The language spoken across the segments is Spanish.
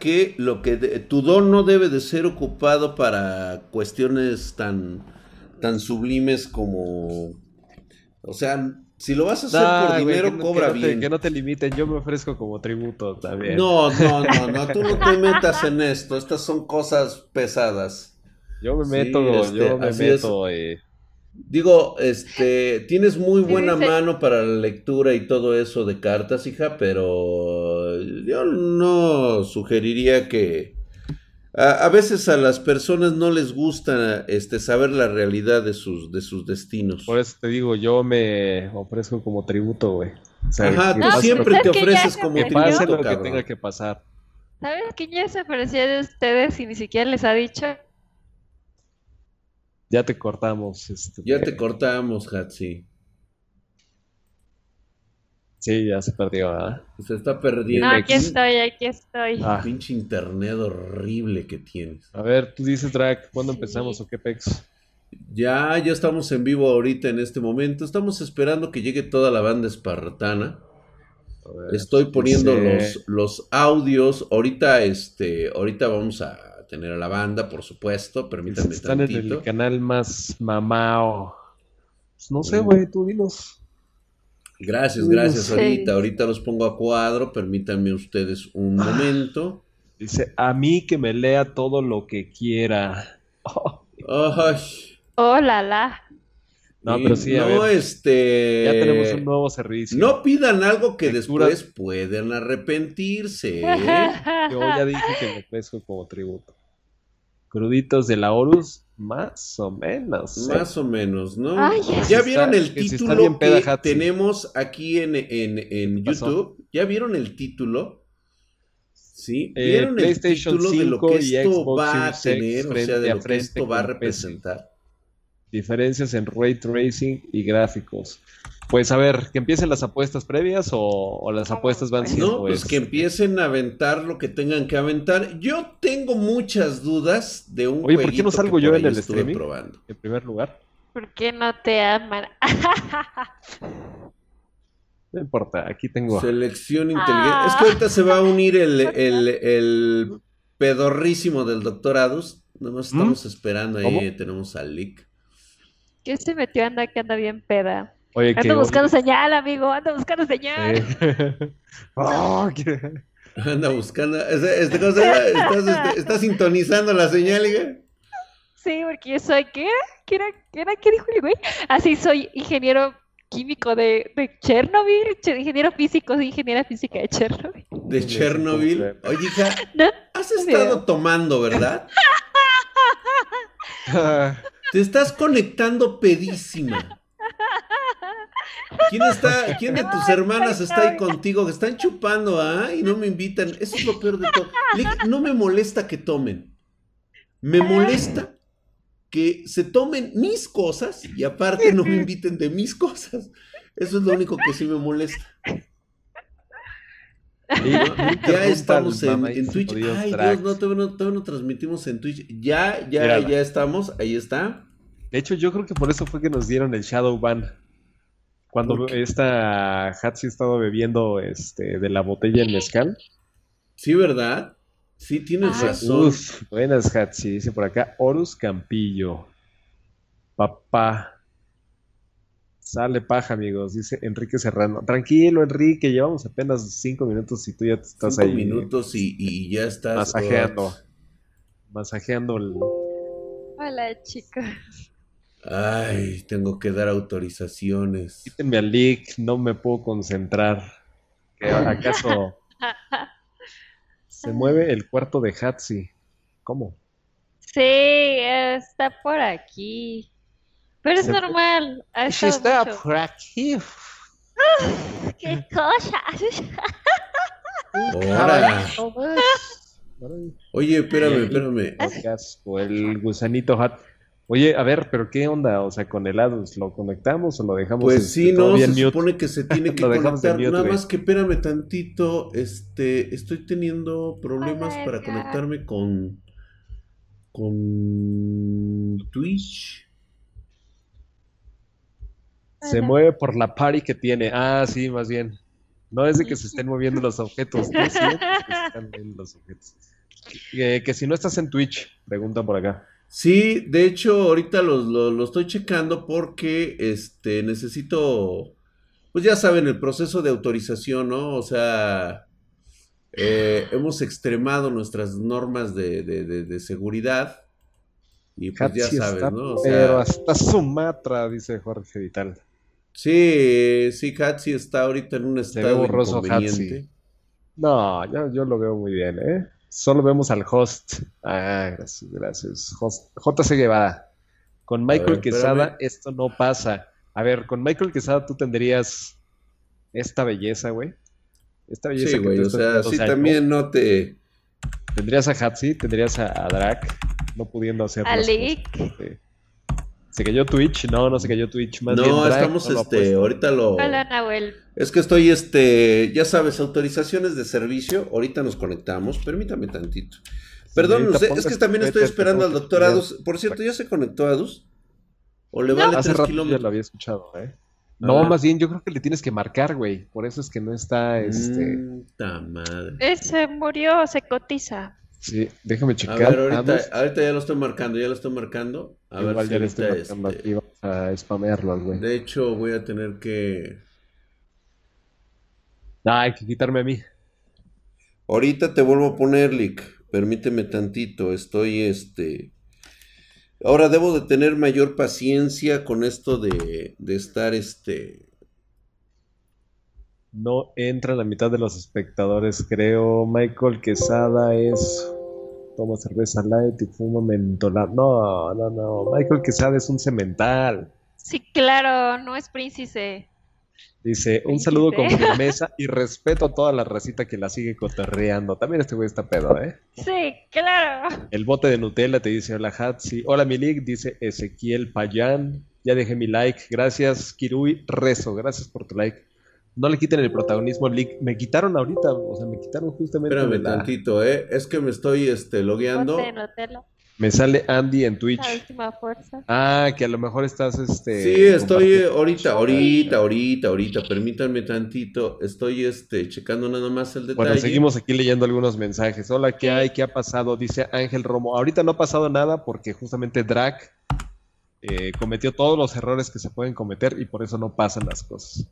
que lo que tu don no debe de ser ocupado para cuestiones tan, tan sublimes como, o sea, si lo vas a hacer por dinero, cobra bien. que no te limiten, yo me ofrezco como tributo también. No, no, no, no, tú no te metas en esto, estas son cosas pesadas. Yo me meto, yo me meto. Eh. Digo, este, tienes muy buena mano para la lectura y todo eso de cartas, hija, pero yo no sugeriría que a, veces a las personas no les gusta este saber la realidad de sus de sus destinos. Por eso te digo, yo me ofrezco como tributo, güey. Ajá, tú siempre te ofreces como tributo, pase lo que tenga que pasar. ¿Sabes quién ya se apareció de ustedes y ni siquiera les ha dicho? Ya te cortamos. Este, ya te cortamos, Hatsi. Sí, ya se perdió, ¿verdad? Se está perdiendo. No, aquí estoy, aquí estoy. Ah. Pinche internet horrible que tienes. A ver, tú dices, Drac, ¿cuándo empezamos o qué pex? Ya, ya estamos en vivo ahorita en este momento. Estamos esperando que llegue toda la banda espartana. Estoy poniendo los, los audios. Ahorita, este, ahorita vamos a tener a la banda, por supuesto. Permítanme Están en el canal más mamao. Pues no sé, güey, tú dinos. Gracias, gracias. Ahorita, ahorita los pongo a cuadro. Permítanme ustedes un ah. momento. Dice, a mí que me lea todo lo que quiera. Ay. Oh, la, la. No, pero sí, a no, este. Ya tenemos un nuevo servicio. No pidan algo que después puedan arrepentirse. ¿eh? Yo ya dije que me pesco como tributo. Cruditos de la Horus, más o menos. ¿eh? Más o menos, ¿no? ya vieron el título que, tenemos aquí en, en, YouTube. ¿Ya vieron el título? ¿Sí? Eh, ¿Vieron el título de lo que esto va a tener? O sea, de lo que esto va a representar diferencias en ray tracing y gráficos. Pues a ver, que empiecen las apuestas previas o, las apuestas van siendo. No, pues que empiecen a aventar lo que tengan que aventar. Yo tengo muchas dudas de un Oye, ¿por qué no salgo yo en el streaming? Probando. En primer lugar. ¿Por qué no te aman? no importa, aquí tengo. Selección inteligente. Es que ahorita se va a unir el, el, pedorrísimo del doctor Adus. Nada más estamos ¿Mm? esperando ahí, tenemos al leak. ¿Qué se metió? Anda que anda bien peda. Oye, ando buscando señal, amigo, anda buscando señal. oh, anda buscando. Este, ¿Estás, este, sintonizando la señal, hija? Sí, porque yo soy, ¿qué? ¿Qué era? ¿Qué, era? ¿Qué dijo el güey? Así soy ingeniero químico de, de Chernobyl, ingeniero físico, soy ingeniera física de Chernobyl. ¿De Chernobyl? Oye, hija, has estado tomando, ¿verdad? Te estás conectando pedísima. ¿Quién está, quién de tus hermanas está ahí contigo? Que están chupando, ¿ah? Y no me invitan. Eso es lo peor de todo. No me molesta que tomen. Me molesta que se tomen mis cosas y aparte no me inviten de mis cosas. Eso es lo único que sí me molesta. ya estamos en, Twitch. Ay, Dios, no todavía, no, transmitimos en Twitch. Ya, ya, ya estamos. Ahí está. De hecho, yo creo que por eso fue que nos dieron el Shadow Ban. Cuando esta Hatsi estaba bebiendo este, de la botella en mezcal. Sí, ¿verdad? Sí, tienes razón. buenas Hatsi, dice por acá. Horus Campillo. Papá. Sale paja, amigos, dice Enrique Serrano. Tranquilo, Enrique, llevamos apenas cinco minutos y tú ya estás cinco minutos y, ya estás. Masajeando. Masajeando el. Hola, chicos. Ay, tengo que dar autorizaciones. Quítenme al leak, no me puedo concentrar. ¿Acaso se mueve el cuarto de Hatsi? ¿Cómo? Sí, está por aquí. Pero es normal. Sí, está por aquí. ¡Qué cosa! Oye, espérame, espérame. El gusanito hat. Oye, a ver, pero ¿qué onda? O sea, con el ADUS, ¿lo conectamos o lo dejamos? Pues sí, no, se supone que se tiene que conectar. Nada más que espérame tantito. Este, estoy teniendo problemas para conectarme con con Twitch. Se mueve por la party que tiene. Ah, sí, más bien. No es de que se estén moviendo los objetos, no es que se están moviendo los objetos. Que, si no estás en Twitch, pregunta por acá. Sí, de hecho, ahorita lo, estoy checando porque este necesito, pues ya saben, el proceso de autorización, ¿no? O sea, eh, hemos extremado nuestras normas de, seguridad. Y pues ya sabes, ¿no? pero hasta Sumatra, dice Jorge Vital. Sí, sí, Hatsi está ahorita en un estado inconveniente. No, yo, yo, lo veo muy bien, ¿eh? Solo vemos al host. Ah, gracias, gracias. JC Guevara. Con Michael Quesada esto no pasa. A ver, con Michael Quesada tú tendrías esta belleza, güey. Esta belleza sí, güey, o sea, sí, también no te... Tendrías a Hatsi, tendrías a, a Drac, no pudiendo hacer... A Lick. ¿Se cayó Twitch? No, no se cayó Twitch. Más no, estamos, este, ahorita lo... Hola, Nahuel. Es que estoy, este, ya sabes, autorizaciones de servicio. Ahorita nos conectamos. Permítame tantito. Perdón, es que también estoy esperando al doctor Adus. Por cierto, ¿ya se conectó Adus? ¿O le vale Hace rato ya lo había escuchado, ¿eh? No, más bien yo creo que le tienes que marcar, güey. Por eso es que no está, este... madre. Ese murió, se cotiza. Sí, déjame checar. ahorita, ya lo estoy marcando, ya lo estoy marcando. A ver si ya le estoy marcando este... aquí, vamos a spamearlo, güey. De hecho, voy a tener que. Ah, hay que quitarme a mí. Ahorita te vuelvo a poner, Lick. Permíteme tantito. Estoy este. Ahora debo de tener mayor paciencia con esto de, de estar este. No entra la mitad de los espectadores, creo. Michael Quesada es toma cerveza light y fuma mentolado. No, no, no. Michael Quesada es un cemental. Sí, claro, no es príncipe. Dice, un saludo con firmeza y respeto a toda la racita que la sigue cotorreando. También este güey está pedo, ¿eh? Sí, claro. El bote de Nutella te dice, hola Hatsi. Hola Milik, dice Ezequiel Payán. Ya dejé mi like. Gracias, Kirui Rezo. Gracias por tu like no le quiten el protagonismo Me quitaron ahorita, o sea, me quitaron justamente. Espérame tantito, ¿eh? Es que me estoy este, logueando. Me sale Andy en Twitch. Ah, que a lo mejor estás este. Sí, estoy ahorita, ahorita, ahorita, ahorita. Permítanme tantito. Estoy este checando nada más el detalle. Bueno, seguimos aquí leyendo algunos mensajes. Hola, ¿qué hay? ¿Qué ha pasado? Dice Ángel Romo. Ahorita no ha pasado nada porque justamente Drac eh, cometió todos los errores que se pueden cometer y por eso no pasan las cosas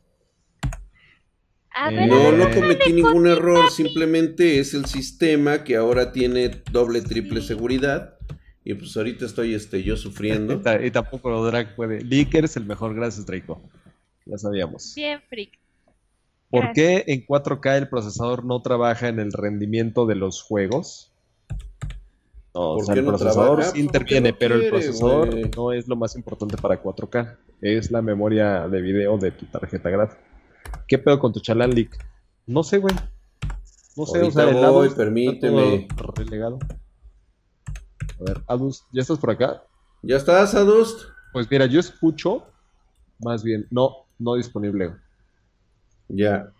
no, no cometí ningún error, simplemente es el sistema que ahora tiene doble, triple seguridad. Y pues ahorita estoy este, yo sufriendo. y tampoco lo drag puede. Licker es el mejor, gracias Draco. Ya sabíamos. Bien, freak. ¿Por qué en 4K el procesador no trabaja en el rendimiento de los juegos? No, o sea, el procesador sí interviene, pero el procesador no es lo más importante para 4K. Es la memoria de video de tu tarjeta gráfica. ¿Qué pedo con tu chalán leak? No sé, güey. No sé, o sea, el voy, permíteme. Relegado. A ver, Adust, ¿ya estás por acá? ¿Ya estás, Adust? Pues mira, yo escucho, más bien, no, no disponible. Ya,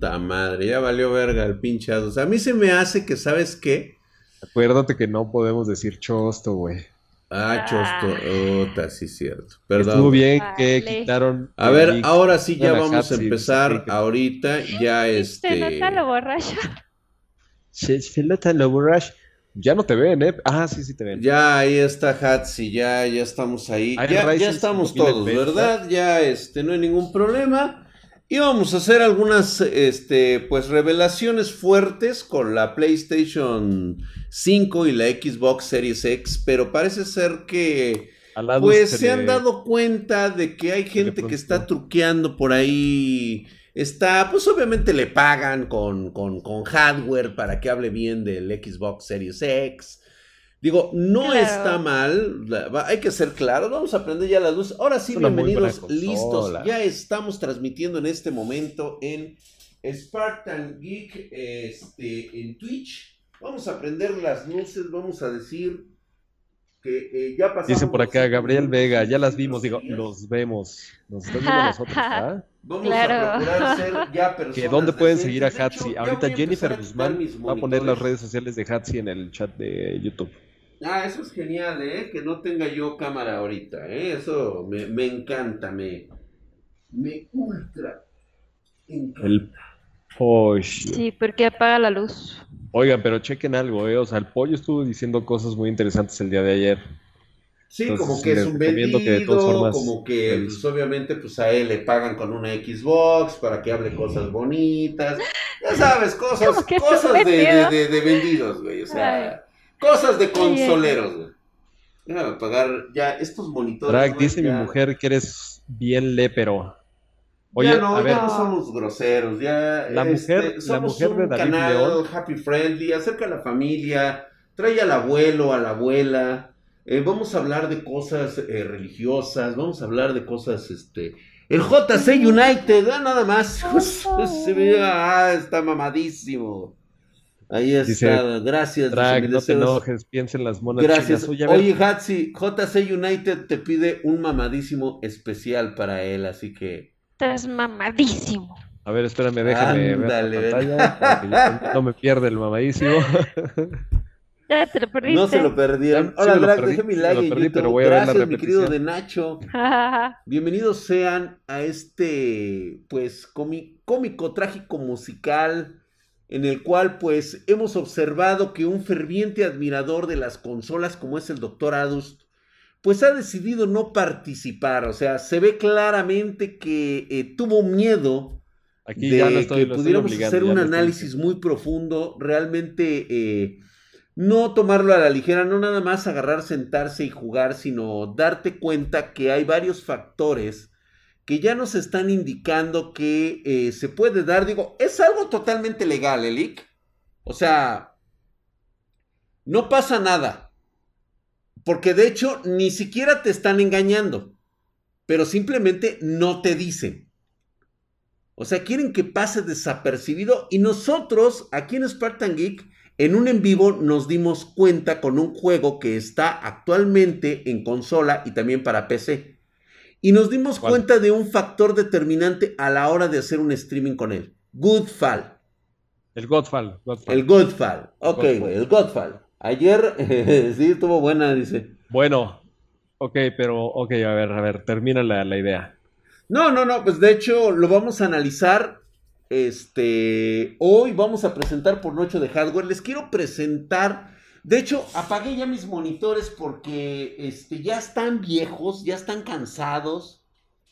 ta madre, ya valió verga el pinche Adust. A mí se me hace que, ¿sabes qué? Acuérdate que no podemos decir chosto, güey. Ah, Chostota, sí, cierto. Perdón. Estuvo bien que quitaron. A ver, ahora sí ya vamos a empezar. Ahorita ya este. Se nota lo borracho. Se, nota lo borracho. Ya no te ven, ¿eh? Ah, sí, sí te ven. Ya ahí está Hatsi, ya, ya estamos ahí. Ya, ya estamos todos, ¿verdad? Ya este, no hay ningún problema. Y vamos a hacer algunas este, pues, revelaciones fuertes con la PlayStation 5 y la Xbox Series X, pero parece ser que pues se han dado cuenta de que hay gente que está truqueando por ahí. Está, pues obviamente le pagan con, con, con hardware para que hable bien del Xbox Series X. Digo, no está mal, hay que ser claros, vamos a aprender ya la luz. Ahora sí, bienvenidos, listos. Ya estamos transmitiendo en este momento en Spartan Geek este, en Twitch. Vamos a aprender las luces, vamos a decir que eh, ya pasamos. Dicen por acá, Gabriel Vega, ya las vimos, digo, los vemos. Nos están viendo nosotros, ¿ah? Vamos a procurar ser ya personas. ¿Dónde pueden seguir a Hatsi? Ahorita Jennifer Guzmán va a poner las redes sociales de Hatsi en el chat de YouTube. Ah, eso es genial, ¿eh? Que no tenga yo cámara ahorita, ¿eh? Eso me, me encanta, me, me ultra encanta. El Oh, sí, porque apaga la luz. Oigan, pero chequen algo, ¿eh? O sea, el pollo estuvo diciendo cosas muy interesantes el día de ayer. Sí, como que es un vendido, como que pues, obviamente pues a él le pagan con una Xbox para que hable cosas bonitas. Ya sabes, cosas, cosas de, de, vendidos, güey. O sea, cosas de consoleros, güey. Déjame pagar ya estos monitores. Drag, dice mi mujer que eres bien lépero. Oye, ya no, ya no somos groseros, ya la mujer, este, somos la mujer un canal happy friendly, acerca a la familia, trae al abuelo, a la abuela, eh, vamos a hablar de cosas eh, religiosas, vamos a hablar de cosas, este, el JC United, ah, nada más, se ve, ah, está mamadísimo. Ahí está, gracias. Drag, no te enojes, piensa en las monas Gracias. Oye, Hatsi, JC United te pide un mamadísimo especial para él, así que... Estás mamadísimo. A ver, espérame, déjame ver la pantalla, no me pierda el mamadísimo. Ya te lo perdiste. No se lo perdieron. Hola, Drag, dejé mi like en YouTube. Gracias, mi querido de Nacho. Bienvenidos sean a este, pues, cómico, trágico musical en el cual, pues, hemos observado que un ferviente admirador de las consolas como es el Dr. Adust, pues ha decidido no participar. O sea, se ve claramente que eh, tuvo miedo Aquí de que pudiéramos hacer un análisis muy profundo. Realmente... Eh, no tomarlo a la ligera, no nada más agarrar, sentarse y jugar, sino darte cuenta que hay varios factores que ya nos están indicando que eh, se puede dar, digo, es algo totalmente legal, Elic. O sea, no pasa nada. Porque de hecho ni siquiera te están engañando, pero simplemente no te dicen. O sea, quieren que pase desapercibido y nosotros aquí en Spartan Geek en un en vivo nos dimos cuenta con un juego que está actualmente en consola y también para PC. Y nos dimos cuenta de un factor determinante a la hora de hacer un streaming con él. Goodfall. El Godfall. El Godfall. Ok, güey, el Godfall. Ayer sí estuvo buena, dice. Bueno, ok, pero ok, a ver, a ver, termina la, la idea. No, no, no, pues de hecho lo vamos a analizar este, hoy vamos a presentar por noche de hardware. Les quiero presentar. De hecho, apagué ya mis monitores porque este, ya están viejos, ya están cansados.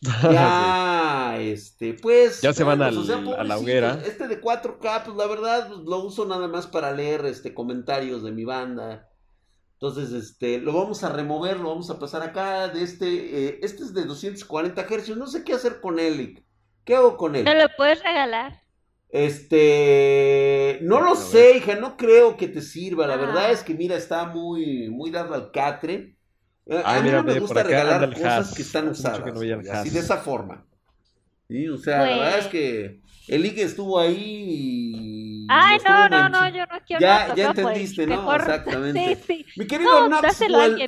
Ya, este, pues. Ya se van a la hoguera. Este de 4K, pues la verdad, pues, lo uso nada más para leer este, comentarios de mi banda. Entonces, este, lo vamos a remover, lo vamos a pasar acá. De este, eh, este es de 240 Hz. No sé qué hacer con él. ¿Qué hago con él? ¿No lo puedes regalar? Este, no lo sé, hija, no creo que te sirva. La verdad ah. es que, mira, está muy, muy dado al catre. Eh, a mí no me gusta regalar cosas que están usadas. así de esa forma. Sí, o sea, la verdad es que el Ige estuvo ahí. Ay, no, no, no, yo no quiero. Ya, ya entendiste, ¿no? Exactamente. Sí, sí. Mi querido no,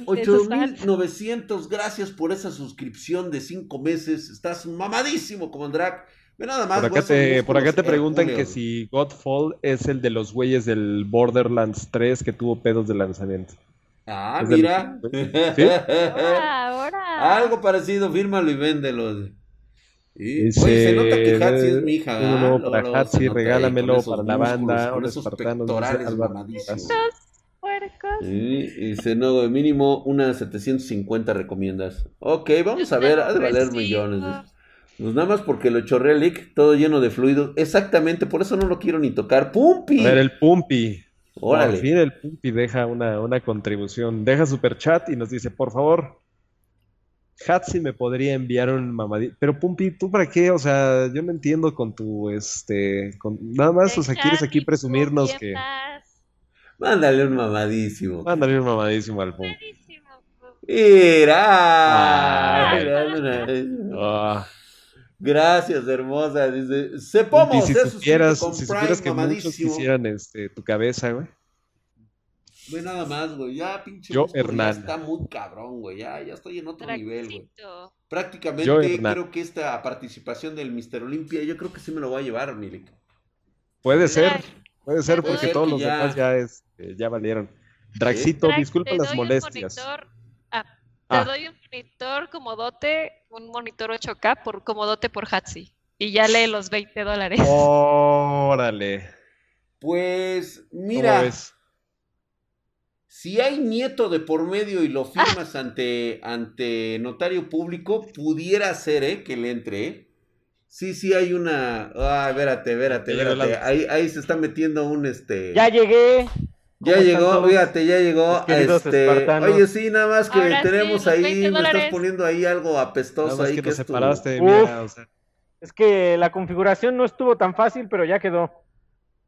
8900, gracias por esa suscripción de cinco meses. Estás mamadísimo como Drag. Nada más, por acá te, por acá te preguntan que si Godfall es el de los güeyes del Borderlands 3 que tuvo pedos de lanzamiento. Ah, mira. ¿Sí? ahora, Algo parecido, fírmalo y véndelo. Y se nota que Hatsi es mi hija. Uno para Hatsi, regálamelo para la banda. Con esos pectorales y dice, no, de mínimo unas 750 recomiendas. Ok, vamos a ver, ha de valer millones. Pues nada más porque lo chorré el leak, todo lleno de fluido. Exactamente, por eso no lo quiero ni tocar. ¡Pumpi! A ver, el Pumpi. Órale. Al fin el Pumpi deja una, una contribución. Deja super chat y nos dice, por favor, Hatsi me podría enviar un mamadito. Pero Pumpi, ¿tú para qué? O sea, yo no entiendo con tu, este, con... nada más, o sea, quieres aquí presumirnos que... Mándale un mamadísimo. Mándale un mamadísimo al Pumpi. Mira. Ah. Gracias, hermosa. Dice, sepamos, si supieras, si supieras que muchos quisieran este, tu cabeza, güey. Ve nada más, güey. Ya, pinche. Yo, Hernán. Ya está muy cabrón, güey. Ya, ya estoy en otro nivel, güey. Prácticamente creo que esta participación del Mr. Olympia, yo creo que sí me lo voy a llevar, Milik. Puede ser, puede ser, porque todos los demás ya, es, este, ya valieron. Draxito, disculpa las molestias. Ah, te ah. doy un monitor como dote, un monitor 8K por, como dote por Hatsi. Y ya lee los 20 dólares. Órale. Pues, mira. Si hay nieto de por medio y lo firmas ante, ante notario público, pudiera ser, ¿eh? Que le entre, ¿eh? Sí, sí, hay una. Ah, espérate, espérate, espérate. Ahí, ahí se está metiendo un este. Ya llegué. Ya llegó, fíjate, ya llegó. Este, oye, sí, nada más que tenemos ahí, me estás poniendo ahí algo apestoso ahí. Que, separaste, Es que la configuración no estuvo tan fácil, pero ya quedó.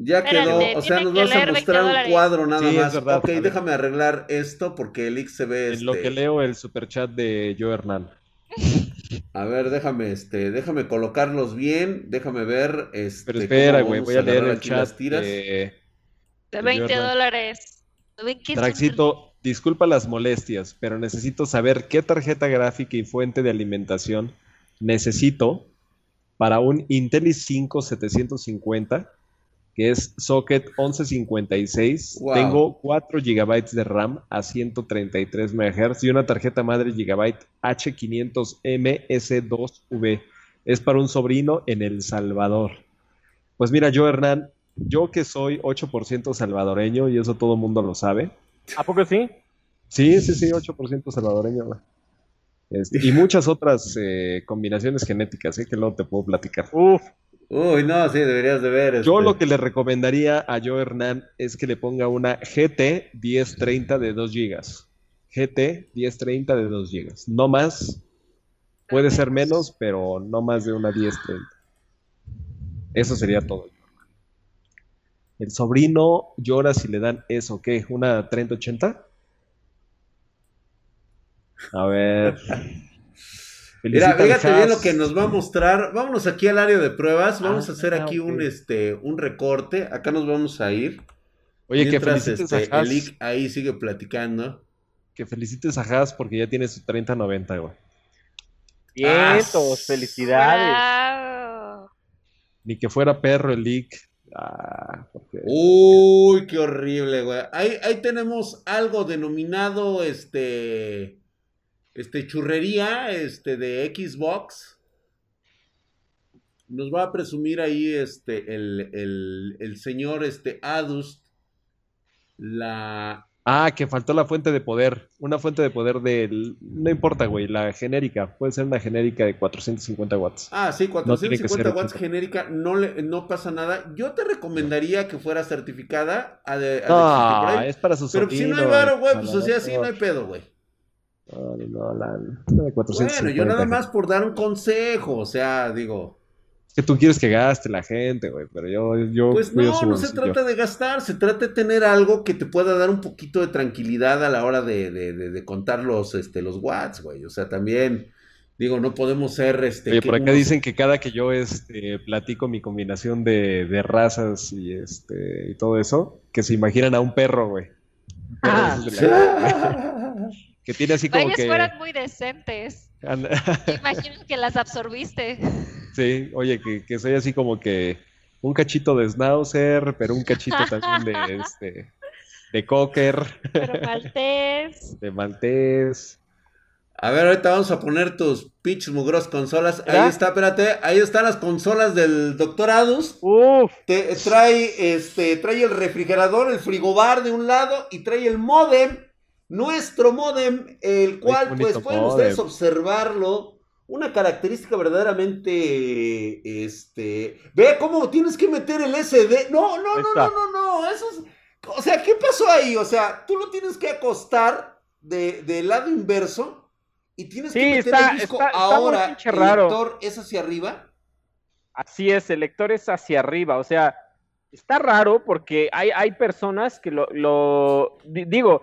Ya quedó, o sea, nos vas a mostrar un cuadro nada más. ok, déjame arreglar esto porque el X se ve. En lo que este leo el superchat de Joe Hernán. A ver, déjame, este, déjame colocarlos bien, déjame ver, este. Pero espera, güey, voy a leer el chat. Tiras. De, 20 dólares. Traxito, disculpa las molestias, pero necesito saber qué tarjeta gráfica y fuente de alimentación necesito para un Intel i5 750 que es socket 1156. Tengo 4 GB de RAM a 133 MHz y una tarjeta madre Gigabyte H500MS2V. Es para un sobrino en El Salvador. Pues mira, yo, Hernán, yo que soy 8% salvadoreño, y eso todo el mundo lo sabe. ¿A poco sí? Sí, sí, sí, 8% salvadoreño. Este, y muchas otras eh, combinaciones genéticas, ¿eh? que luego te puedo platicar. Uf, Uy, no, sí, deberías de ver. Yo este. lo que le recomendaría a Joe Hernán es que le ponga una GT 1030 de 2 GB. GT 1030 de 2 GB. No más. Puede ser menos, pero no más de una 1030. Eso sería todo. El sobrino llora si le dan eso, ¿qué? ¿Una 3080? A ver. Mira, fíjate bien lo que nos va a mostrar. Vámonos aquí al área de pruebas. Vamos a hacer ah, aquí un, este, un recorte. Acá nos vamos a ir. Oye, que felicites este, a Haas. ahí sigue platicando. Que felicites a Haas porque ya tiene su 30-90, güey. Vientos, felicidades. Ni que fuera perro el leak. Ah, Uy, qué horrible, güey. Ahí, ahí tenemos algo denominado este este, churrería este, de Xbox. Nos va a presumir ahí este, el, señor este, Adust. La. Ah, que faltó la fuente de poder. Una fuente de poder de. No importa, güey. La genérica. Puede ser una genérica de 450 watts. Ah, sí, 450 watts genérica. No, le, no pasa nada. Yo te recomendaría que fuera certificada. A no, es para sus Pero si no hay varo, güey, pues o sea, sí no hay pedo, güey bueno, yo nada más por dar un consejo, o sea, digo. Que tú quieres que gaste la gente, güey, pero yo, yo. Pues no, no se trata de gastar, se trata de tener algo que te pueda dar un poquito de tranquilidad a la hora de, de, contar los, este, los watts, güey. O sea, también. Digo, no podemos ser este. Oye, por acá dicen que cada que yo este platico mi combinación de, de razas y este y todo eso, que se imaginan a un perro, güey. Ah. que tiene así como que... fueran muy decentes. Imagino que las absorbiste. Sí, oye, que, que soy así como que un cachito de Schnauzer, pero un cachito también de este de Cocker. Pero maltés. De maltés. A ver, ahorita vamos a poner tus pitch mugros consolas. Ahí está, espérate. Ahí están las consolas del Dr. Adus. Uf. Te, trae, este, trae el refrigerador, el frigobar de un lado y trae el modem nuestro modem, el cual pues pueden ustedes observarlo. Una característica verdaderamente, este, ve cómo tienes que meter el SD. No, no, no, no, no, no, eso es, o sea, ¿qué pasó ahí? O sea, tú lo tienes que acostar de, del lado inverso y tienes que meter el disco ahora. el lector es hacia arriba. Así es, el lector es hacia arriba, o sea, está raro porque hay, hay personas que lo, lo digo,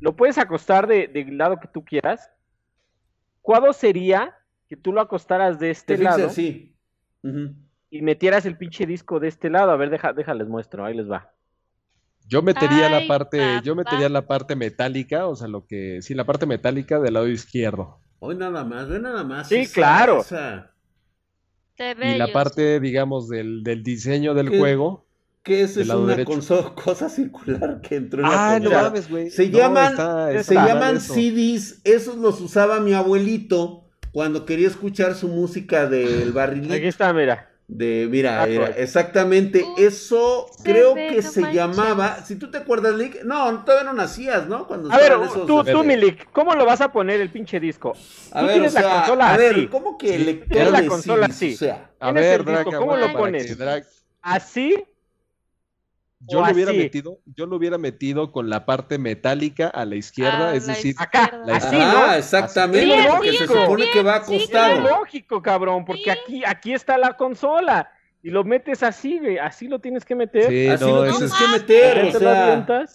lo puedes acostar del de lado que tú quieras. ¿Cuándo sería que tú lo acostaras de este lado? Sí. Y metieras el pinche disco de este lado. A ver, deja, déjales muestro, ahí les va. Yo metería la parte, yo metería la parte metálica, o sea, lo que, sí, la parte metálica del lado izquierdo. Hoy nada más, ve nada más. Sí, claro. Y la parte, digamos, del, del diseño del juego, que esa es una cosa circular que entró en la Ah, no mames, güey. Se llaman, se llaman CDs, esos los usaba mi abuelito cuando quería escuchar su música del barrilito. Aquí está, mira. De, mira, ah, era, exactamente, eso creo que se llamaba, si tú te acuerdas, Lick, no, todavía no nacías, ¿no? Cuando a ver, tú, tú, Milik, ¿cómo lo vas a poner el pinche disco? A ver, tienes la consola a ver, ¿cómo que le tienes la consola así? O sea, a ver, ¿cómo lo pones? ¿Así yo lo hubiera metido, yo lo hubiera metido con la parte metálica a la izquierda, ah, es decir, acá, la así, ¿no? exactamente, porque se supone que va acostado. Sí, lógico, cabrón, porque aquí, aquí está la consola y lo metes así, güey, así lo tienes que meter. Sí, así lo tienes que meter, o sea.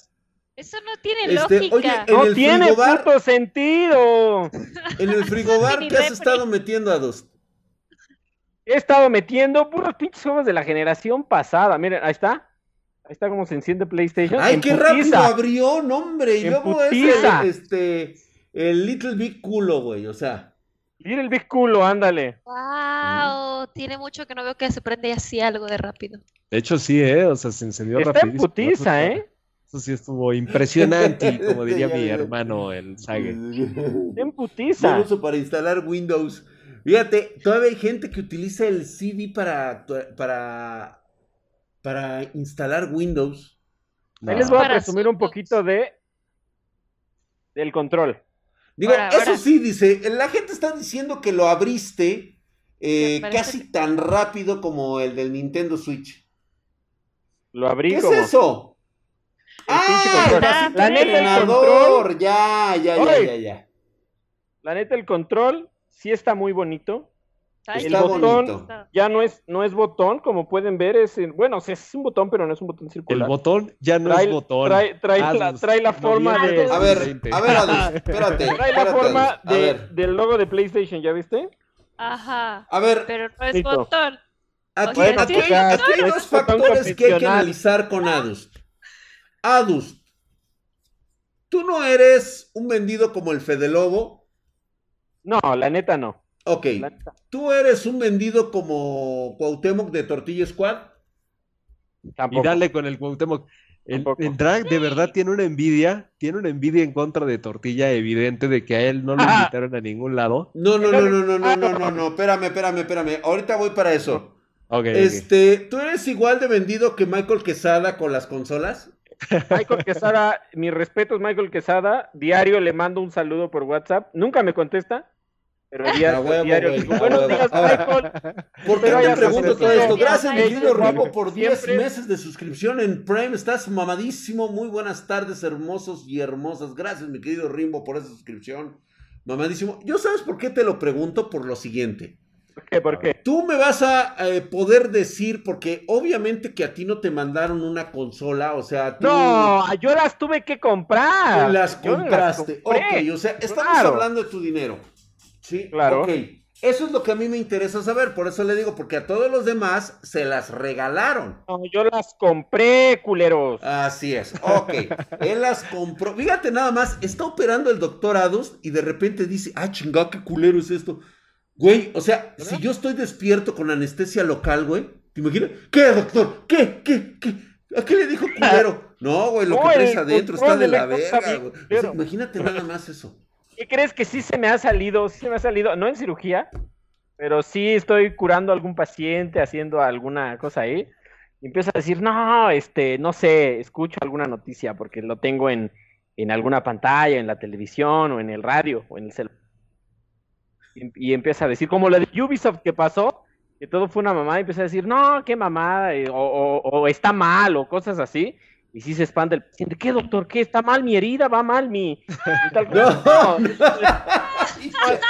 Eso no tiene este, lógica. no tiene puto sentido. En el frigobar, ¿qué has estado metiendo a dos? He estado metiendo puros pinches juegos de la generación pasada. Miren, ahí está. Ahí está como se enciende PlayStation. ¡Ay, qué rápido abrió! ¡No, hombre! Y luego es el, este, el Little Big Culo, güey, o sea. Little Big Culo, ándale. ¡Wow! Tiene mucho que no veo que se prende así algo de rápido. De hecho, sí, ¿eh? O sea, se encendió está en putiza, ¿eh? Eso sí estuvo impresionante, como diría mi hermano, el Sage. En putiza. uso para instalar Windows. Fíjate, todavía hay gente que utiliza el CD para, para para instalar Windows. Ahí les voy a presumir un poquito de del control. Digo, eso sí, dice, la gente está diciendo que lo abriste eh, casi tan rápido como el del Nintendo Switch. Lo abrí ¿Qué es eso? ah, la neta el control. Ya, ya, ya, ya, ya. La neta el control sí está muy bonito el botón ya no es, no es botón, como pueden ver, es bueno, es un botón, pero no es un botón circular. El botón ya no es botón. Trae, trae, la, forma de. A ver, a ver, Adus, espérate. Trae la forma del logo de PlayStation, ¿ya viste? Ajá. A ver. Pero no es botón. Aquí, hay dos factores que hay que analizar con Adus. Adus, tú no eres un vendido como el Fede Lobo. No, la neta no. Ok. ¿Tú eres un vendido como Cuauhtémoc de Tortilla Squad? Y dale con el Cuauhtémoc. El, drag de verdad tiene una envidia, tiene una envidia en contra de Tortilla evidente de que a él no lo invitaron a ningún lado. No, no, no, no, no, no, no, no, no, espérame, espérame, espérame. Ahorita voy para eso. este, ¿tú eres igual de vendido que Michael Quesada con las consolas? Michael Quesada, mi respeto es Michael Quesada, diario le mando un saludo por WhatsApp, nunca me contesta, pero diario, buenos días, ¿Por qué te pregunto todo esto? Gracias, mi querido Rimbo, por 10 meses de suscripción en Prime. Estás mamadísimo. Muy buenas tardes, hermosos y hermosas. Gracias, mi querido Rimbo, por esa suscripción. Mamadísimo. Yo sabes por qué te lo pregunto por lo siguiente. ¿Por qué? ¿Por qué? Tú me vas a eh, poder decir, porque obviamente que a ti no te mandaron una consola, o sea, No, yo las tuve que comprar. Las compraste. ok, o sea, estamos hablando de tu dinero. Sí, claro. Ok. Eso es lo que a mí me interesa saber, por eso le digo, porque a todos los demás se las regalaron. No, yo las compré, culeros. Así es, ok. Él las compró. Fíjate nada más, está operando el doctor Adus y de repente dice, ah, chingada, qué culero es esto. Güey, o sea, si yo estoy despierto con anestesia local, güey, ¿te imaginas? ¿Qué, doctor? ¿Qué? ¿Qué? ¿Qué? ¿A qué le dijo culero? No, güey, lo que traes adentro está de la verga, güey. imagínate nada más eso. ¿Qué crees que sí se me ha salido? Sí se me ha salido, no en cirugía, pero sí estoy curando a algún paciente, haciendo alguna cosa ahí. Y empiezo a decir, no, este, no sé, escucho alguna noticia porque lo tengo en, en alguna pantalla, en la televisión o en el radio o en el celular. Y, empieza a decir, como lo de Ubisoft que pasó, que todo fue una mamada, y empieza a decir, no, qué mamada, o, o está mal, o cosas así. Y si se expande el paciente, ¿qué doctor? ¿Qué? ¿Está mal mi herida? ¿Va mal mi...? no, no,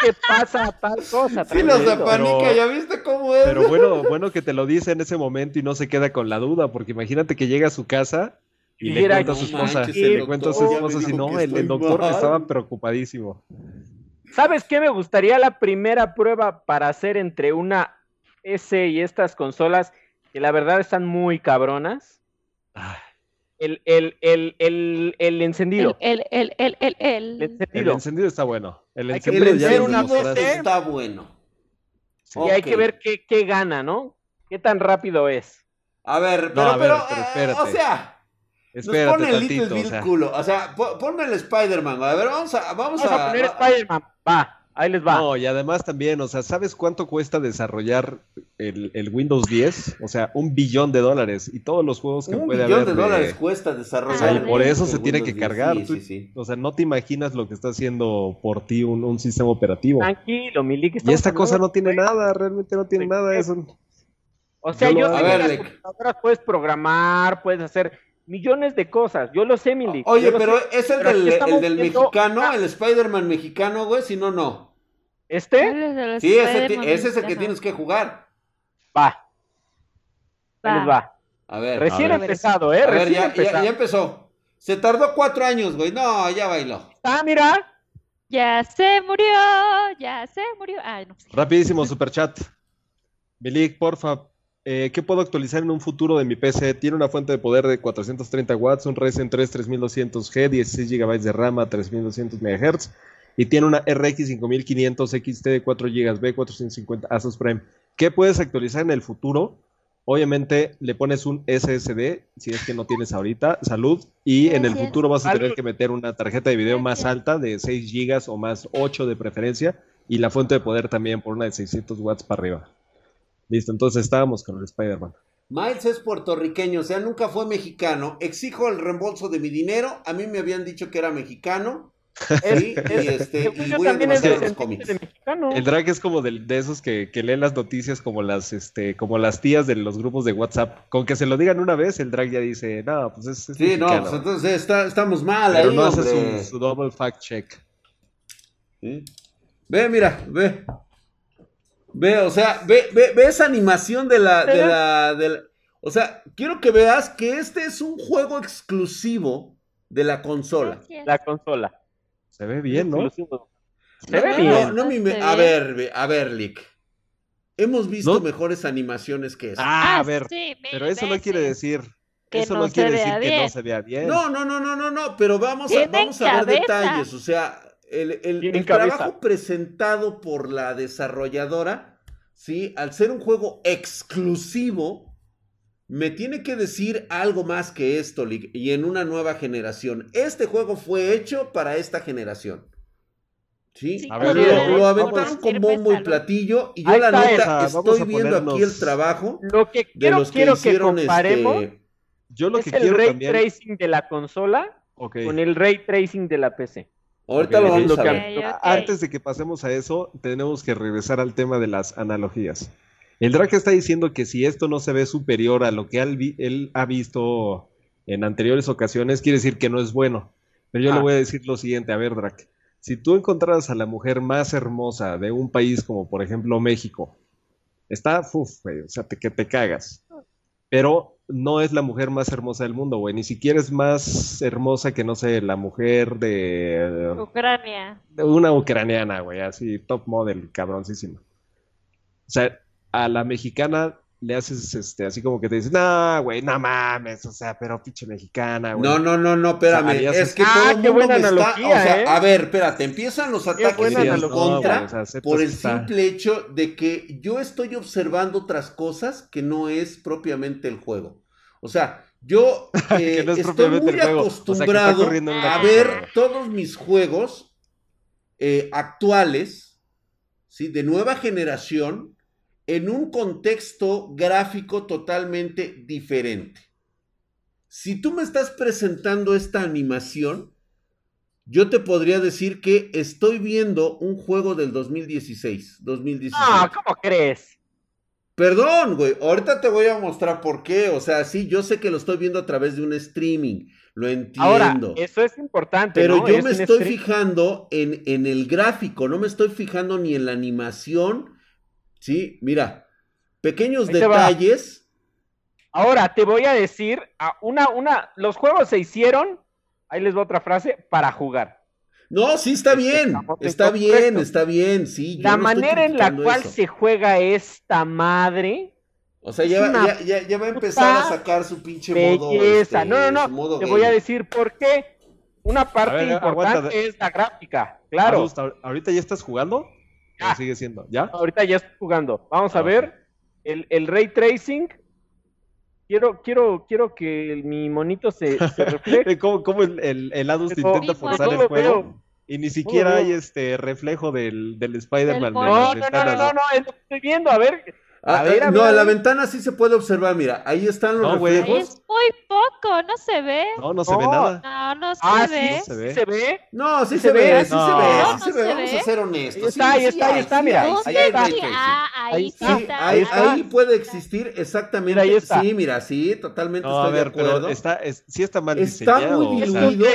¿Qué pasa tal cosa? Sí, los apanica, ¿ya viste cómo es? Pero bueno, bueno que te lo dice en ese momento y no se queda con la duda, porque imagínate que llega a su casa y, le cuenta a su esposa, le cuenta a su esposa, si no, el, doctor estaba preocupadísimo. ¿Sabes qué me gustaría la primera prueba para hacer entre una S y estas consolas, que la verdad están muy cabronas? Ay el, el, el, el, el encendido. El, el, el, el, el, encendido. El encendido está bueno. El encendido, ya una está bueno. Y hay que ver qué, qué gana, ¿no? ¿Qué tan rápido es? A ver, pero, pero, pero, o sea, Espérate nos pone el Little o sea. culo. O sea, ponme el Spider-Man. A ver, vamos a. Vamos, vamos a, poner Spider-Man. Va. Ahí les va. No, y además también, o sea, ¿sabes cuánto cuesta desarrollar el, Windows 10? O sea, un billón de dólares y todos los juegos que puede haber. Un billón de dólares cuesta desarrollar. y por eso se tiene que cargar. Sí, sí, sí. O sea, no te imaginas lo que está haciendo por ti un, sistema operativo. Tranquilo, mi Y esta cosa no tiene nada, realmente no tiene nada. Eso. O sea, yo, sé que las puedes programar, puedes hacer millones de cosas. Yo lo sé, Milik. Oye, pero es el del, mexicano, el Spider-Man mexicano, güey, si no, no. ¿Este? Sí, ese, es el que tienes que jugar. Va. Va. va. A ver. Recién empezado, ¿eh? A ver, ya, ya, empezó. Se tardó cuatro años, güey. No, ya bailó. Ah, mira. Ya se murió, ya se murió. Ay, no. Rapidísimo, superchat. Milik, porfa, eh, ¿Qué puedo actualizar en un futuro de mi PC? Tiene una fuente de poder de 430 watts, un Ryzen 3 3200G, 16 GB de RAM a 3200 MHz y tiene una RX 5500 XT de 4 GB B450 Asus Prime. ¿Qué puedes actualizar en el futuro? Obviamente le pones un SSD, si es que no tienes ahorita, salud, y en el futuro vas a tener que meter una tarjeta de video más alta de 6 GB o más 8 de preferencia y la fuente de poder también por una de 600 watts para arriba. Listo, entonces estábamos con el Spider-Man. Miles es puertorriqueño, o sea, nunca fue mexicano. Exijo el reembolso de mi dinero. A mí me habían dicho que era mexicano. y, este, y voy a los cómics. El drag es como de, esos que, leen las noticias como las, este, como las tías de los grupos de WhatsApp. Con que se lo digan una vez, el drag ya dice, no, pues es. sí, no, pues entonces estamos mal Pero ahí, no hace su, double fact check. Ve, mira, ve. Ve, o sea, ve, ve, esa animación de la, de la, de O sea, quiero que veas que este es un juego exclusivo de la consola. La consola. Se ve bien, ¿no? Se ve bien. No, no, a ver, a ver, Lick. Hemos visto mejores animaciones que eso. Ah, a ah, ver. pero eso no quiere decir. eso no, quiere decir que no se vea bien. No, no, no, no, no, no. Pero vamos a, vamos a ver detalles. O sea, el, trabajo presentado por la desarrolladora, ¿sí? Al ser un juego exclusivo, me tiene que decir algo más que esto, y en una nueva generación. Este juego fue hecho para esta generación. ¿Sí? lo, aventaron con bombo y platillo y yo la neta estoy viendo aquí el trabajo lo que quiero, de los que quiero que comparemos este, yo lo es que el ray tracing de la consola con el ray tracing de la PC. Ahorita lo vamos a ver. Antes de que pasemos a eso, tenemos que regresar al tema de las analogías. El Drake está diciendo que si esto no se ve superior a lo que él, ha visto en anteriores ocasiones, quiere decir que no es bueno. Pero yo le ah. voy a decir lo siguiente, a ver, Drake. Si tú encontraras a la mujer más hermosa de un país como por ejemplo México, está, uf, o sea, te, que te cagas. Pero no es la mujer más hermosa del mundo, güey. Ni siquiera es más hermosa que, no sé, la mujer de... Ucrania. De una ucraniana, güey, así, top model, cabroncísima. O sea, a la mexicana le haces este así como que te dices, no, güey, no mames, o sea, pero pinche mexicana, güey. No, no, no, no, espérame, es que todo el mundo me está, o sea, ¿eh? a ver, espérate, empiezan los ataques en contra por el simple hecho de que yo estoy observando otras cosas que no es propiamente el juego. O sea, yo eh, estoy muy acostumbrado a ver todos mis juegos eh, actuales, ¿sí? De nueva generación, en un contexto gráfico totalmente diferente. Si tú me estás presentando esta animación, yo te podría decir que estoy viendo un juego del 2016, 2016. Ah, ¿cómo crees? Perdón, güey, ahorita te voy a mostrar por qué. O sea, sí, yo sé que lo estoy viendo a través de un streaming, lo entiendo. Ahora, eso es importante. Pero yo me estoy fijando en, en, el gráfico, no me estoy fijando ni en la animación. Sí, mira, pequeños detalles. Ahora te voy a decir, una, una, los juegos se hicieron, ahí les va otra frase, para jugar. No, sí está bien, está bien, está bien, sí. la manera en la cual se juega esta madre. O sea, ya, va a empezar a sacar su pinche modo. Este, no, no, no. Te voy a decir por qué. Una parte importante es la gráfica, claro. ¿Ahorita ya estás jugando? Ya. sigue siendo? ¿Ya? Ahorita ya estoy jugando. Vamos a ah, ver. El, el, ray tracing. Quiero, quiero, quiero que mi monito se, se refleje. ¿Cómo, cómo el, el, el Adus intenta forzar el juego? Y ni siquiera hay este reflejo del, del Spider-Man. No, no, no, no, no, no, es lo que estoy viendo. A ver, Ah, a no, a la ventana sí se puede observar, mira, ahí están los no, reflejos. Es muy poco, no se ve. No, no se ve nada. No, no se ah, ve. ¿sí, se ve. ¿Se ve? No, sí, se, ve, sí se ve, sí se ve, vamos a ser honestos. Ahí está, ahí está, ahí está, mira. Ahí, ahí, está. Ahí, puede existir exactamente. Mira, ahí está. Sí, mira, sí, totalmente no, estoy a ver, de acuerdo. Pero está, es, sí está mal está diseñado. Está muy diluido.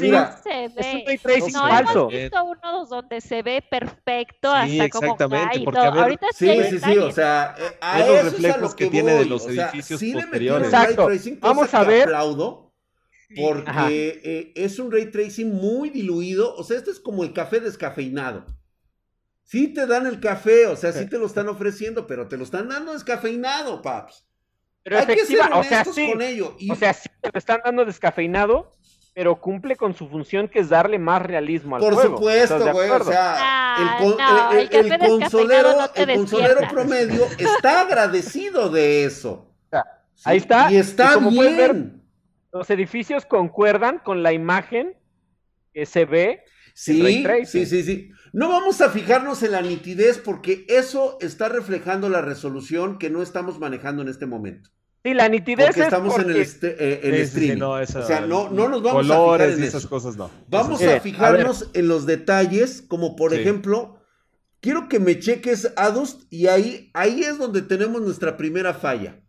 Mira, es un ray tracing no, falso. hemos visto uno donde se ve perfecto hasta como cae. Ahorita sí, sí, sí, o sea, a eso reflejos que, tiene de los edificios posteriores. Exacto. Vamos a ver. Aplaudo porque eh, es un ray tracing muy diluido. O sea, este es como el café descafeinado. Sí te dan el café, o sea, sí te lo están ofreciendo, pero te lo están dando descafeinado, paps. Pero Hay que ser o sea, sí, con ello. O sea, sí te lo están dando descafeinado, pero cumple con su función que es darle más realismo al Por juego. Por supuesto, güey, o sea, el, consolero, el consolero promedio está agradecido de eso. Ahí está. Y está bien. los edificios concuerdan con la imagen que se ve. Sí, sí, sí, sí. No vamos a fijarnos en la nitidez porque eso está reflejando la resolución que no estamos manejando en este momento. Sí, la nitidez porque estamos en el, eh, streaming. o sea, no, no nos vamos a fijar en esas cosas, no. Vamos a fijarnos en los detalles, como por ejemplo, quiero que me cheques Adust y ahí, ahí es donde tenemos nuestra primera falla.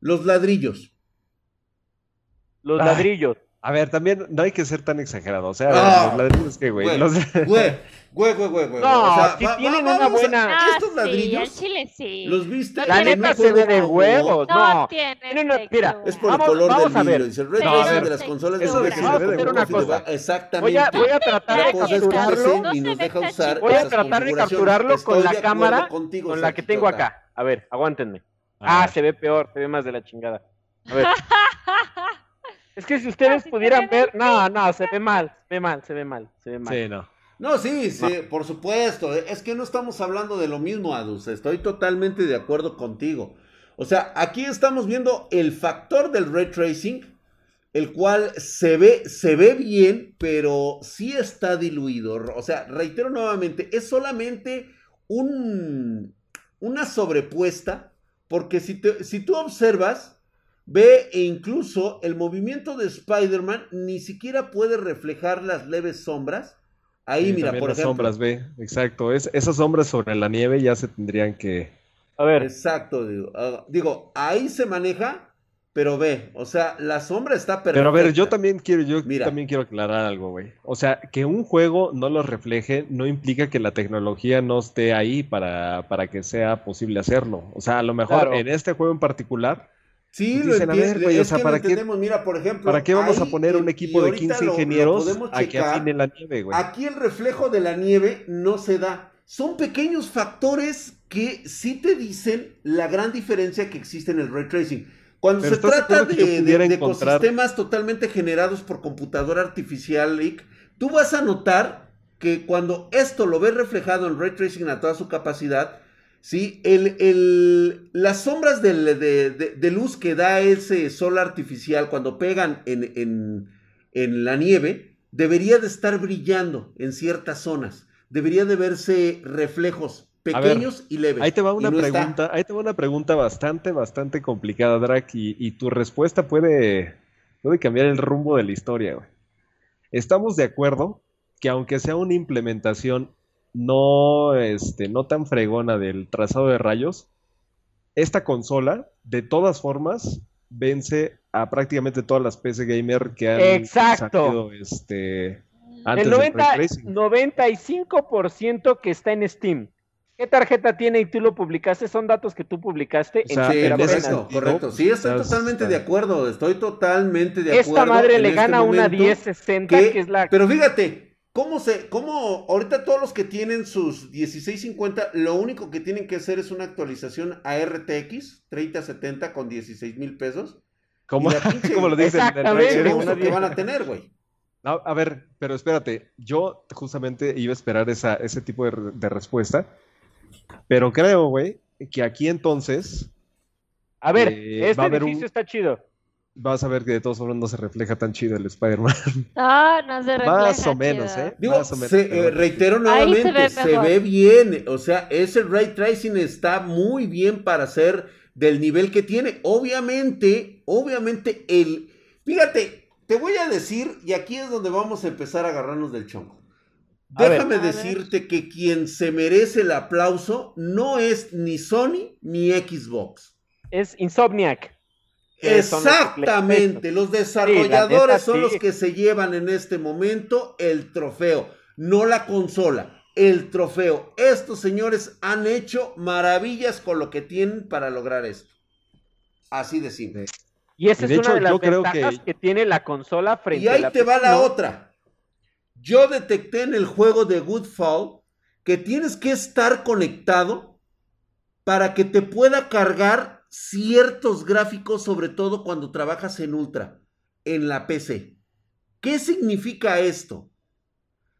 Los ladrillos. Los ladrillos. A ver, también no hay que ser tan exagerado. O sea, ah, los ladrillos que, güey. Güey, los... güey, güey, güey, güey. No, o sea, si tienen una buena. Ah, estos ladrillos. Sí, Chile sí. ¿Los viste? La neta se ve de huevos. No, no tiene. Una, mira, es por el color del vidrio. Dice el red no, de las consolas. Eso de que se ve de cosa. Exactamente. Voy a, tratar de capturarlo. Y nos deja usar voy a tratar de capturarlo con la cámara con la que tengo acá. A ver, aguántenme. Ah, se ve peor, se ve más de la chingada. A ver. Es que si ustedes pudieran ver, no, no, se ve mal, se ve mal, se ve mal, se ve mal. Sí, no. No, sí, sí, por supuesto. Es que no estamos hablando de lo mismo, Adus. Estoy totalmente de acuerdo contigo. O sea, aquí estamos viendo el factor del ray tracing, el cual se ve, se ve bien, pero sí está diluido. O sea, reitero nuevamente, es solamente un, una sobrepuesta, porque si, si tú observas, Ve e incluso el movimiento de Spider-Man ni siquiera puede reflejar las leves sombras. Ahí, mira, por las ejemplo. sombras, ve, exacto. Es, esas sombras sobre la nieve ya se tendrían que. A ver. Exacto, ah, digo, ahí se maneja, pero ve, o sea, la sombra está perfecta. Pero a ver, yo también quiero, yo también quiero aclarar algo, güey. O sea, que un juego no lo refleje no implica que la tecnología no esté ahí para, para que sea posible hacerlo. O sea, a lo mejor en este juego en particular Sí, lo entiendo. es o sea, ¿para qué, Mira, por ejemplo, ¿para qué vamos a poner un equipo de 15 ingenieros a que afinen la nieve, güey? Aquí el reflejo de la nieve no se da. Son pequeños factores que sí te dicen la gran diferencia que existe en el ray tracing. Cuando se trata de, ecosistemas totalmente generados por computadora artificial, tú vas a notar que cuando esto lo ves reflejado en ray tracing a toda su capacidad, ¿sí? El, las sombras de, luz que da ese sol artificial cuando pegan en, la nieve, debería de estar brillando en ciertas zonas. Debería de verse reflejos pequeños y leves. Ahí te va una pregunta, ahí te va una pregunta bastante, bastante complicada, Drac, y, tu respuesta puede, puede cambiar el rumbo de la historia, Estamos de acuerdo que aunque sea una implementación no, este, no tan fregona del trazado de rayos, esta consola, de todas formas, vence a prácticamente todas las PC gamer que han Exacto. este, antes El 95% que está en Steam. ¿Qué tarjeta tiene y tú lo publicaste? Son datos que tú publicaste en sí, correcto, correcto. Sí, estoy totalmente de acuerdo. Estoy totalmente de acuerdo. Esta madre le gana este una 1060, que es la. Pero fíjate, ¿Cómo se, cómo, ahorita todos los que tienen sus 1650, lo único que tienen que hacer es una actualización a RTX 3070 con 16 mil pesos? ¿Cómo, lo dicen? Exactamente. que van a tener, güey. a ver, pero espérate, yo justamente iba a esperar esa, ese tipo de, respuesta, pero creo, güey, que aquí entonces... A ver, eh, este edificio está chido. Vas a ver que de todos modos no se refleja tan chido el Spider-Man. No, no se refleja. Más o menos, ¿eh? Más o menos, eh, reitero nuevamente, se ve, bien. O sea, ese ray tracing está muy bien para ser del nivel que tiene. Obviamente, obviamente, el. Fíjate, te voy a decir, y aquí es donde vamos a empezar a agarrarnos del chongo. Déjame decirte que quien se merece el aplauso no es ni Sony ni Xbox. Es Insomniac. Exactamente, los, desarrolladores son los que se llevan en este momento el trofeo, no la consola, el trofeo. Estos señores han hecho maravillas con lo que tienen para lograr esto. Así de simple. Y esa es una de las ventajas que... tiene la consola frente a Y ahí te va la otra. Yo detecté en el juego de Goodfall que tienes que estar conectado para que te pueda cargar ciertos gráficos, sobre todo cuando trabajas en Ultra, en la PC. ¿Qué significa esto?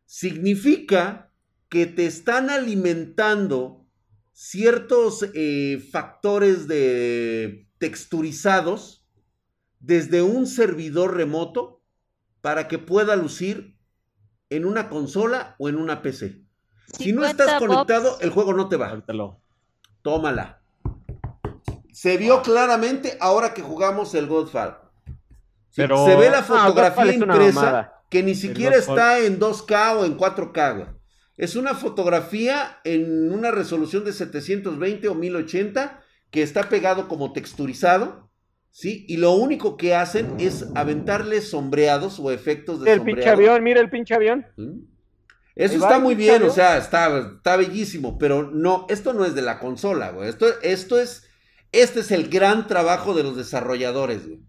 Significa que te están alimentando ciertos eh, factores de texturizados desde un servidor remoto para que pueda lucir en una consola o en una PC. Si no estás conectado, el juego no te va. Tómala. Se vio claramente ahora que jugamos el Godfall. Pero... Se ve la fotografía impresa que ni siquiera está en 2K o en 4K. Es una fotografía en una resolución de 720 o 1080 que está pegado como texturizado. ¿Sí? Y lo único que hacen es aventarle sombreados o efectos de El pinche avión, mira el pinche avión. ¿Mm? Eso está muy bien, o sea, está, está bellísimo, pero no, esto no es de la consola, güey. Esto, esto es este es el gran trabajo de los desarrolladores, güey.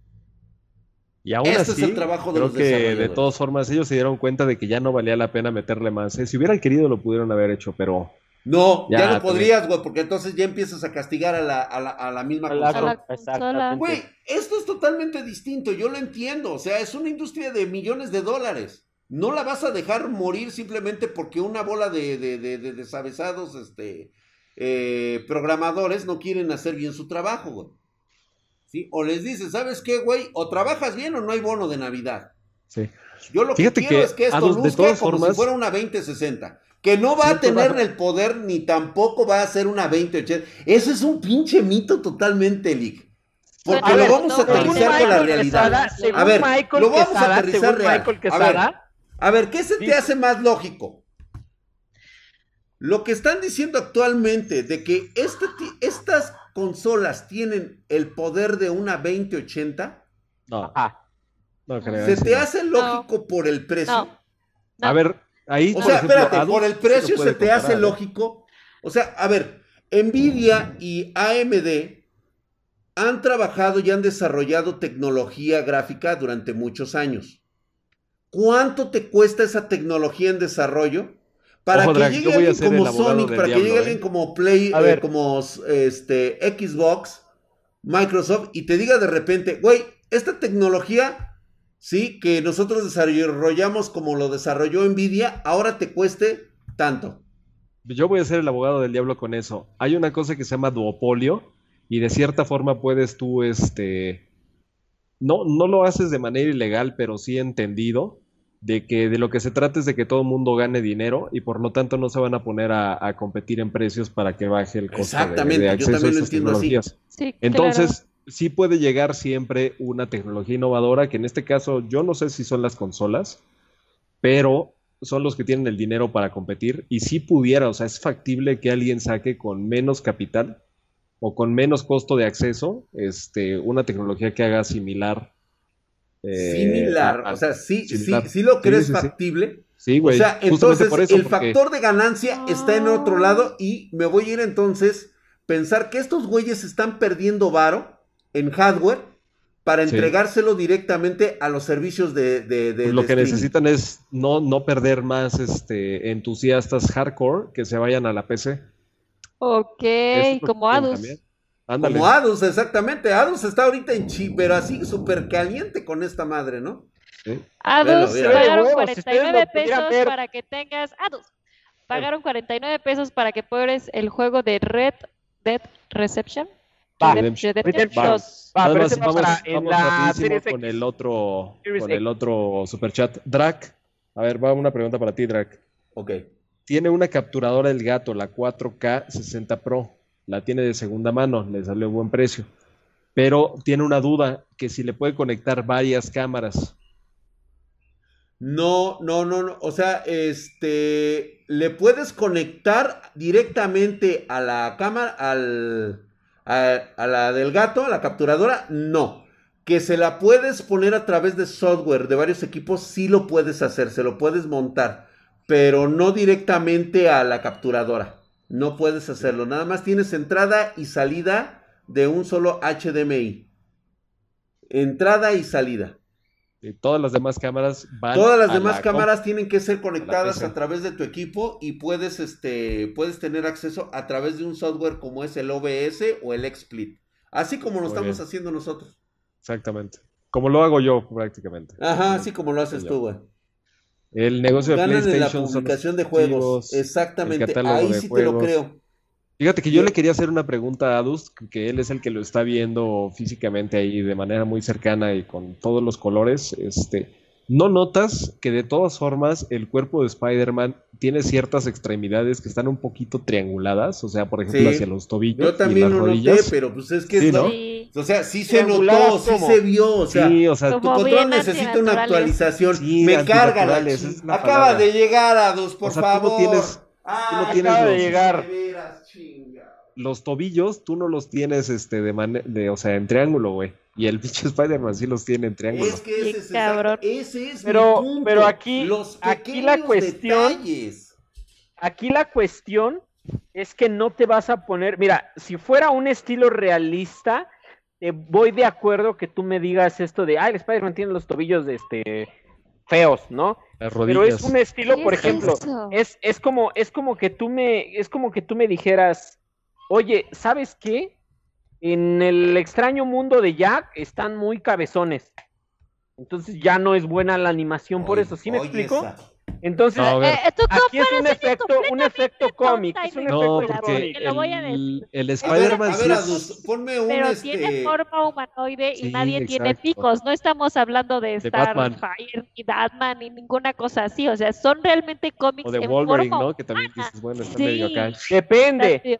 Y aún este así, es el trabajo de creo que de todas formas ellos se dieron cuenta de que ya no valía la pena meterle más. ¿eh? Si hubieran querido lo pudieron haber hecho, pero... No, ya, no podrías, güey, porque entonces ya empiezas a castigar a la, a la, a la misma consola. Güey, esto es totalmente distinto, yo lo entiendo. O sea, es una industria de millones de dólares. No la vas a dejar morir simplemente porque una bola de, de, de, de desavesados, este, eh, programadores no quieren hacer bien su trabajo, güey. ¿Sí? O les dices, ¿sabes qué, güey? O trabajas bien o no hay bono de Navidad. Sí. Yo lo que quiero es que esto luzca como si fuera una 2060. Que no va a tener el poder ni tampoco va a ser una 2080. Eso es un pinche mito totalmente, Lick. Porque lo vamos a aterrizar con la realidad. a ver, lo vamos a aterrizar real. A ver, a ver, ¿qué se te hace más lógico? Lo que están diciendo actualmente de que este estas consolas tienen el poder de una 2080. No. no creo ¿Se te hace lógico por el precio? A ver, ahí. O sea, espérate, por el precio se, te hace ¿eh? lógico. O sea, a ver, Nvidia y AMD han trabajado y han desarrollado tecnología gráfica durante muchos años. ¿Cuánto te cuesta esa tecnología en desarrollo? Para que llegue alguien como Sonic, para que llegue alguien ¿eh? como Play, eh, como este, Xbox, Microsoft, y te diga de repente, güey, esta tecnología, sí, que nosotros desarrollamos como lo desarrolló Nvidia, ahora te cueste tanto. Yo voy a ser el abogado del diablo con eso. Hay una cosa que se llama duopolio, y de cierta forma puedes tú, este, no, no lo haces de manera ilegal, pero sí entendido de que de lo que se trata es de que todo el mundo gane dinero y por lo tanto no se van a poner a, competir en precios para que baje el costo de, acceso a estas tecnologías. Entonces, sí puede llegar siempre una tecnología innovadora, que en este caso yo no sé si son las consolas, pero son los que tienen el dinero para competir y si pudiera, o sea, es factible que alguien saque con menos capital o con menos costo de acceso este, una tecnología que haga similar eh, similar, o sea, sí, sí, sí lo crees factible. Sí, güey. O sea, entonces el factor de ganancia está en otro lado y me voy a ir entonces pensar que estos güeyes están perdiendo varo en hardware para entregárselo directamente a los servicios de... de, pues lo que necesitan es no, no perder más este, entusiastas hardcore que se vayan a la PC. Ok, como Adus. Como Adus, exactamente. Adus está ahorita en chi, pero así súper caliente con esta madre, ¿no? Sí. Adus pagaron 49 pesos para que tengas. Adus pagaron 49 pesos para que pruebes el juego de Red Dead Reception. Redemption, en la con el otro, con el otro superchat. Drac, a ver, va una pregunta para ti, Drac. Ok. Tiene una capturadora del gato, la 4K 60 Pro. La tiene de segunda mano, le salió buen precio. Pero tiene una duda, que si le puede conectar varias cámaras. No, no, no, no. O sea, este, le puedes conectar directamente a la cámara, al, a, la del gato, a la capturadora, no. Que se la puedes poner a través de software de varios equipos, sí lo puedes hacer, se lo puedes montar, pero no directamente a la capturadora. No puedes hacerlo, nada más tienes entrada y salida de un solo HDMI. Entrada y salida. Y todas las demás cámaras van Todas las demás cámaras tienen que ser conectadas a, través de tu equipo y puedes, este, puedes tener acceso a través de un software como es el OBS o el XSplit. Así como lo estamos haciendo nosotros. Exactamente. Como lo hago yo prácticamente. Ajá, así como lo haces tú, güey. El negocio de PlayStation. la publicación de juegos. Exactamente. Ahí sí te lo creo. Fíjate que yo le quería hacer una pregunta a Adus, que él es el que lo está viendo físicamente ahí de manera muy cercana y con todos los colores. Este, ¿No notas que de todas formas el cuerpo de Spider-Man tiene ciertas extremidades que están un poquito trianguladas? O sea, por ejemplo, hacia los tobillos. Yo también y las lo rodillas. noté, pero pues es que es O sea, sí se notó, sí se vio. O sea, sí, o sea tu control necesita una actualización. Me carga la Acaba de llegar, Adus, por favor. Tienes, Ah, no tienes de llegar. Los tobillos, tú no los tienes este de, de o sea, en triángulo, güey. Y el bicho Spider-Man sí los tiene en triángulo. Es que ese, es, cabrón. ese es pero, mi punto. Pero aquí, aquí la cuestión. Aquí la cuestión es que no te vas a poner. Mira, si fuera un estilo realista, te voy de acuerdo que tú me digas esto de, ah, el Spider-Man tiene los tobillos de este feos, ¿no? Pero es un estilo, por ejemplo, es, es, como, es como que tú me, es como que tú me dijeras, oye, ¿sabes qué? En el extraño mundo de Jack están muy cabezones. Entonces ya no es buena la animación por eso, ¿sí me explico? Entonces, eh, aquí es un efecto, un efecto cómic. Es un no, efecto porque el, el Spider-Man ponme un Pero este... tiene forma humanoide y nadie tiene picos. No estamos hablando de, Starfire, ni Batman, ni ninguna cosa así. O sea, son realmente cómics. O de Wolverine, ¿no? Que también dices, bueno, está medio acá. Depende.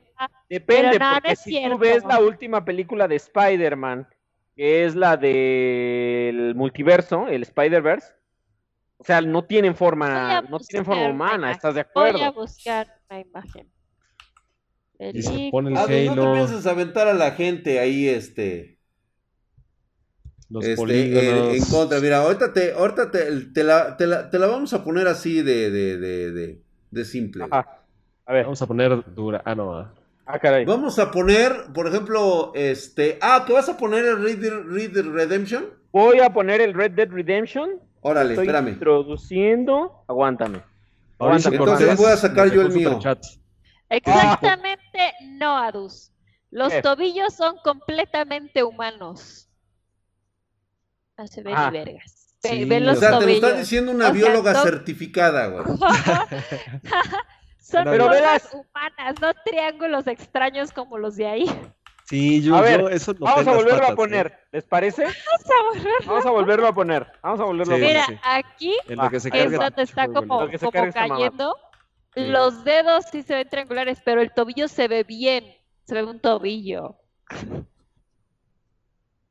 Depende, porque si tú ves la última película de Spider-Man, que es la del multiverso, el Spider-Verse o sea, no tienen forma, no tienen forma humana, ¿estás de acuerdo? Voy a buscar una imagen. Y se pone el ah, Halo. No te pienses aventar a la gente ahí, este. Los este, polígonos. En contra. Mira, ahorita te, ahorita te, te, la, te, la, te la vamos a poner así de, de, de, de, de simple. Ajá. A ver. Vamos a poner dura. Ah, no. Ah. ah, caray. Vamos a poner, por ejemplo, este. Ah, ¿qué vas a poner el Red Dead Redemption? Voy a poner el Red Dead Redemption Órale, Estoy espérame. Introduciendo. Aguántame. Aguántame. Entonces voy a sacar yo el mío. Exactamente no, Adus. Los tobillos son completamente humanos. No se ven ni vergas. Ven los o sea, te lo está diciendo una bióloga certificada, güey. son formas humanas, no triángulos extraños como los de ahí. Sí, yo, a ver, eso Vamos a volverlo a poner, ¿les parece? Vamos a volverlo, a poner. Vamos a volverlo a poner. Mira, aquí es donde está como, como cayendo. Los dedos sí se ven triangulares, pero el tobillo se ve bien. Se ve un tobillo.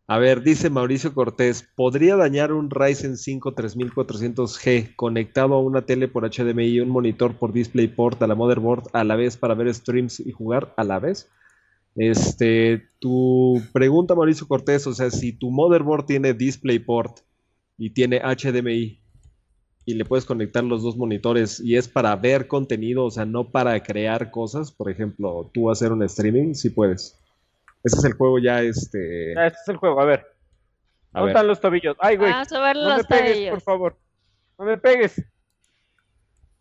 A ver, dice Mauricio Cortés, ¿podría dañar un Ryzen 5 3400G conectado a una tele por HDMI y un monitor por DisplayPort a la motherboard a la vez para ver streams y jugar a la vez? Este, tu pregunta, Mauricio Cortés, o sea, si tu motherboard tiene DisplayPort y tiene HDMI y le puedes conectar los dos monitores y es para ver contenido, o sea, no para crear cosas, por ejemplo, tú hacer un streaming, sí puedes. Ese es el juego ya, este... Ya, este es el juego, a ver. ¿Dónde están los tobillos? Ay, güey. A ver no los me pegues, por favor. No me pegues.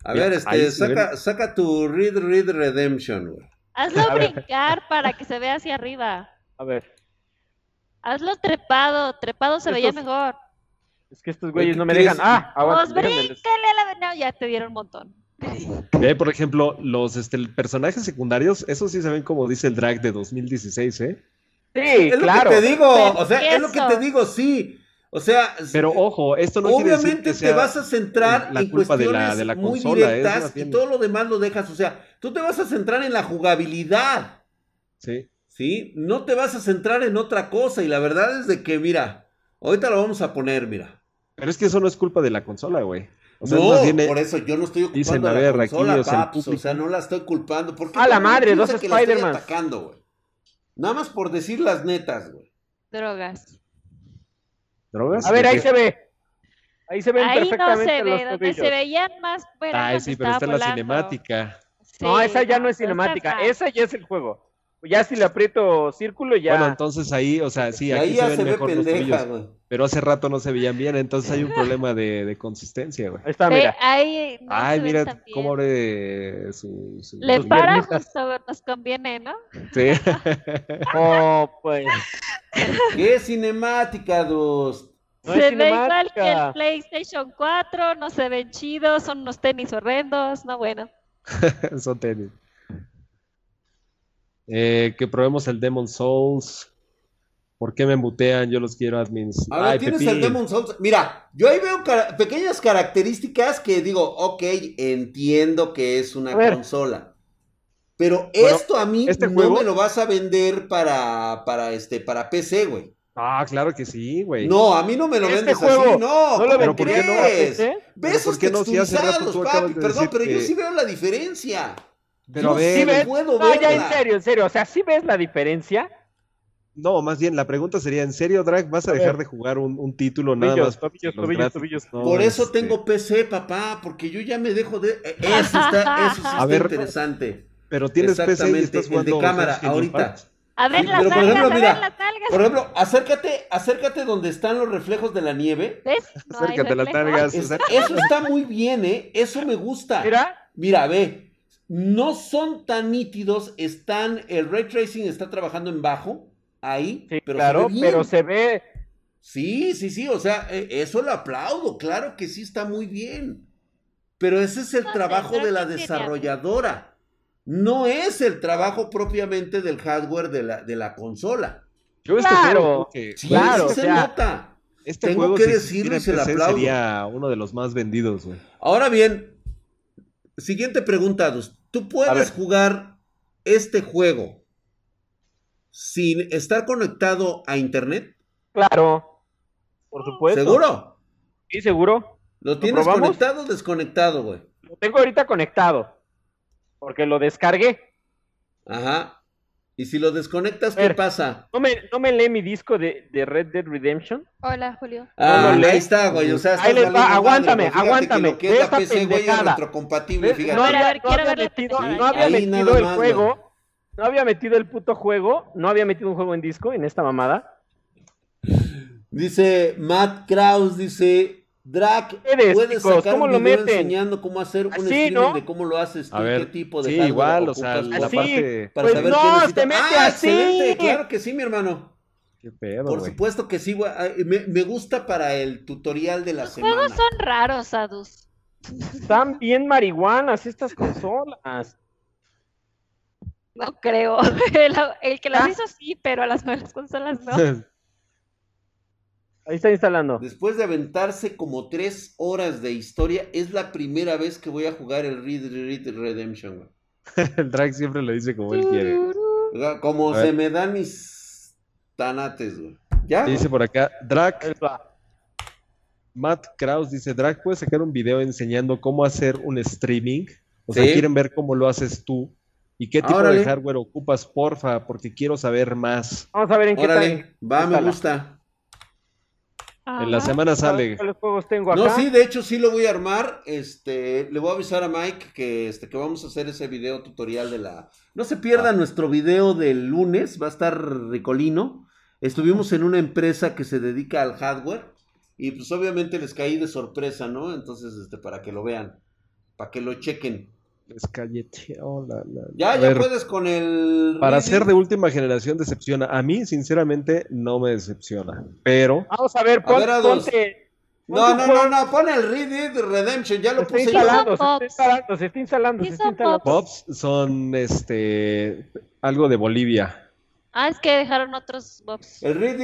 A ver, este, saca, saca tu Read Read Redemption, güey. Hazlo brincar para que se vea hacia arriba. A ver. Hazlo trepado, trepado se veía mejor. Es que estos güeyes no me dejan. Ah, aguanta. Pues bríncale a la... No, ya te dieron un montón. Ve, por ejemplo, los este, personajes secundarios, esos sí se ven como dice el drag de 2016, ¿eh? Sí, es claro. lo que te digo, o sea, es lo que te digo, sí. O sea, pero ojo, esto no obviamente te vas a centrar en cuestiones de la, muy directas y todo lo demás lo dejas, o sea, tú te vas a centrar en la jugabilidad. Sí. Sí, no te vas a centrar en otra cosa y la verdad es de que mira, ahorita lo vamos a poner, mira. Pero es que eso no es culpa de la consola, güey. O sea, no, por eso yo no estoy ocupando la consola, paps, o sea, no la estoy culpando. Porque a la madre, dos Spider-Man. Nada más por decir las netas, güey. Drogas. ¿Drogas? A ver, ahí se ve. Ahí se ven ahí perfectamente no se ve, donde se veían más Ah, sí, pero está en la cinemática. no, esa ya no es cinemática, esa ya es el juego. Ya si le aprieto círculo ya. Bueno, entonces ahí, o sea, sí, aquí se ven mejor los tuyos. Pero hace rato no se veían bien, entonces hay un problema de, de consistencia, güey. Ahí está, mira. ahí no Ay, mira cómo abre su. su Le para justo, nos conviene, ¿no? Sí. oh, pues. ¿Qué cinemática, dos? No se ve igual que el PlayStation 4, no se ven chidos, son unos tenis horrendos, no bueno. son tenis. Eh, que probemos el Demon Souls. ¿Por qué me mutean? Yo los quiero admins. A ver, tienes el Demon Souls. Mira, yo ahí veo pequeñas características que digo, ok, entiendo que es una consola. Pero esto a mí este no me lo vas a vender para, para, este, para PC, güey. Ah, claro que sí, güey. No, a mí no me lo este vendes juego, así, no. ¿No lo ¿Pero por qué no? ¿Ves esos texturizados, papi? Perdón, pero yo sí veo la diferencia. Pero a ver, sí puedo no, ya en serio, en serio, o sea, ¿sí ves la diferencia? No, más bien, la pregunta sería, ¿en serio, Drag, vas a, dejar de jugar un, título nada más? Tobillos, tobillos, tobillos. Por eso este tengo PC, papá, porque yo ya me dejo de... E, eso está, eso sí está interesante. Pero tienes PC y estás jugando el de cámara, ahorita. A ver las por ejemplo, mira, Por ejemplo, acércate, acércate donde están los reflejos de la nieve. ¿Ves? acércate las nalgas. eso está muy bien, ¿eh? Eso me gusta. Mira. Mira, ve no son tan nítidos, están, el ray tracing está trabajando en bajo, ahí, pero claro, se ve pero se ve. Sí, sí, sí, o sea, e, eso lo aplaudo, claro que sí está muy bien. Pero ese es el trabajo de la desarrolladora. No es el trabajo propiamente del hardware de la, de la consola. Yo este claro, que, sí, claro, se nota. Este Tengo que decirlo y se lo aplaudo. Sería uno de los más vendidos, güey. Ahora bien, siguiente pregunta, ¿Tú puedes jugar este juego sin estar conectado a internet? Claro, por supuesto. ¿Seguro? Sí, seguro. ¿Lo tienes conectado o desconectado, güey? Lo tengo ahorita conectado. Porque lo descargué. Ajá. Y si lo desconectas, ¿qué pasa? ¿no me, ¿No me lee mi disco de, de, Red Dead Redemption? Hola, Julio. Ah, ahí está, güey. O sea, ahí les va, aguántame, aguántame. Que lo que es la PC, güey, es retrocompatible, fíjate. No había, no había metido, no había metido el juego. No había metido el puto juego. No había metido un juego en disco en esta mamada. Dice Matt Kraus, dice Drac, puedes sacar un video enseñando cómo hacer un streaming de cómo lo haces, tú, qué tipo de sí, igual, o sea, la parte... para pues saber no, te mete ah, así. excelente, claro que sí, mi hermano. Qué pedo, Por supuesto que sí. Me, me, gusta para el tutorial de la Los semana. juegos son raros, Adus. Están bien marihuanas estas consolas. No creo. El, el que las ah. hizo sí, pero a las nuevas consolas no. Ahí está instalando. Después de aventarse como tres horas de historia, es la primera vez que voy a jugar el Red Dead Redemption. el Drag siempre lo dice como él quiere. Como se me dan mis tanates, güey. ¿Ya? Dice por acá, Drag. Matt Kraus dice, Drag, ¿puedes sacar un video enseñando cómo hacer un streaming? O sea, quieren ver cómo lo haces tú. ¿Y qué tipo de hardware ocupas, porfa? Porque quiero saber más. Vamos a ver en qué Órale, Va, me gusta. En la semana sale. ¿Cuáles juegos tengo acá? No, sí, de hecho sí lo voy a armar. Este, le voy a avisar a Mike que, este, que vamos a hacer ese video tutorial de la. No se pierda ah. nuestro video del lunes, va a estar ricolino. Estuvimos en una empresa que se dedica al hardware y pues obviamente les caí de sorpresa, ¿no? Entonces, este, para que lo vean, para que lo chequen. Les la, Ya, ya puedes con el. Para ser de última generación decepciona. A mí, sinceramente, no me decepciona. Pero. Vamos a ver, pon, ponte, No, no, no, no, pon el Red Redemption, ya lo puse instalando, Se está instalando, se está instalando, se está instalando. Pops son este algo de Bolivia. Ah, es que dejaron otros bobs. El Reed,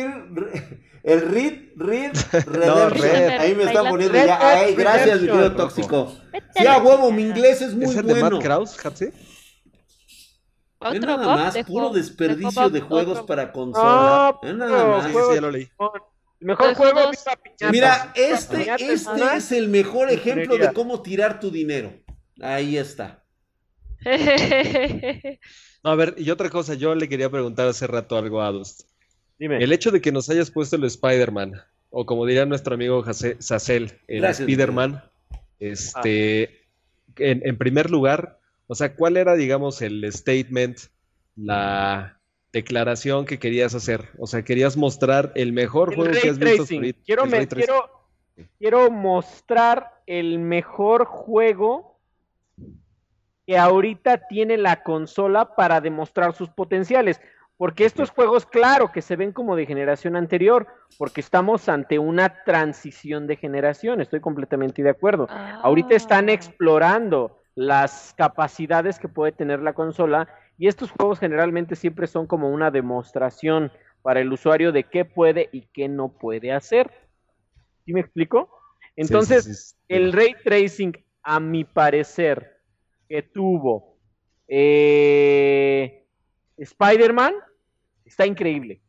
el Reed, Reed, Redemption. Ahí me están poniendo ya. Ay, gracias, mi querido tóxico. Sí, a huevo, mi inglés es muy ¿Es el bueno. De Matt Krause, Es nada más, puro desperdicio de, juegos para consola. es nada más. Sí, ya lo leí. Mejor juego Mira, este, este es el mejor ejemplo de cómo tirar tu dinero. Ahí está. a ver, y otra cosa, yo le quería preguntar hace rato algo a Adust. Dime. El hecho de que nos hayas puesto el Spider-Man, o como diría nuestro amigo Sacel, el Spider-Man, este, en, primer lugar, o sea, ¿cuál era, digamos, el statement, la declaración que querías hacer? O sea, querías mostrar el mejor juego que has visto. Quiero, quiero, quiero mostrar el mejor juego que ahorita tiene la consola para demostrar sus potenciales. Porque estos juegos, claro, que se ven como de generación anterior, porque estamos ante una transición de generación, estoy completamente de acuerdo. Ahorita están ah. explorando las capacidades que puede tener la consola y estos juegos generalmente siempre son como una demostración para el usuario de qué puede y qué no puede hacer. ¿Sí me explico? Entonces, el ray tracing, a mi parecer, que tuvo eh, Spider-Man está increíble.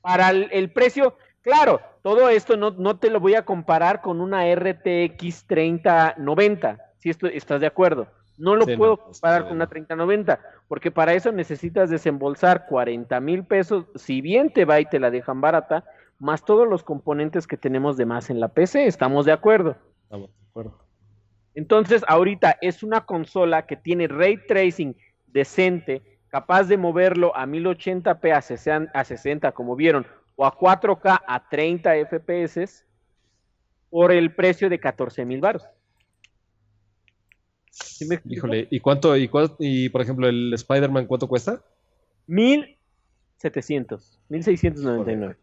Para el, precio, claro, todo esto no, no, te lo voy a comparar con una RTX 3090, si esto, estás de acuerdo. No lo puedo comparar con una 3090, porque para eso necesitas desembolsar 40 mil pesos, si bien te va y te la dejan barata, más todos los componentes que tenemos de más en la PC, ¿estamos de acuerdo? Estamos de acuerdo. Entonces, ahorita es una consola que tiene ray tracing decente, capaz de moverlo a 1080p a 60, como vieron, o a 4K a 30 FPS por el precio de 14 mil baros. Híjole, ¿y cuánto, y, y por ejemplo, el Spider-Man cuánto cuesta? 1700, 1699.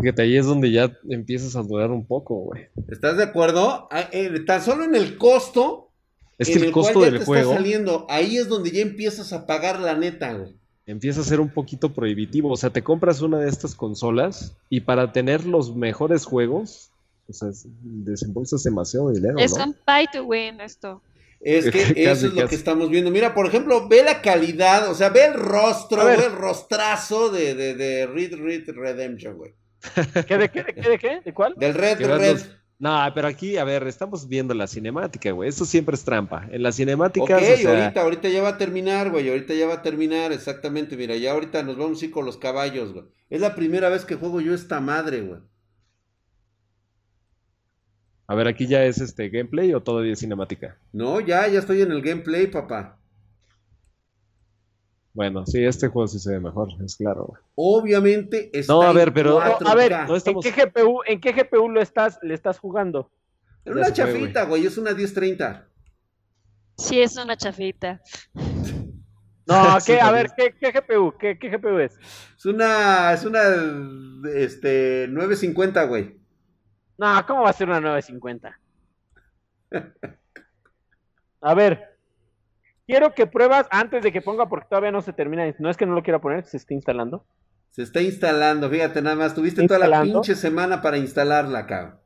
Fíjate, ahí es donde ya empiezas a dudar un poco, güey. ¿Estás de acuerdo? Ah, eh, tan solo en el costo. Es que el, costo del juego. saliendo, ahí es donde ya empiezas a pagar la neta, güey. Empieza a ser un poquito prohibitivo. O sea, te compras una de estas consolas y para tener los mejores juegos, o sea, desembolsas demasiado dinero. Es un pay to win esto. Es que eso es lo que estamos viendo. Mira, por ejemplo, ve la calidad, o sea, ve el rostro, ve el rostrazo de, de, de Red Red Redemption, güey. ¿Qué de qué? ¿De qué? ¿De cuál? Del Red, Red. No, pero aquí, a ver, estamos viendo la cinemática, güey. Esto siempre es trampa. En la cinemática. Ok, ahorita, ahorita ya va a terminar, güey. Ahorita ya va a terminar, exactamente. Mira, ya ahorita nos vamos a ir con los caballos, güey. Es la primera vez que juego yo esta madre, güey. A ver, aquí ya es este gameplay o todavía es cinemática. No, ya, ya estoy en el gameplay, papá. Bueno, sí, este juego sí se ve mejor, es claro. Obviamente está No, a ver, pero a ver, ¿en qué GPU, en qué GPU lo estás le estás jugando? Es una chafita, güey, es una 1030. Sí, es una chafita. No, ¿qué? a ver, ¿qué, GPU? ¿Qué, GPU es? Es una es una este 950, güey. No, ¿cómo va a ser una 950? A ver, Quiero que pruebas antes de que ponga, porque todavía no se termina. No es que no lo quiera poner, se está instalando. Se está instalando, fíjate nada más. Tuviste toda la pinche semana para instalarla, cabrón.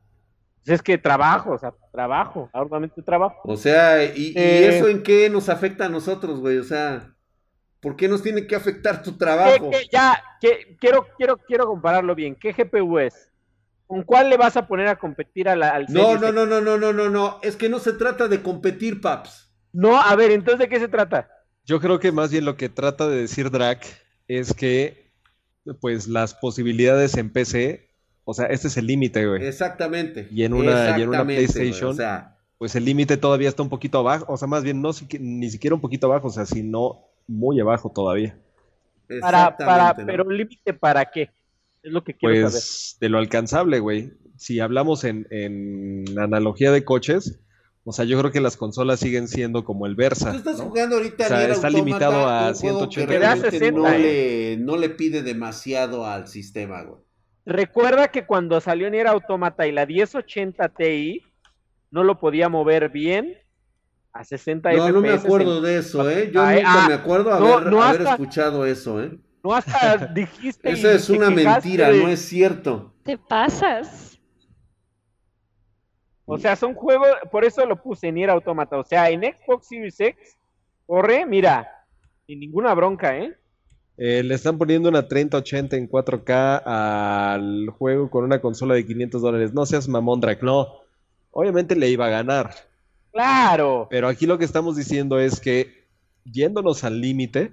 Pues es que trabajo, o sea, trabajo, arduamente trabajo. O sea, ¿y, eh, eso en qué nos afecta a nosotros, güey? O sea, ¿por qué nos tiene que afectar tu trabajo? ya, que, quiero, quiero, quiero compararlo bien. ¿Qué GPU es? ¿Con cuál le vas a poner a competir a la, al No, no, no, no, no, no, no, no. Es que no se trata de competir, paps. No, a ver, entonces ¿de qué se trata? Yo creo que más bien lo que trata de decir Drac es que pues las posibilidades en PC, o sea, este es el límite, güey. Exactamente. Y en una, una PlayStation, pues el límite todavía está un poquito abajo, o sea, más bien no ni siquiera un poquito abajo, o sea, sino muy abajo todavía. Para, para, pero un límite para qué? Es lo que quiero pues, de lo alcanzable, güey. Si hablamos en, en analogía de coches, o sea, yo creo que las consolas siguen siendo como el Versa. Tú estás jugando ahorita o sea, está limitado a 180 no, le, no le pide demasiado al sistema, güey. Recuerda que cuando salió Nier Automata y la 1080 Ti no lo podía mover bien a 60 no, FPS. No, no me acuerdo de eso, ¿eh? Yo nunca ah, me acuerdo haber, haber escuchado eso, ¿eh? No hasta dijiste. Esa es una mentira, no es cierto. Te pasas. O sea, son juegos, por eso lo puse en Nier Automata. O sea, en Xbox Series X, corre, mira, sin ninguna bronca, ¿eh? ¿eh? le están poniendo una 3080 en 4K al juego con una consola de 500 dólares. No seas mamón, Drac, no. Obviamente le iba a ganar. Claro. Pero aquí lo que estamos diciendo es que, yéndonos al límite,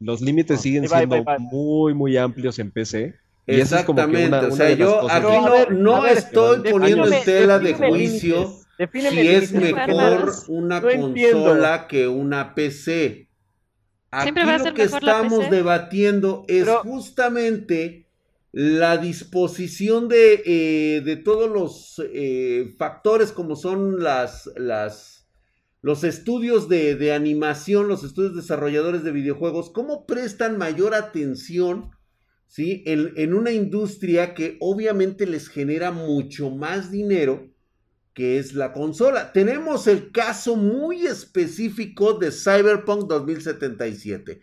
los límites siguen siendo muy, muy amplios en PC. Y Exactamente, o sea, yo aquí no, estoy poniendo en tela de juicio si es mejor una consola que una PC. Aquí lo que estamos debatiendo es justamente la disposición de, eh, de todos los eh, factores como son las, las, los estudios de, de, animación, los estudios desarrolladores de videojuegos, cómo prestan mayor atención ¿sí? En, en, una industria que obviamente les genera mucho más dinero que es la consola. Tenemos el caso muy específico de Cyberpunk 2077.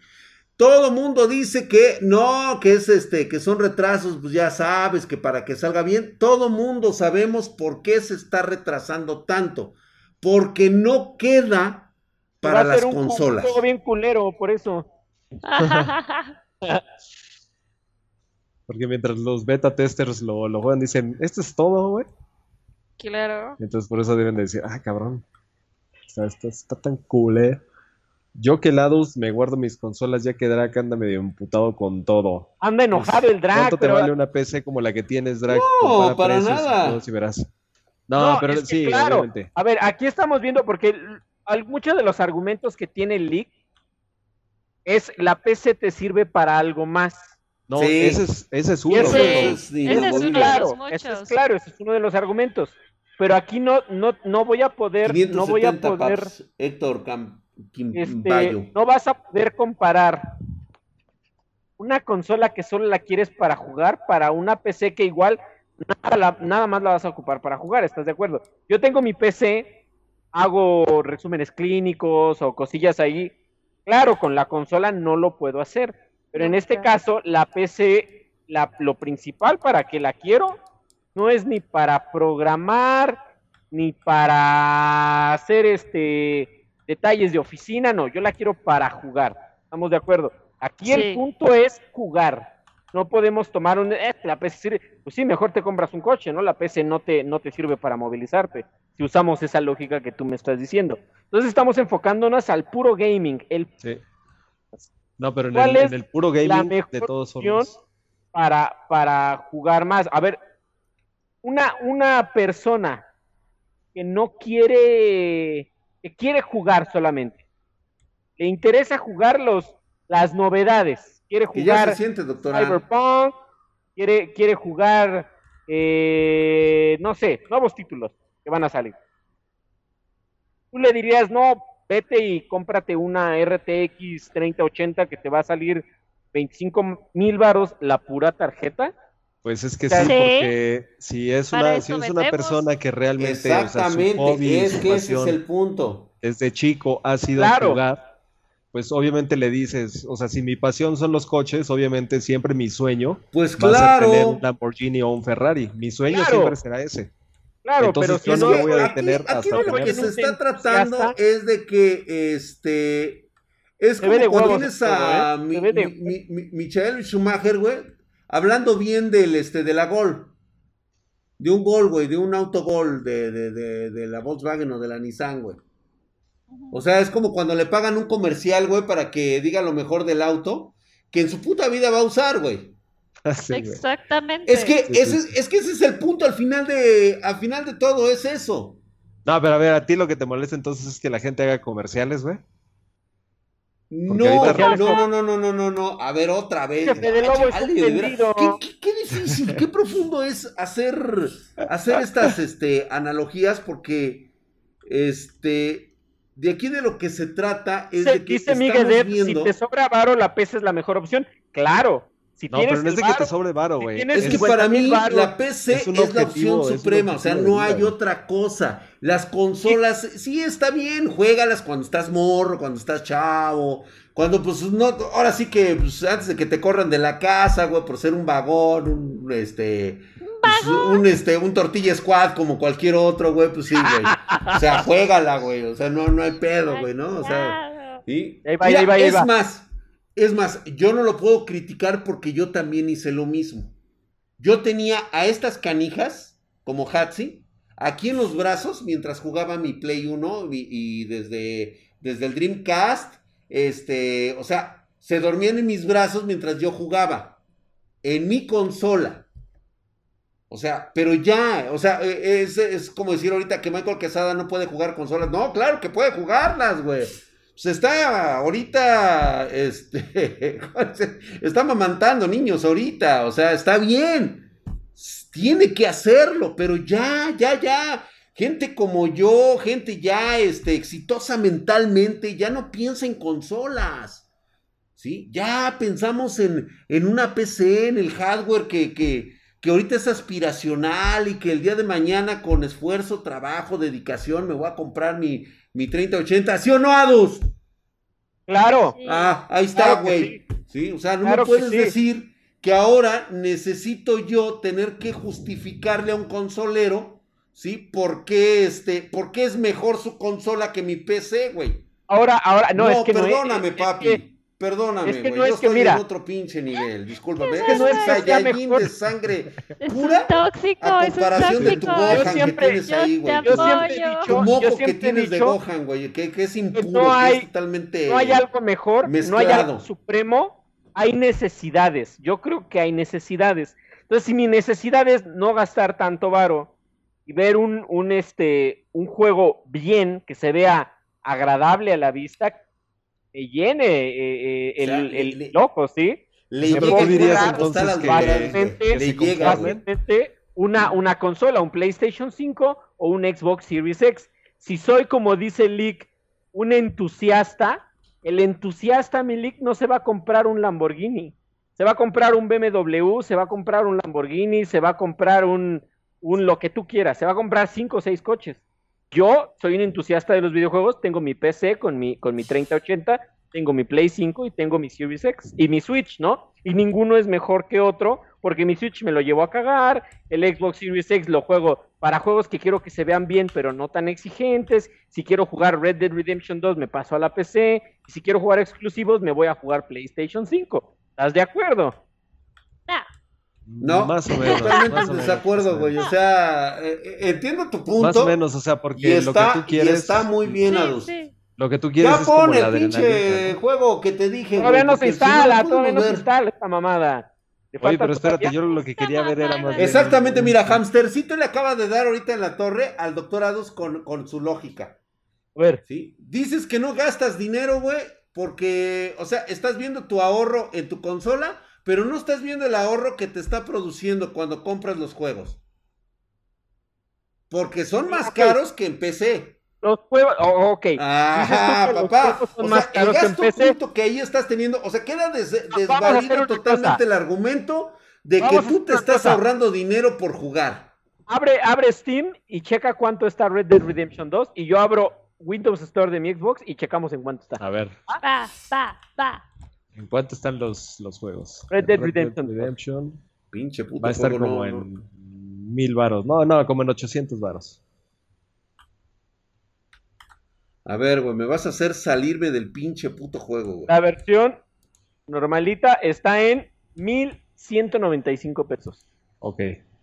Todo mundo dice que no, que es este, que son retrasos, pues ya sabes que para que salga bien, todo mundo sabemos por qué se está retrasando tanto, porque no queda para las consolas. Todo bien culero, por eso. Porque mientras los beta testers lo, lo juegan, dicen, esto es todo, güey. Claro. Entonces por eso deben de decir, ah, cabrón. O sea, esto está tan cool, eh. Yo que lados me guardo mis consolas ya que Drac anda medio emputado con todo. Anda enojado el Drac. ¿Cuánto te vale una PC como la que tienes, Drac? No, para nada. Si verás. No, pero sí, claro. obviamente. A ver, aquí estamos viendo porque muchos de los argumentos que tiene el leak es la PC te sirve para algo más. No, ese, es, ese es uno. Ese, es, uno claro, de los ese es claro, ese es uno de los argumentos. Pero aquí no, no, no voy a poder, no voy a poder. Héctor este, no vas a poder comparar una consola que solo la quieres para jugar para una PC que igual nada, nada más la vas a ocupar para jugar, ¿estás de acuerdo? Yo tengo mi PC, hago resúmenes clínicos o cosillas ahí. Claro, con la consola no lo puedo hacer pero en este caso, la PC, la, lo principal para que la quiero, no es ni para programar, ni para hacer este detalles de oficina, no, yo la quiero para jugar. ¿Estamos de acuerdo? Aquí el punto es jugar. No podemos tomar un eh, la PC sirve, pues sí, mejor te compras un coche, ¿no? La PC no te no te sirve para movilizarte. Si usamos esa lógica que tú me estás diciendo. Entonces estamos enfocándonos al puro gaming, el sí. No, pero en el, en el, puro gaming, de todos formas. Para, para jugar más. A ver, una, una persona que no quiere, que quiere jugar solamente, le interesa jugar los, las novedades, quiere jugar Cyberpunk, quiere, quiere jugar, eh, no sé, nuevos títulos que van a salir. Tú le dirías, no, vete y cómprate una RTX 3080 que te va a salir 25 mil varos la pura tarjeta. Pues es que sí, porque si es una, si es una persona que realmente Exactamente, o es que ese es el punto. Desde chico ha sido jugar, pues obviamente le dices, o sea, si mi pasión son los coches, obviamente siempre mi sueño pues claro. tener un Lamborghini o un Ferrari. Mi sueño siempre será ese. Claro, pero si no, voy a detener aquí, lo que se está tratando es de que este es como cuando tienes a ¿eh? Michael Schumacher, güey, hablando bien del este de la Gol. De un gol, güey, de un autogol de, de, de, de la Volkswagen o de la Nissan, güey. O sea, es como cuando le pagan un comercial, güey, para que diga lo mejor del auto, que en su puta vida va a usar, güey. Exactamente. Es que, ese, es que ese es el punto al final de, al final de todo, es eso. No, pero a ver, a ti lo que te molesta entonces es que la gente haga comerciales, güey. No, no, no, no, no, no, no, A ver, otra vez. qué, difícil, qué profundo es hacer, hacer estas este, analogías, porque este, de aquí de lo que se trata es de que dice Miguel, viendo... si te sobra varo, la PC es la mejor opción. Claro, Si no, pero no es de que te sobre varo, güey. es que para mí la PC es, la opción suprema, o sea, no hay otra cosa. Las consolas, sí está bien, juégalas cuando estás morro, cuando estás chavo, cuando pues no, ahora sí que pues, antes de que te corran de la casa, güey, por ser un vagón, un este pues, un este un tortilla squad como cualquier otro, güey, pues sí, güey. O sea, juégala, güey, o sea, no no hay pedo, güey, ¿no? O sea, ¿sí? es más es más, yo no lo puedo criticar porque yo también hice lo mismo. Yo tenía a estas canijas, como Hatsi, aquí en los brazos mientras jugaba mi Play 1 y, desde, desde el Dreamcast, este, o sea, se dormían en mis brazos mientras yo jugaba. En mi consola. O sea, pero ya, o sea, e, es, es como decir ahorita que Michael Quesada no puede jugar consolas. No, claro que puede jugarlas, güey se está ahorita, este, está mamantando niños ahorita, o sea, está bien, tiene que hacerlo, pero ya, ya, ya, gente como yo, gente ya, este, exitosa mentalmente, ya no piensa en consolas, ¿sí? Ya pensamos en, en una PC, en el hardware que, que, que ahorita es aspiracional y que el día de mañana con esfuerzo, trabajo, dedicación me voy a comprar mi, mi 3080, ¿sí o no, Adus? Claro. Ah, ahí está, güey. sí. o sea, no me puedes decir que ahora necesito yo tener que justificarle a un consolero, ¿sí? ¿Por qué, este, por qué es mejor su consola que mi PC, güey? Ahora, ahora, no, es que perdóname, no papi. Perdóname, güey. No yo estoy en otro pinche nivel. Discúlpame. Es que no es Saiyajin de sangre pura. Es tóxico, a comparación de tu Gohan que tienes ahí, güey. Yo siempre he dicho. Tu moco que tienes de Gohan, güey. Que, que es impuro, no hay, que es totalmente. No hay algo mejor. No hay algo supremo. Hay necesidades. Yo creo que hay necesidades. Entonces, si mi necesidad es no gastar tanto varo y ver un, un, este, un juego bien, que se vea agradable a la vista, llene eh, eh, el, loco, ¿sí? Le ¿Qué dirías entonces que, le llega, una, una consola, un PlayStation 5 o un Xbox Series X. Si soy, como dice Lick, un entusiasta, el entusiasta, mi Lick, no se va a comprar un Lamborghini. Se va a comprar un BMW, se va a comprar un Lamborghini, se va a comprar un, un lo que tú quieras. Se va a comprar cinco o seis coches. Yo soy un entusiasta de los videojuegos, tengo mi PC con mi, con mi 3080, tengo mi Play 5 y tengo mi Series X y mi Switch, ¿no? Y ninguno es mejor que otro, porque mi Switch me lo llevo a cagar, el Xbox Series X lo juego para juegos que quiero que se vean bien, pero no tan exigentes. Si quiero jugar Red Dead Redemption 2, me paso a la PC. Y si quiero jugar exclusivos, me voy a jugar PlayStation 5. ¿Estás de acuerdo? No, más o menos. Totalmente en desacuerdo, güey. O sea, eh, eh, entiendo tu punto. Más o menos, o sea, porque lo que tú quieres. Y está muy bien, Lo que tú quieres ya es pon el pinche juego que te dije. Todavía no se instala, todavía no se instala esta mamada. Oye, pero espérate, yo lo que quería ver era más. Exactamente, mira, Hamstercito le acaba de dar ahorita en la torre al doctor Adus con, con su lógica. A ver. ¿Sí? Dices que no gastas dinero, güey, porque, o sea, estás viendo tu ahorro en tu consola pero no estás viendo el ahorro que te está produciendo cuando compras los juegos. Porque son más caros que en PC. Los juegos, oh, ok. Ajá, papá. Son más caros el gasto que, que ahí estás teniendo, o sea, queda des, desvalido totalmente el argumento de que tú te estás ahorrando dinero por jugar. Abre, abre Steam y checa cuánto está Red Dead Redemption 2 y yo abro Windows Store de mi Xbox y checamos en cuánto está. A ver. Va, va, va. ¿En cuánto están los, los juegos? Red Dead Redemption. Pinche puto Va a estar como en mil varos. No, no, como en 800 varos. A ver, güey, me vas a hacer salirme del pinche puto juego, güey. La versión normalita está en 1195 pesos. Ok.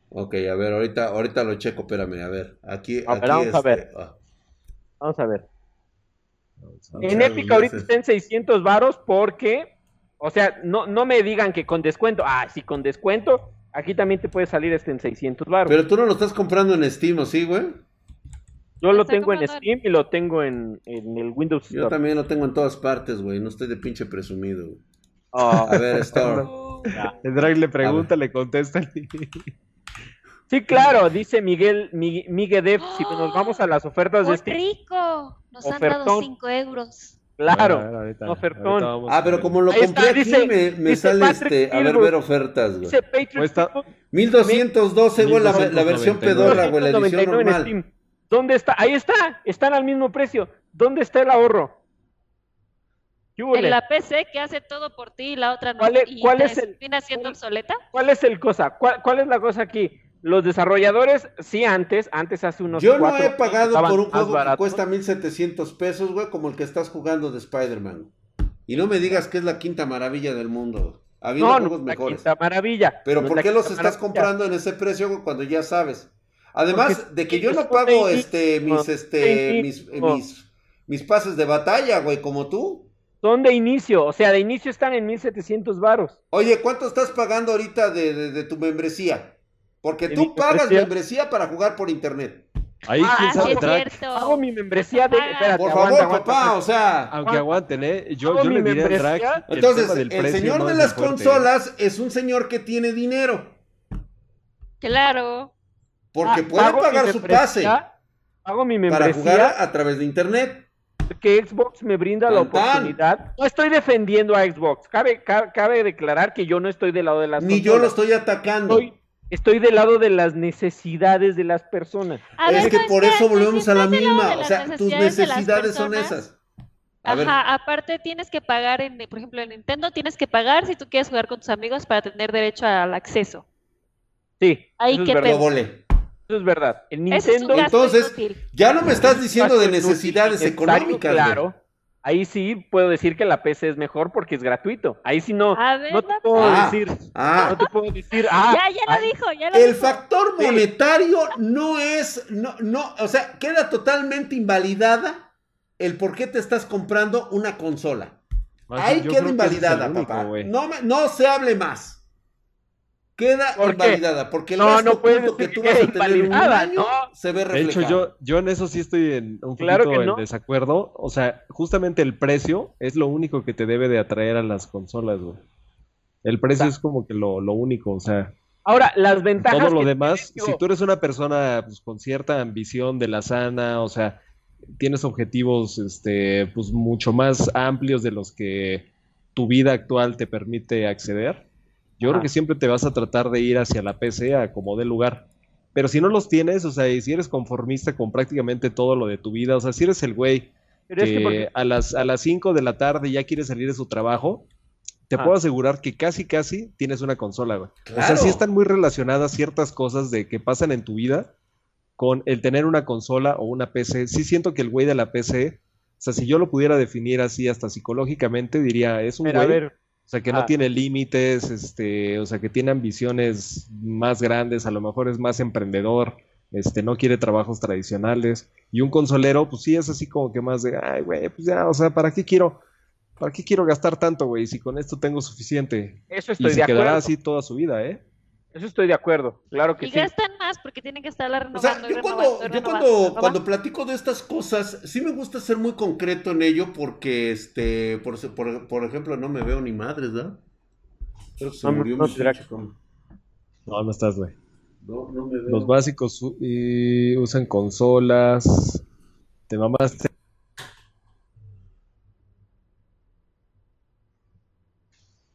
Ok, a ver, ahorita, ahorita lo checo, espérame, a ver. Aquí, a aquí vamos a ver. Este, ah. Vamos a ver. En Epic ahorita está en 600 varos porque o sea, no, no me digan que con descuento. Ah, sí, con descuento. Aquí también te puede salir este en 600 baros. Pero tú no lo estás comprando en Steam, ¿sí, güey? Yo lo tengo en Steam y lo tengo en, el Windows Store. Yo también lo tengo en todas partes, güey. No estoy de pinche presumido. Oh. A ver, Store. El drag le pregunta, le contesta. Sí, claro, dice Miguel, Miguel Dev, si nos vamos a las ofertas de Steam. rico! Nos han dado 5 euros. Claro, ofertón. ah, pero como lo compré aquí, me, sale este. A ver, ver ofertas, güey. Dice Cuesta 1212, güey, la, la, versión pedorra, güey, la edición normal. ¿Dónde está? Ahí está, están al mismo precio. ¿Dónde está el ahorro? En la PC que hace todo por ti y la otra no. ¿Cuál es, y cuál es el, siendo obsoleta? ¿Cuál es el cosa? ¿Cuál, es la cosa aquí? Los desarrolladores, sí, antes, antes hace unos Yo no he pagado por un juego que cuesta 1700 pesos, güey, como el que estás jugando de Spider-Man. Y no me digas que es la quinta maravilla del mundo. Habido no, juegos no, mejores. La quinta maravilla. Pero ¿por qué los estás comprando en ese precio güey, cuando ya sabes? Además de que yo no pago este mis este mis, mis, mis pases de batalla, güey, como tú. Son de inicio, o sea, de inicio están en 1700 varos. Oye, ¿cuánto estás pagando ahorita de, tu membresía? Porque tú pagas membresía? para jugar por internet. Ahí ah, quién sabe, Hago mi membresía de. por favor, papá, o sea. Aunque aguanten, ¿eh? Yo, yo le a Drag. Entonces, el, señor de las consolas es un señor que tiene dinero. Claro. Porque ah, puede pagar su pase. Hago mi membresía. Para jugar a través de internet que Xbox me brinda la oportunidad. No estoy defendiendo a Xbox. Cabe, cabe, declarar que yo no estoy del lado de las Ni yo lo estoy atacando. Estoy, del lado de las necesidades de las personas. es que por eso volvemos a la misma. O sea, tus necesidades son esas. Ajá, aparte tienes que pagar, en, por ejemplo, en Nintendo tienes que pagar si tú quieres jugar con tus amigos para tener derecho al acceso. Sí, ahí que es verdad. El Nintendo. Entonces, ya no me estás diciendo de necesidades económicas. Claro. Ahí sí puedo decir que la PC es mejor porque es gratuito. Ahí sí no, no te puedo ah, decir. Ah. no te puedo decir. Ah, ya, ya lo dijo, ya lo El factor monetario no es, no, no, o sea, queda totalmente invalidada el por qué te estás comprando una consola. Ahí queda invalidada, papá. No, no se hable más queda invalidada porque el no, no punto que tú vas a tener un año se ve reflejado. De hecho, yo, yo en eso sí estoy en un poquito en desacuerdo. O sea, justamente el precio es lo único que te debe de atraer a las consolas, güey. El precio es como que lo, lo, único, o sea. Ahora, las ventajas. Todo lo demás, si tú eres una persona pues, con cierta ambición de la sana, o sea, tienes objetivos este, pues mucho más amplios de los que tu vida actual te permite acceder yo creo que siempre te vas a tratar de ir hacia la PC a como de lugar. Pero si no los tienes, o sea, y si eres conformista con prácticamente todo lo de tu vida, o sea, si eres el güey que, a las a las 5 de la tarde ya quiere salir de su trabajo, te puedo asegurar que casi casi tienes una consola, güey. O sea, sí están muy relacionadas ciertas cosas de que pasan en tu vida con el tener una consola o una PC. Sí siento que el güey de la PC, o sea, si yo lo pudiera definir así hasta psicológicamente, diría, es un güey sea, que no ah. tiene límites, este, o sea, que tiene ambiciones más grandes, a lo mejor es más emprendedor, este, no quiere trabajos tradicionales. Y un consolero, pues sí es así como que más de, ay, güey, pues ya, o sea, ¿para qué quiero, para qué quiero gastar tanto, güey? Si con esto tengo suficiente. Eso estoy y se quedará así toda su vida, ¿eh? Eso estoy de acuerdo, claro que y sí. Y gastan más porque tienen que estar renovando. O sea, yo, cuando, yo cuando, cuando, platico de estas cosas, sí me gusta ser muy concreto en ello porque, este, por, por, por ejemplo, no me veo ni madres, ¿verdad? Creo que se no, murió no, no, no estás, güey. No, no me veo. Los básicos usan consolas. Te mamaste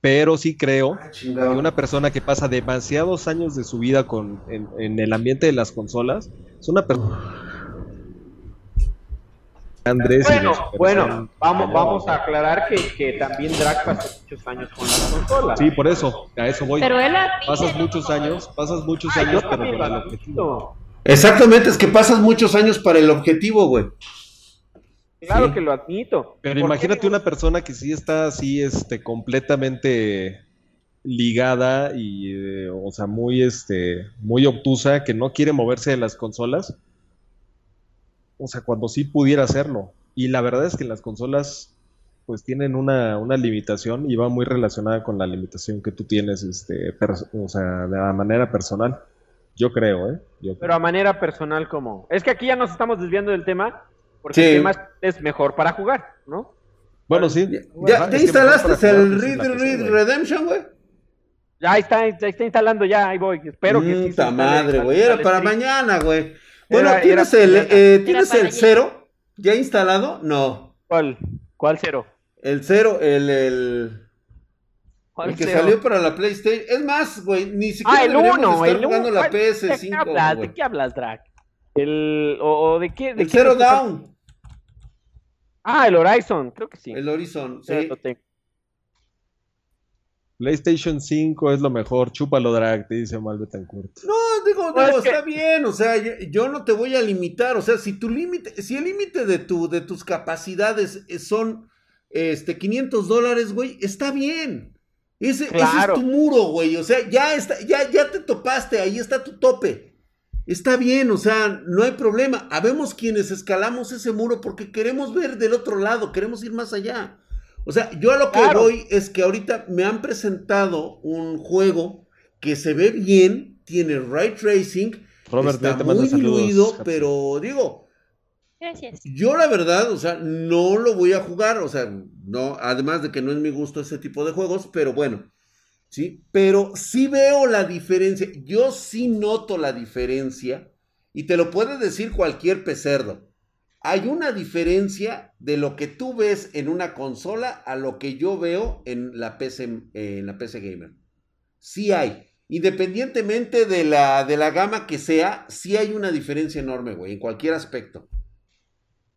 pero sí creo ah, que una persona que pasa demasiados años de su vida con, en, el ambiente de las consolas es una persona... Andrés bueno, bueno, vamos, vamos a aclarar que, también Drag pasó muchos años con las consolas. Sí, por eso, a eso voy. Pero él pasas muchos años, pasas muchos años, pero para el objetivo. Exactamente, es que pasas muchos años para el objetivo, güey. Claro que lo admito. Pero imagínate una persona que sí está así, este, completamente ligada y, eh, o sea, muy, este, muy obtusa, que no quiere moverse de las consolas. O sea, cuando sí pudiera hacerlo. Y la verdad es que las consolas, pues tienen una, una limitación y va muy relacionada con la limitación que tú tienes, este, o sea, de manera personal. Yo creo, ¿eh? Pero a manera personal, ¿cómo? Es que aquí ya nos estamos desviando del tema, porque más es mejor para jugar, ¿no? Bueno, sí. ¿Ya te instalaste el Red Red Redemption, güey? Ya está, ya está instalando ya, ahí voy. Espero que sí. madre, güey. Era para mañana, güey. Bueno, ¿tienes el, eh, ¿tienes el cero ya instalado? No. ¿Cuál? ¿Cuál cero? El cero, el, el, el que salió para la PlayStation. Es más, güey, ni siquiera ah, el uno, estar el jugando la PS5. ¿De qué hablas? ¿De qué hablas, Drag? El, o, de qué? De el Zero Down. Ah, el Horizon, creo que sí. El Horizon, sí. PlayStation 5 es lo mejor, chúpalo drag, te dice Malbetancourt. No, digo, no, está bien, o sea, yo, no te voy a limitar, o sea, si tu límite, si el límite de, tu, de tus capacidades son este, 500 dólares, güey, está bien. Ese, ese, es tu muro, güey, o sea, ya, está, ya, ya te topaste, ahí está tu tope. Está bien, o sea, no hay problema. Habemos quienes escalamos ese muro porque queremos ver del otro lado, queremos ir más allá. O sea, yo a lo que voy es que ahorita me han presentado un juego que se ve bien, tiene ray tracing, Robert, está muy diluido, pero digo, Gracias. Yo la verdad, o sea, no lo voy a jugar, o sea, no, además de que no es mi gusto ese tipo de juegos, pero bueno, sí, pero sí veo la diferencia, yo sí noto la diferencia y te lo puede decir cualquier pecerdo hay una diferencia de lo que tú ves en una consola a lo que yo veo en la PC, en la PC Gamer. Sí hay. Independientemente de la, de la gama que sea, sí hay una diferencia enorme, güey, en cualquier aspecto.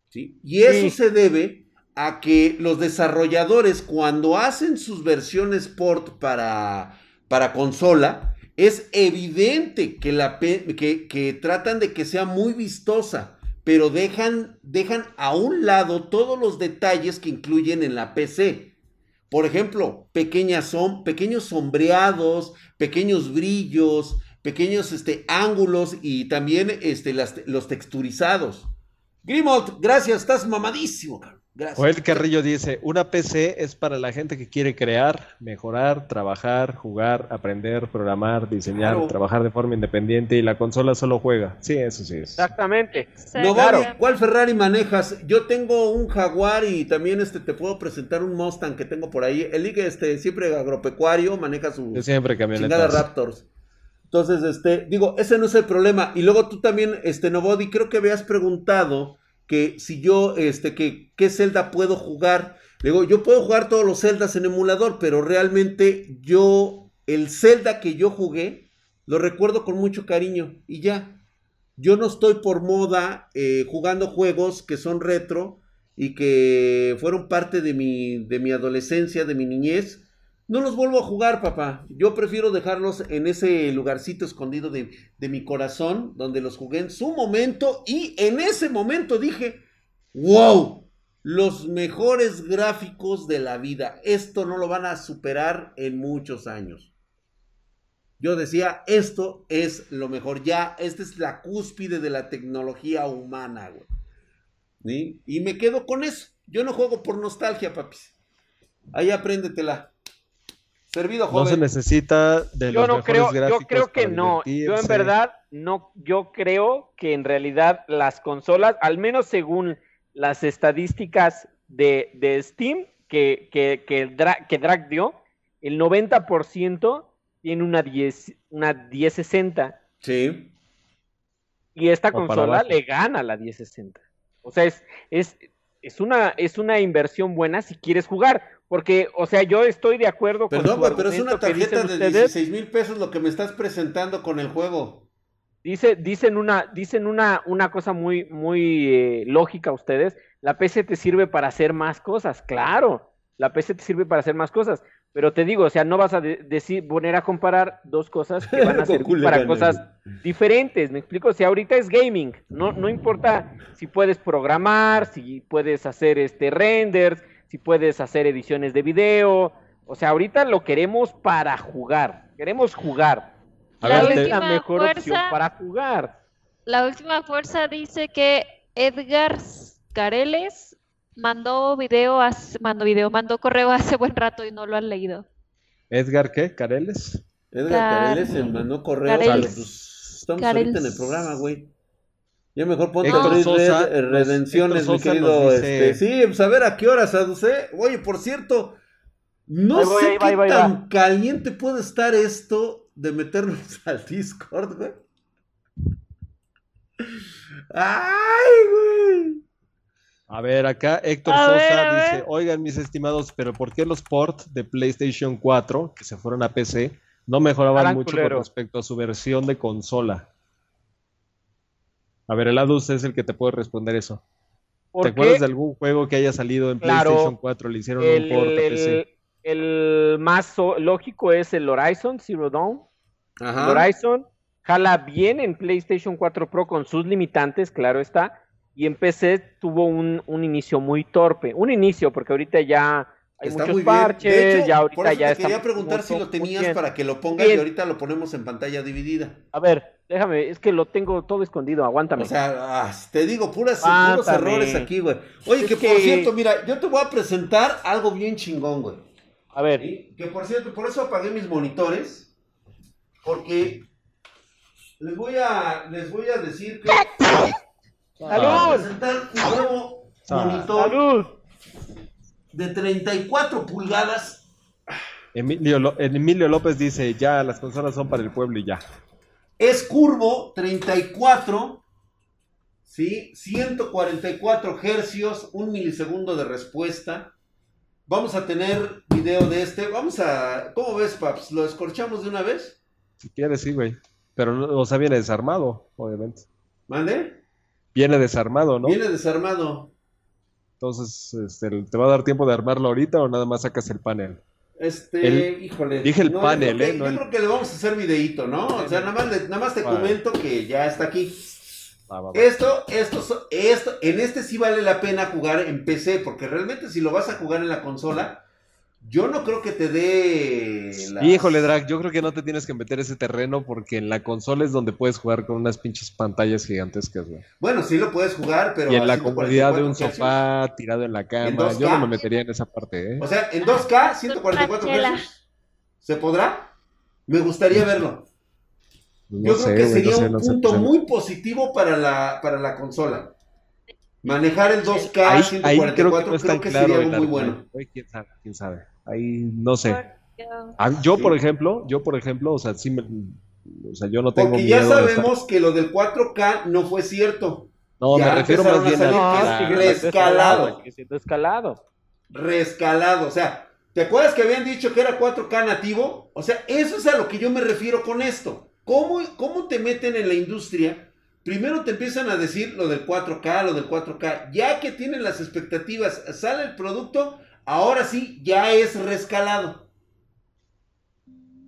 ¿Sí? Y eso se debe a que los desarrolladores, cuando hacen sus versiones port para, para consola, es evidente que, la, que, que tratan de que sea muy vistosa pero dejan, dejan a un lado todos los detalles que incluyen en la PC. Por ejemplo, pequeñas son, pequeños sombreados, pequeños brillos, pequeños este, ángulos y también este, los texturizados. Grimald, gracias, estás mamadísimo. Gracias. Joel Carrillo dice, una PC es para la gente que quiere crear, mejorar, trabajar, jugar, aprender, programar, diseñar, trabajar de forma independiente y la consola solo juega. Sí, eso sí es. Exactamente. No, claro. ¿Cuál Ferrari manejas? Yo tengo un Jaguar y también este te puedo presentar un Mustang que tengo por ahí. El Ligue este siempre agropecuario, maneja su Yo siempre chingada Raptors. Entonces, este, digo, ese no es el problema. Y luego tú también, este, Novodi, creo que habías preguntado que si yo, este, que, ¿qué Zelda puedo jugar? Digo, yo puedo jugar todos los Zeldas en emulador, pero realmente yo, el Zelda que yo jugué, lo recuerdo con mucho cariño y ya. Yo no estoy por moda eh, jugando juegos que son retro y que fueron parte de mi, de mi adolescencia, de mi niñez no los vuelvo a jugar, papá. Yo prefiero dejarlos en ese lugarcito escondido de, mi corazón, donde los jugué en su momento. Y en ese momento dije, wow, los mejores gráficos de la vida. Esto no lo van a superar en muchos años. Yo decía, esto es lo mejor. Ya, esta es la cúspide de la tecnología humana, güey. Y me quedo con eso. Yo no juego por nostalgia, papis. Ahí apréndetela. Servido joven. No se necesita de yo los no creo, Yo creo que no. Yo en verdad no, yo creo que en realidad las consolas, al menos según las estadísticas de, Steam que, que, que, Drag dio, el 90% tiene una 10, una 1060. Sí. Y esta consola le gana a la 1060. O sea, es, es, es, una, es una inversión buena si quieres jugar. Porque, o sea, yo estoy de acuerdo con Perdón, pero es una tarjeta de 16 mil pesos lo que me estás presentando con el juego. Dice, dicen una, dicen una, una cosa muy, muy eh, lógica ustedes. La PC te sirve para hacer más cosas, claro. La PC te sirve para hacer más cosas. Pero te digo, o sea, no vas a decir, poner a comparar dos cosas que van a servir para cosas diferentes. Me explico, o sea, ahorita es gaming. No, no importa si puedes programar, si puedes hacer este renders, si puedes hacer ediciones de video. O sea, ahorita lo queremos para jugar. Queremos jugar. La, la mejor opción para jugar. La última fuerza dice que Edgar Careles mandó video, mandó video, mandó correo hace buen rato y no lo han leído. ¿Edgar qué? ¿Careles? Edgar Careles mandó correo. Pues, estamos ahorita en el programa, güey. Ya mejor ponte a abrir redenciones, mi querido. Este, sí, pues a ver a qué horas aduce. Oye, por cierto, no sé qué tan caliente puede estar esto de meternos al Discord, güey. Ay, güey. A ver, acá Héctor Sosa dice, oigan mis estimados, pero ¿por qué los ports de PlayStation 4 que se fueron a PC no mejoraban mucho con respecto a su versión de consola? A ver, el Adus es el que te puede responder eso. ¿Te acuerdas de algún juego que haya salido en PlayStation 4? Le hicieron un port a PC. El, más lógico es el Horizon Zero Dawn. Horizon jala bien en PlayStation 4 Pro con sus limitantes, claro está y en PC tuvo un, inicio muy torpe. Un inicio, porque ahorita ya hay muchos parches, ya ahorita por eso ya te quería preguntar si lo tenías para que lo pongas y ahorita lo ponemos en pantalla dividida. A ver, déjame, es que lo tengo todo escondido, aguántame. O sea, ah, te digo, puras, puros errores aquí, güey. Oye, que, por cierto, mira, yo te voy a presentar algo bien chingón, güey. A ver. Que por cierto, por eso apagué mis monitores, porque les voy a, les voy a decir que... ¡Salud! presentar un nuevo monitor de 34 pulgadas. Emilio, Emilio López dice, ya las consolas son para el pueblo y ya. Es curvo, 34, ¿sí? 144 hercios, un milisegundo de respuesta. Vamos a tener video de este. Vamos a. ¿Cómo ves, Paps? ¿Lo escorchamos de una vez? Si quieres, sí, güey. Pero no, o sea, viene desarmado, obviamente. ¿Mande? Viene desarmado, ¿no? Viene desarmado. Entonces, este, ¿te va a dar tiempo de armarlo ahorita o nada más sacas el panel? Este, híjole. Dije el panel, ¿eh? yo creo que le vamos a hacer videíto, ¿no? O sea, nada más, nada más te comento que ya está aquí. Esto, esto, esto, en este sí vale la pena jugar en PC, porque realmente si lo vas a jugar en la consola, yo no creo que te dé. Híjole, Drag, yo creo que no te tienes que meter ese terreno porque en la consola es donde puedes jugar con unas pinches pantallas gigantescas, güey. Bueno, sí lo puedes jugar, pero. Y en la comodidad de un sofá tirado en la cama. Yo no me metería en esa parte, ¿eh? O sea, en 2K, 144 pesos. ¿Se podrá? Me gustaría verlo. yo creo que sería un punto muy positivo para la, para la consola. Manejar el 2K 144 creo que, sería algo muy bueno. ¿Quién sabe? ¿Quién sabe? Ahí no sé. Yo, por ejemplo, yo, por ejemplo, o sea, sí me, o sea, yo no tengo Porque ya sabemos que lo del 4K no fue cierto. No, me refiero más bien a, a reescalado. Escalado. Reescalado, o sea, ¿te acuerdas que habían dicho que era 4K nativo? O sea, eso es a lo que yo me refiero con esto. ¿Cómo, cómo te meten en la industria? Primero te empiezan a decir lo del 4K, lo del 4K. Ya que tienen las expectativas, sale el producto, ahora sí, ya es rescalado.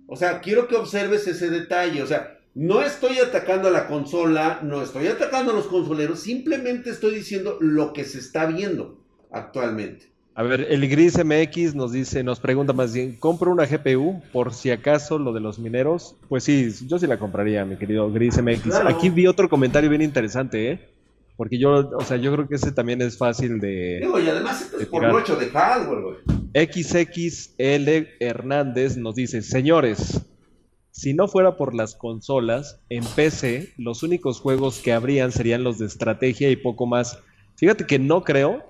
O sea, quiero que observes ese detalle. O sea, no estoy atacando a la consola, no estoy atacando a los consoleros, simplemente estoy diciendo lo que se está viendo actualmente. A ver, el Gris MX nos dice, nos pregunta más bien, ¿compro una GPU por si acaso lo de los mineros? Pues sí, yo sí la compraría, mi querido Gris MX. Aquí vi otro comentario bien interesante, ¿eh? Porque yo, o sea, yo creo que ese también es fácil de. Digo, y además esto es por mucho de hardware, güey. XXL Hernández nos dice, señores, si no fuera por las consolas, en PC, los únicos juegos que habrían serían los de estrategia y poco más. Fíjate que no creo.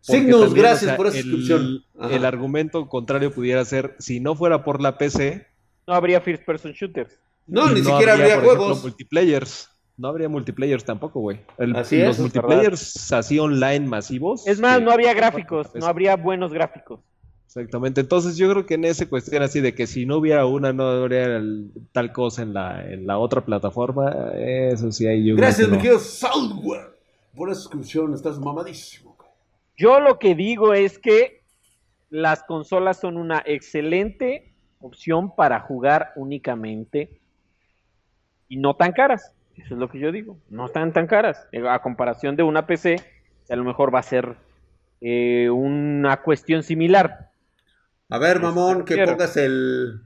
Signos, gracias por esa inscripción. El argumento contrario pudiera ser, si no fuera por la PC... No habría first person shooters. No, ni siquiera habría, juegos. multiplayers no habría multiplayers tampoco, güey. los multiplayers así online masivos. Es más, no habría gráficos, no habría buenos gráficos. Exactamente. Entonces yo creo que en esa cuestión así de que si no hubiera una, no habría tal cosa en la, en la otra plataforma, eso sí hay yo Gracias, mi querido Software, por esa suscripción, estás mamadísimo. Yo lo que digo es que las consolas son una excelente opción para jugar únicamente y no tan caras. Eso es lo que yo digo. No están tan caras. Eh, a comparación de una PC, a lo mejor va a ser eh, una cuestión similar. A ver, mamón, que pongas el,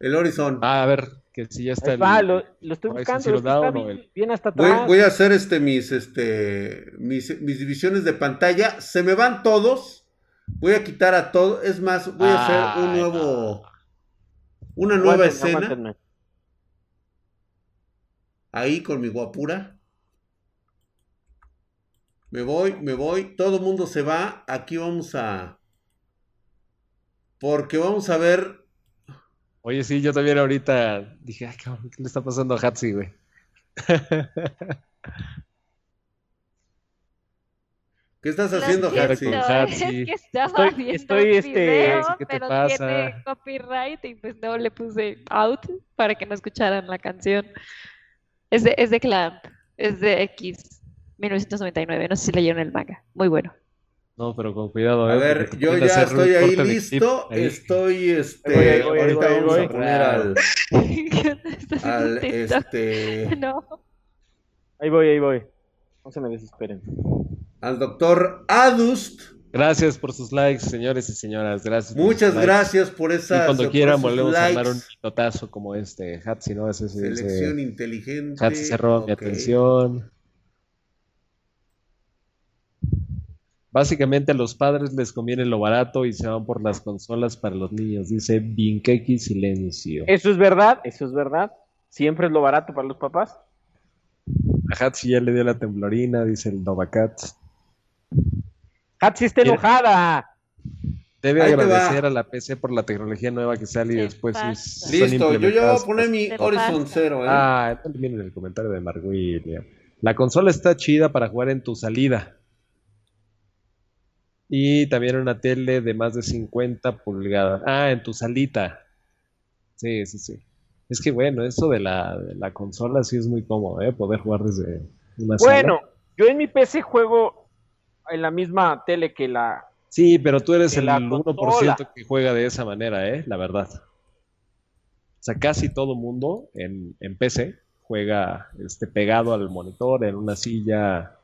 el Horizon. Ah, a ver, que si ya está. el, lo, estoy buscando. bien, hasta atrás. Voy, a hacer este mis, este, mis, mis, divisiones de pantalla. Se me van todos. Voy a quitar a todos. Es más, voy a hacer un nuevo. Una nueva escena ahí con mi guapura. Me voy, me voy, todo el mundo se va. Aquí vamos a... Porque vamos a ver... Oye, sí, yo también ahorita dije, ay, cabrón, ¿qué le está pasando a Hatsi, güey? ¿Qué estás haciendo, Hatsi? Es que estaba estoy, este, video, pero tiene copyright y pues no le puse out para que no escucharan la canción. Es de, es de Clamp, es de X 1999, no sé si leyeron el manga, muy bueno. No, pero con cuidado. A eh, ver, yo ya estoy ahí listo. Estoy, este, ahorita vamos a poner al, al, este... No. Ahí voy, ahí voy. No se me desesperen. Al doctor Adust. Gracias por sus likes, señores y señoras. Gracias. Muchas gracias por esa. Y cuando quieran volvemos a dar un notazo como este. Hatsi, ¿no? Ese, Selección inteligente. Hatsi se roba mi atención. Básicamente a los padres les conviene lo barato y se van por las consolas para los niños, dice Binkeki Silencio. Eso es verdad, eso es verdad. Siempre es lo barato para los papás. A Hatsi ya le dio la temblorina, dice el Novacat. Hatsi está enojada. Debe agradecer a la PC por la tecnología nueva que sale y después Listo, yo ya voy a poner mi Horizon Zero. ¿eh? Ah, también en el comentario de Mark William. La consola está chida para jugar en tu salida. Y también una tele de más de 50 pulgadas. Ah, en tu salita. Sí, sí, sí. Es que bueno, eso de la, la consola sí es muy cómodo, ¿eh? Poder jugar desde una Bueno, yo en mi PC juego en la misma tele que la... Sí, pero tú eres el 1% que juega de esa manera, ¿eh? La verdad. O sea, casi todo mundo en, en PC juega este, pegado al monitor, en una silla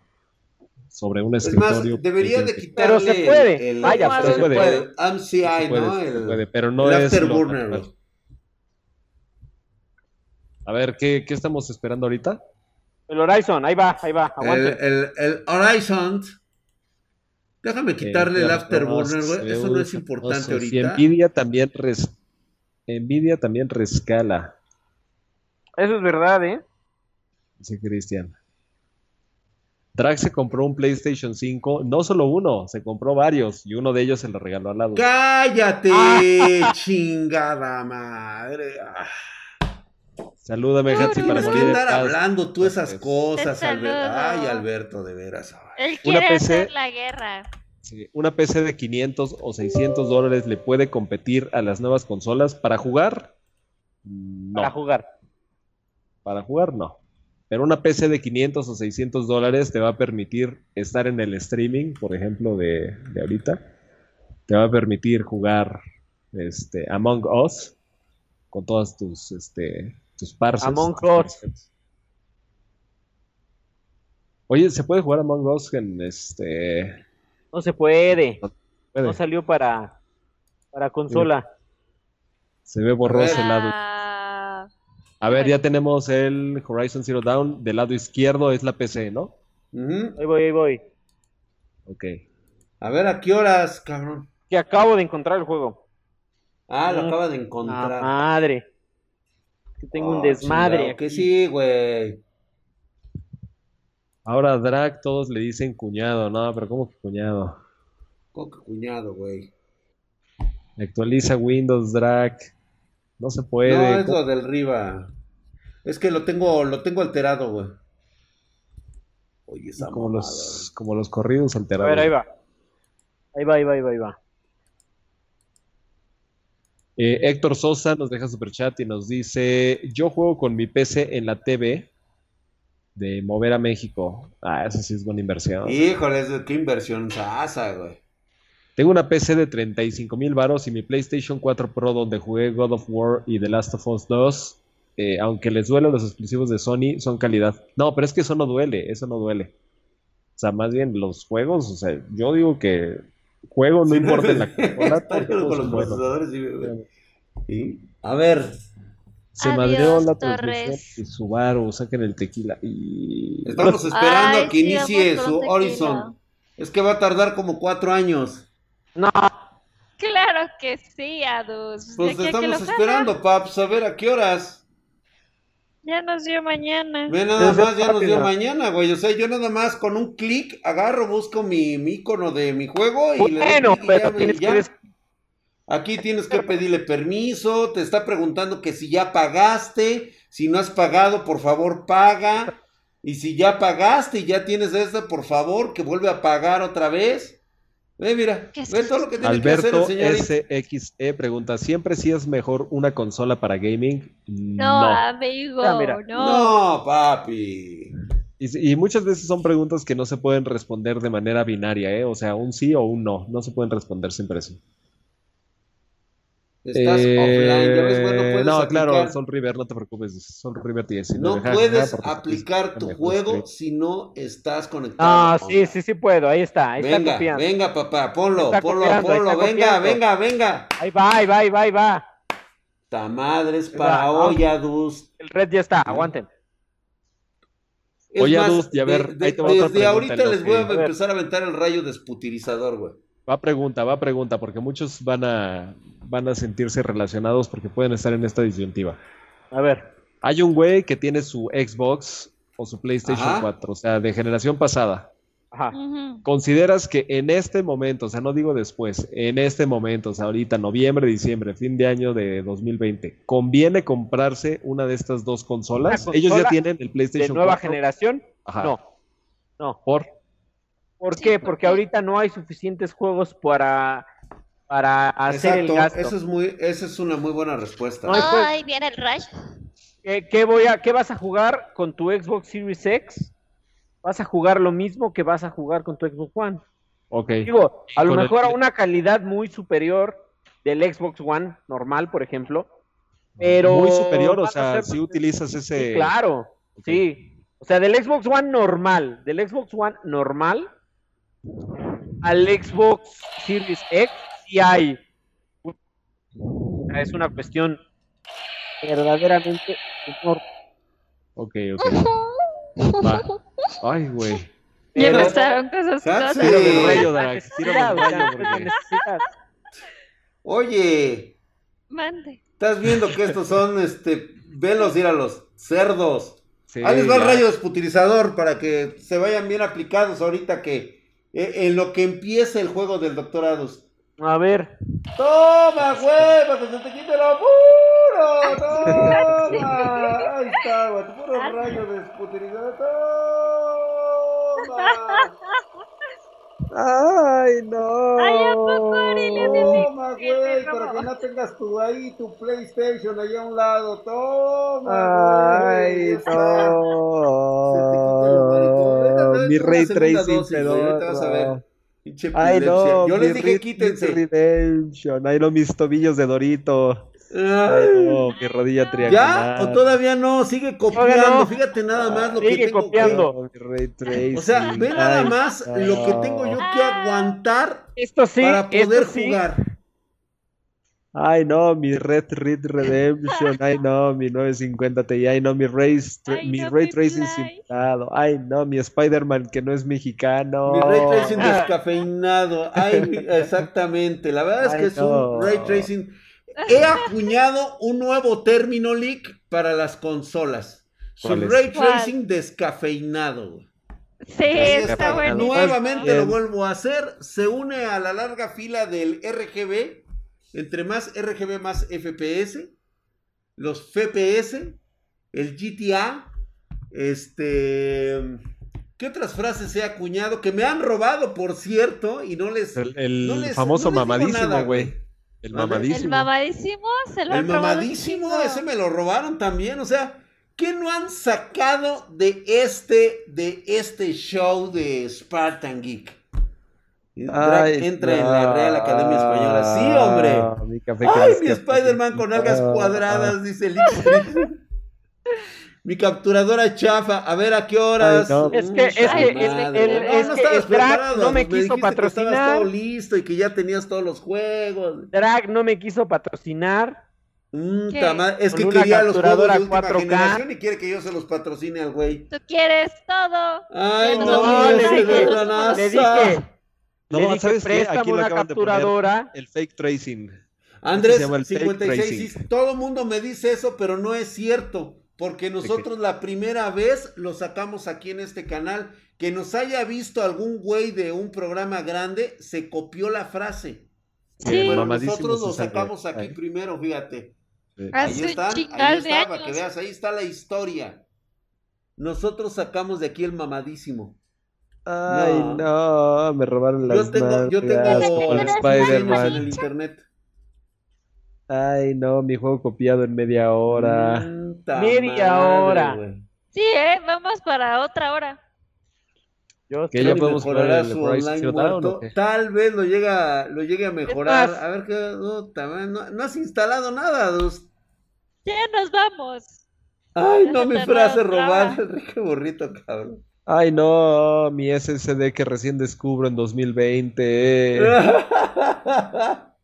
sobre un escritorio. debería de quitarle pero se puede. El, Vaya, pero se puede. El MCI, ¿no? El, puede, pero no es Afterburner. A ver, ¿qué, ¿qué, estamos esperando ahorita? El Horizon, ahí va, ahí va. El, el, el, Horizon. Déjame eh, quitarle el Afterburner, güey. Eso no es importante ahorita. Y Nvidia también, res, Nvidia también rescala. Eso es verdad, ¿eh? Dice Cristian. Drag se compró un PlayStation 5, no solo uno, se compró varios y uno de ellos se lo regaló al lado. ¡Cállate, chingada madre! Salúdame, Hatsi, para morir. ¿Qué andar hablando tú esas cosas, Alberto? Ay, Alberto, de veras. Él quiere una PC, hacer la guerra. Sí, una PC de 500 o 600 dólares le puede competir a las nuevas consolas para jugar. No. Para jugar. Para jugar, no. Pero una PC de 500 o 600 dólares te va a permitir estar en el streaming, por ejemplo, de, ahorita. Te va a permitir jugar este, Among Us con todas tus, este, tus parses. Among Us. Oye, ¿se puede jugar Among Us en este...? No se puede. No, salió para, para consola. Se ve borroso el lado. A ver, ya tenemos el Horizon Zero Dawn. Del lado izquierdo es la PC, ¿no? Ahí voy, ahí voy. Ok. A ver, ¿a qué horas, cabrón? Que acabo de encontrar el juego. Ah, lo acaba de encontrar. madre. Que tengo un oh, desmadre. Que sí, güey. Ahora Drag todos le dicen cuñado, no, pero ¿cómo que cuñado? ¿Cómo que cuñado, güey? Actualiza Windows Drag. No se puede. No, es lo del Riva. Es que lo tengo, lo tengo alterado, güey. Oye, esa como los, como los corridos alterados. A ver, ahí va. Ahí va, ahí va, ahí va, ahí va. Eh, Héctor Sosa nos deja super chat y nos dice: Yo juego con mi PC en la TV de mover a México. Ah, esa sí es buena inversión. Híjole, qué inversión sasa, güey. Tengo una PC de 35 mil varos y mi PlayStation 4 Pro donde jugué God of War y The Last of Us 2. Eh, aunque les duele los exclusivos de Sony, son calidad. No, pero es que eso no duele, eso no duele. O sea, más bien los juegos, o sea, yo digo que juego no importa en la consola. con los ¿Sí? A ver. Se madreó la transmisión y Subaru, saquen el tequila. Y... Estamos esperando a que inicie su Horizon. Es que va a tardar como cuatro años. No. Claro que sí, Adus. Pues te estamos esperando, Paps, a ver a qué horas. Ya nos dio mañana. Ve nada más, ya nos dio mañana, güey. O sea, yo nada más con un clic agarro, busco mi, mi icono de mi juego y bueno, le pero tienes que... Aquí tienes que pedirle permiso, te está preguntando que si ya pagaste, si no has pagado, por favor paga. Y si ya pagaste y ya tienes esta, por favor, que vuelve a pagar otra vez. Ve, mira, ve todo lo que tiene Alberto que hacer el SXE pregunta, ¿siempre sí es mejor una consola para gaming? No, amigo, no. No, papi. Y, y, muchas veces son preguntas que no se pueden responder de manera binaria, ¿eh? O sea, un sí o un no. No se pueden responder siempre así. Estás offline, ya ves, bueno, eh, puedes No, claro, Sol River, no te preocupes. Sol River 10. No, puedes aplicar tu juego si no estás conectado. Ah, sí, sí, sí puedo. Ahí está, ahí venga, está copiando. Venga, papá, ponlo, ponlo, ponlo. Venga, venga, venga. Ahí va, ahí va, ahí va, ahí va. Ta madres para Oyadus. El red ya está, aguanten. Oyadus, y a ver, de, ahí te desde ahorita les voy a empezar a aventar el rayo desputirizador, güey. Va pregunta, va pregunta, porque muchos van a, van a sentirse relacionados porque pueden estar en esta disyuntiva. A ver. Hay un güey que tiene su Xbox o su PlayStation 4, o sea, de generación pasada. Ajá. ¿Consideras que en este momento, o sea, no digo después, en este momento, o sea, ahorita, noviembre, diciembre, fin de año de 2020, ¿conviene comprarse una de estas dos consolas? Ellos ya tienen el PlayStation ¿De nueva generación? Ajá. No. No. ¿Por? ¿Por qué? Porque ahorita no hay suficientes juegos para, para hacer el gasto. Eso es muy, esa es una muy buena respuesta. Ay, viene el Rush. ¿Qué, voy a, ¿Qué vas a jugar con tu Xbox Series X? Vas a jugar lo mismo que vas a jugar con tu Xbox One. Ok. Digo, a lo mejor a una calidad muy superior del Xbox One normal, por ejemplo. Pero muy superior, o sea, si utilizas ese. claro, sí. O sea, del Xbox One normal, del Xbox One normal, al Xbox Series X y hay. Es una cuestión verdaderamente Ok, ok. Va. Ay, güey. Ya no estaban cosas Tiro del rayo, Dax. Tiro del rayo. Oye. Mande. Estás viendo que estos son, este, velos, los cerdos. Ahí les va el rayo desputilizador para que se vayan bien aplicados ahorita que en lo que empiece el juego del Doctor Adus. A ver. Toma, güey, para que se te quite lo puro. Toma. Ahí está, güey. Puro rayo de esputerizador. Toma. Ay, no. Ay, ¿a poco Aurelio Toma, güey, para que no tengas tu ahí, tu PlayStation allá a un lado. Toma, Ay, no. Mi Ray Tracing, pero. Te vas a ver. Ay, no. Yo les dije quítense. Redemption. Ay, no, mis tobillos de Dorito. Ay, no, mi rodilla triangular. ¿Ya? ¿O todavía no? Sigue copiando. Fíjate nada más lo que tengo copiando. Que... O sea, ve nada más lo que tengo yo que aguantar esto sí, para poder jugar. Ay, no, mi Red Red Redemption. Ay, no, mi 950 Ti. Ay, no, mi Ray, mi Ray Tracing simulado. Ay, no, mi Spider-Man que no es mexicano. Mi Ray Tracing descafeinado. Ay, exactamente. La verdad es que es un Ray Tracing He acuñado un nuevo término leak para las consolas. Su ray tracing descafeinado. Sí, está, bueno. Nuevamente lo vuelvo a hacer. Se une a la larga fila del RGB. Entre más RGB más FPS. Los FPS. El GTA. Este. ¿Qué otras frases he acuñado? Que me han robado, por cierto. Y no les. El, famoso mamadísimo, güey. El mamadísimo. El mamadísimo se lo El mamadísimo, ese me lo robaron también. O sea, ¿qué no han sacado de este, de este show de Spartan Geek? Ay, entra en la Real Academia Española. Sí, hombre. Mi Ay, mi Spider-Man con algas cuadradas, dice el Mi capturadora chafa, a ver a qué horas. Es que, es que, el, el, no, es que Drag no me, quiso patrocinar. Que estabas todo listo y que ya tenías todos los juegos. Drag no me quiso patrocinar. Mm, es que quería los juegos de última 4K. generación y quiere que yo se los patrocine al güey. Tú quieres todo. Ay, no, no, le, dije, le dije, no, le dije, ¿sabes préstame Aquí una capturadora. el fake tracing. Andrés, 56, todo el mundo me dice eso, pero no es cierto. Porque nosotros la primera vez lo sacamos aquí en este canal. Que nos haya visto algún güey de un programa grande, se copió la frase. Sí. nosotros lo sacamos aquí primero, fíjate. Ahí están, ahí está, para que veas, ahí está la historia. nosotros sacamos de aquí el mamadísimo. Ay, no, me robaron las yo tengo, yo tengo Spider-Man en el internet. Ay, no, mi juego copiado en media hora. media hora. Sí, eh, vamos para otra hora. Yo que ya podemos mejorar el su online muerto. Tal vez lo llega, lo llegue a mejorar. A ver qué, no, no, has instalado nada, dos. Ya nos vamos. Ay, no, mi frase robada, Enrique Burrito, cabrón. Ay, no, mi SSD que recién descubro en 2020.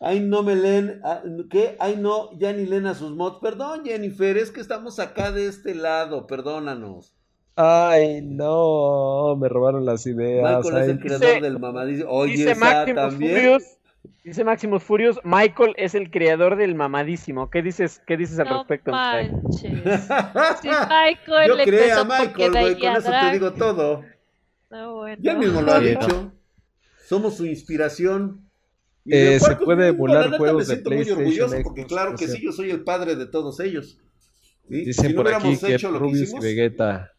Ay, no me leen, ah, ¿qué? Ay, no, ya ni leen a sus mods. Perdón, Jennifer, es que estamos acá de este lado, perdónanos. Ay, no, me robaron las ideas. Michael es el creador del mamadísimo. Oye, esa también. Dice Maximus Furious, Michael es el creador del mamadísimo. ¿Qué dices, qué dices al respecto? Manches. sí, Michael Yo creo a Michael, güey, con eso te digo todo. No, bueno. Ya mismo lo ha dicho. Somos su inspiración. Eh, se puede emular juegos de PlayStation. Muy orgulloso porque claro que sí, yo soy el padre de todos ellos. Dicen por aquí que Rubius y Vegeta.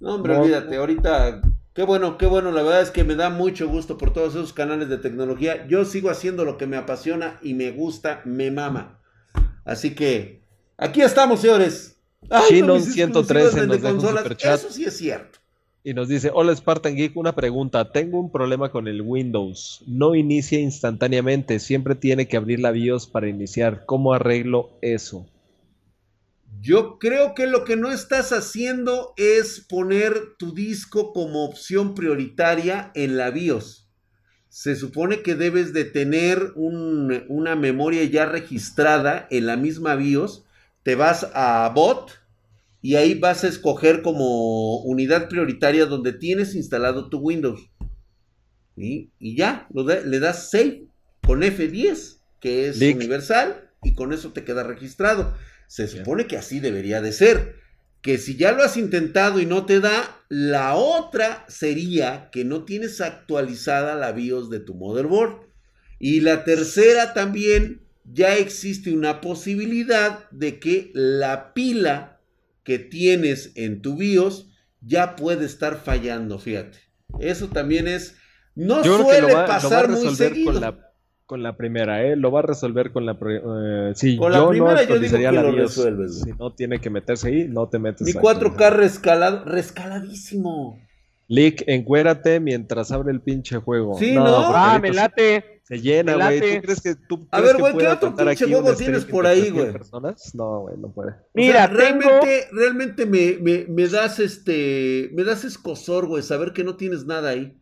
No, hombre, olvídate, ahorita Qué bueno, qué bueno, la verdad es que me da mucho gusto por todos esos canales de tecnología. Yo sigo haciendo lo que me apasiona y me gusta, me mama. Así que aquí estamos, señores. Chinon 113 nos deja un superchat. Eso sí es cierto. Y nos dice, hola Spartan Geek, una pregunta. Tengo un problema con el Windows. No inicia instantáneamente, siempre tiene que abrir la BIOS para iniciar. ¿Cómo arreglo eso? Yo creo que lo que no estás haciendo es poner tu disco como opción prioritaria en la BIOS. Se supone que debes de tener una memoria ya registrada en la misma BIOS. Te vas a bot y ahí vas a escoger como unidad prioritaria donde tienes instalado tu Windows. Y ya, le das save con F10, que es universal, y con eso te queda registrado. Se supone que así debería de ser. Que si ya lo has intentado y no te da, la otra sería que no tienes actualizada la BIOS de tu motherboard. Y la tercera también, ya existe una posibilidad de que la pila que tienes en tu BIOS ya puede estar fallando, fíjate. Eso también es... No suele pasar muy seguido con la primera, ¿eh? Lo va a resolver con la... Eh, sí, con la primera yo digo que lo resuelves. Si no tiene que meterse ahí, no te metes Mi 4K rescalado, rescaladísimo. Lick, encuérate mientras abre el pinche juego. Sí, ¿no? Ah, me late. Se llena, güey. ¿Tú crees que tú A ver, güey, ¿qué otro pinche juego tienes por ahí, güey? No, güey, no puede. Mira, realmente, realmente me, me, me, das este, me das escosor, güey, saber que no tienes nada ahí.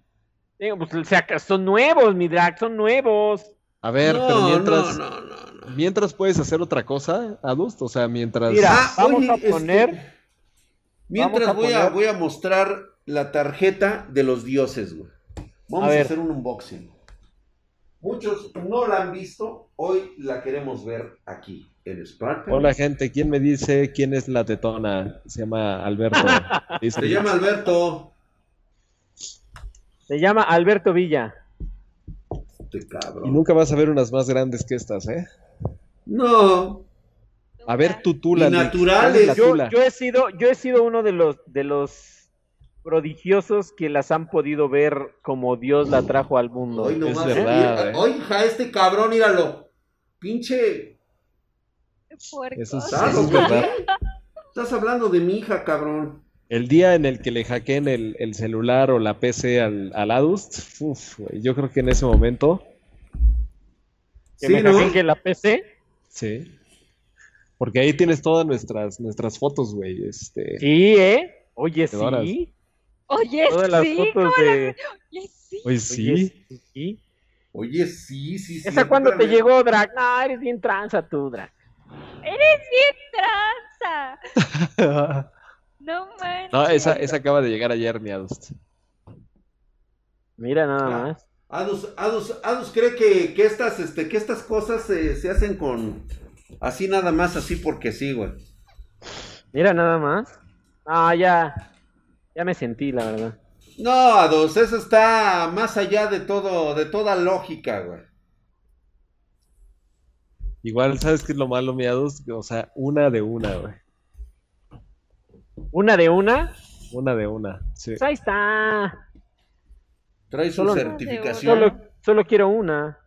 Digo, pues o sea, son nuevos, mi drag, son nuevos. A ver, pero mientras. mientras puedes hacer otra cosa, Adust, o sea, mientras. Mira, ah, vamos a este, poner. mientras voy, A, voy a mostrar la tarjeta de los dioses, güey. Vamos a, hacer un unboxing. Muchos no la han visto, hoy la queremos ver aquí en Spartan. Hola gente, ¿quién me dice quién es la tetona? Se llama Alberto. Se llama Alberto. Se llama Alberto Villa. Y nunca vas a ver unas más grandes que estas, ¿eh? No. A ver, tutula. naturales. Yo, yo, he sido, yo he sido uno de los, de los prodigiosos que las han podido ver como Dios la trajo al mundo. Hoy no es verdad, ¿eh? hija, este cabrón, míralo. Pinche. Eso es, verdad. Estás hablando de mi hija, cabrón. El día en el que le hackeen el, el celular o la PC al, al Adust, uf, yo creo que en ese momento. ¿Que sí, me ¿no? la PC? Sí. Porque ahí tienes todas nuestras, nuestras fotos, güey. Este... Sí, ¿eh? Oye, sí. Oye, todas las fotos de... Oye, sí. Oye, sí. Oye, sí, sí, sí. ¿Esa cuando te llegó, Drag? No, eres bien tranza tú, Drag. Eres bien tranza. No manches. No, esa, esa acaba de llegar ayer, mi. Mira nada más. Adus, Adus, Adus cree que, que, estas, este, que estas cosas se hacen con así nada más, así porque sí, güey. Mira nada más. Ah, ya. Ya me sentí, la verdad. No, Adus, eso está más allá de todo, de toda lógica, güey. Igual, ¿sabes qué es lo malo, mi Adus? O sea, una de una, güey. ¿Una de una? Una de una, sí. Pues ahí está. Trae su certificación. Solo, quiero una.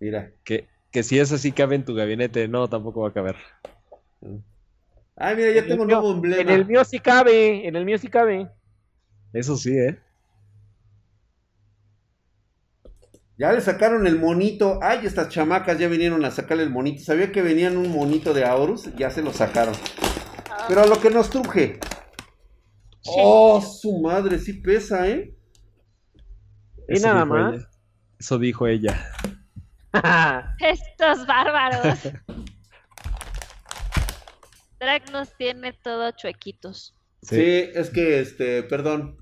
Mira. Que, que si esa sí cabe en tu gabinete, no, tampoco va a caber. Ay, mira, ya tengo un nuevo emblema. En el mío sí cabe, en el mío sí cabe. Eso sí, ¿eh? Ya le sacaron el monito. Ay, estas chamacas ya vinieron a sacarle el monito. Sabía que venían un monito de Aorus. Ya se lo sacaron. Pero a lo que nos truje. Oh, su madre, sí pesa, ¿eh? Y nada más. Eso dijo ella. Estos bárbaros. Drag nos tiene todo chuequitos. Sí. sí, es que, este, perdón.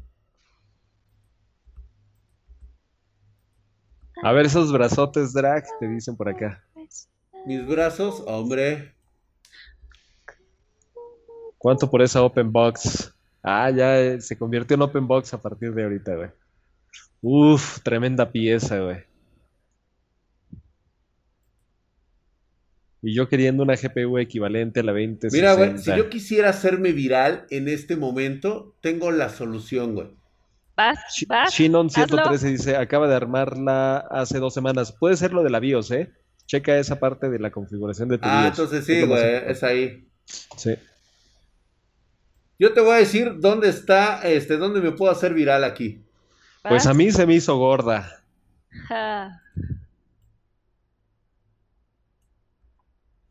A ver esos brazotes drag, te dicen por acá. Mis brazos, hombre. ¿Cuánto por esa open box? Ah, ya eh, se convirtió en open box a partir de ahorita, güey. Uf, tremenda pieza, güey. Y yo queriendo una GPU equivalente a la 20. Mira, güey, si yo quisiera hacerme viral en este momento, tengo la solución, güey. Vas, vas. Shinon 113 dice, acaba de armarla hace dos semanas. Puede ser lo de la BIOS, ¿eh? Checa esa parte de la configuración de tu ah, entonces sí, güey, es ahí. Sí. Yo te voy a decir dónde está, este, dónde me puedo hacer viral aquí. Pues a mí se me hizo gorda.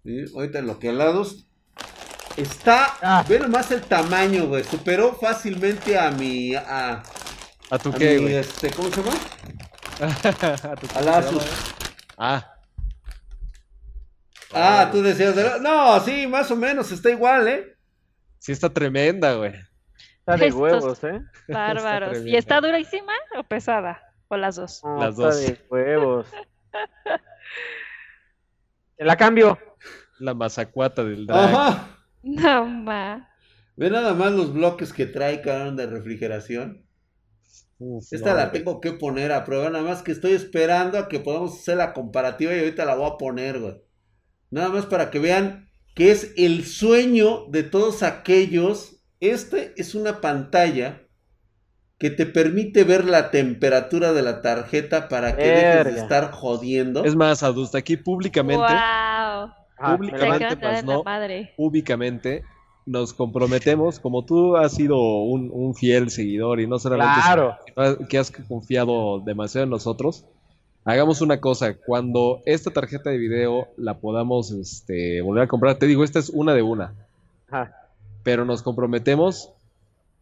Sí, ahorita en lo que al lado está, ah. ve nomás el tamaño, güey, superó fácilmente a mi, a, ¿A tu qué, güey? Este, ¿Cómo se llama? ¿A tu Al Asus. Ah. Ah, tú decías, no, sí, más o menos, está igual, ¿eh? Sí, está tremenda, güey. Está de huevos, ¿eh? Bárbaros. ¿Y está durísima o pesada? ¿O las dos? las dos. Está de huevos. la cambio. La mazacuata del drag. Ajá. No, ma. Ve nada más los bloques que trae cada de refrigeración. Esta la tengo que poner a prueba, nada más que estoy esperando a que podamos hacer la comparativa y ahorita la voy a poner, güey. Nada más para que vean que es el sueño de todos aquellos. Este es una pantalla que te permite ver la temperatura de la tarjeta para que dejes de estar jodiendo. Es más, Adusta, aquí públicamente. Públicamente, más no, públicamente nos comprometemos, como tú has sido un, fiel seguidor y no solamente que has confiado demasiado en nosotros, hagamos una cosa, cuando esta tarjeta de video la podamos este, volver a comprar, te digo, esta es una de una, pero nos comprometemos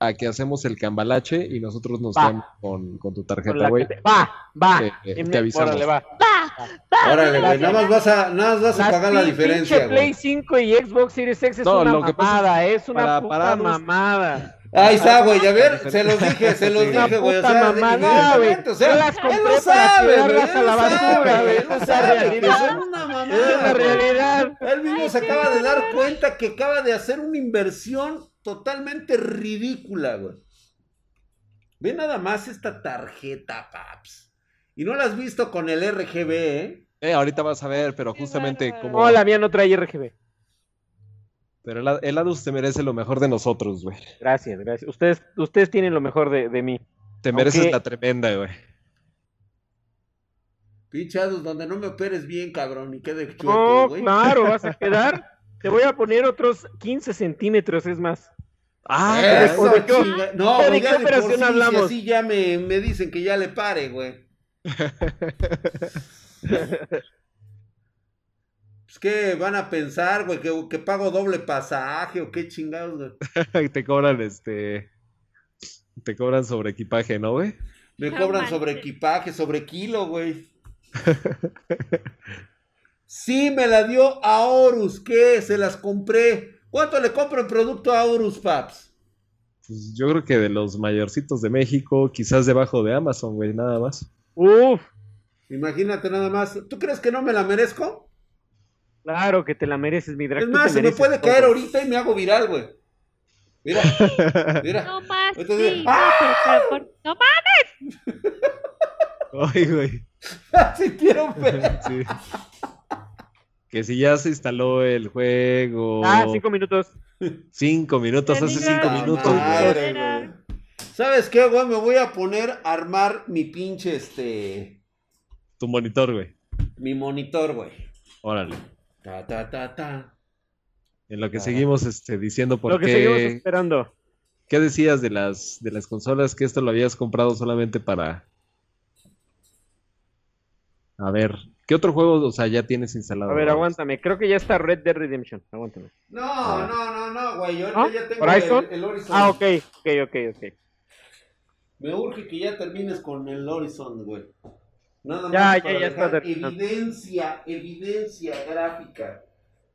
a que hacemos el cambalache y nosotros nos vamos con, con, tu tarjeta, güey. Va, va. Eh, eh, te avisamos. Órale, va. Va, Órale, güey. Nada más vas a, nada más vas a pagar la diferencia. Play 5 y Xbox Series X es una mamada, es, una puta mamada. Ahí está, güey, a ver, se los dije, se los dije, güey, o sea, mamada, güey. O sea, las él lo sabe, güey, a la basura, güey. Él sabe que son una mamada. Es la realidad. Él mismo se acaba de dar cuenta que acaba de hacer una inversión totalmente ridícula, güey. Ve nada más esta tarjeta, paps. Y no la has visto con el RGB, ¿eh? Eh, ahorita vas a ver, pero justamente como... No, la mía no trae RGB. Pero el, Adus te merece lo mejor de nosotros, güey. Gracias, gracias. Ustedes, ustedes tienen lo mejor de, de mí. Te mereces la tremenda, güey. Pinche Adus, donde no me operes bien, cabrón, y quede chueco, güey. claro, vas a quedar Te voy a poner otros 15 centímetros, es más. Ah, eso, no, ¿de qué operación hablamos? así ya me, me, dicen que ya le pare, güey. pues qué van a pensar, güey, que, que, pago doble pasaje o qué chingados, güey. te cobran este. Te cobran sobre equipaje, ¿no, güey? Me cobran sobre equipaje, sobre kilo, güey. Sí, me la dio a Horus. ¿Qué? Se las compré. ¿Cuánto le compro el producto a Horus, Paps? Pues yo creo que de los mayorcitos de México, quizás debajo de Amazon, güey, nada más. Uf. Imagínate nada más. ¿Tú crees que no me la merezco? Claro que te la mereces, mi drag. Es más, se me puede caer ahorita y me hago viral, güey. Mira, mira. No más. ¡Ah! no mames. Ay, güey. si quiero ver. Sí. Que si ya se instaló el juego. Ah, cinco minutos. Cinco minutos, hace cinco minutos. ¿Sabes qué, güey? Me voy a poner a armar mi pinche, este... Tu monitor, güey. Mi monitor, güey. Órale. Ta, ta, ta, ta. En lo que seguimos este, diciendo por lo que seguimos esperando. ¿Qué decías de las, de las consolas? Que esto lo habías comprado solamente para... A ver, ¿qué otro juego, o sea, ya tienes instalado? A ver, aguántame. Creo que ya está Red Dead Redemption. Aguántame. No, no, no, no, güey. Yo ya tengo el, el, Horizon. Ah, ok, ok, ok, ok. Me urge que ya termines con el Horizon, güey. Nada más ya, para ya, ya está evidencia, evidencia gráfica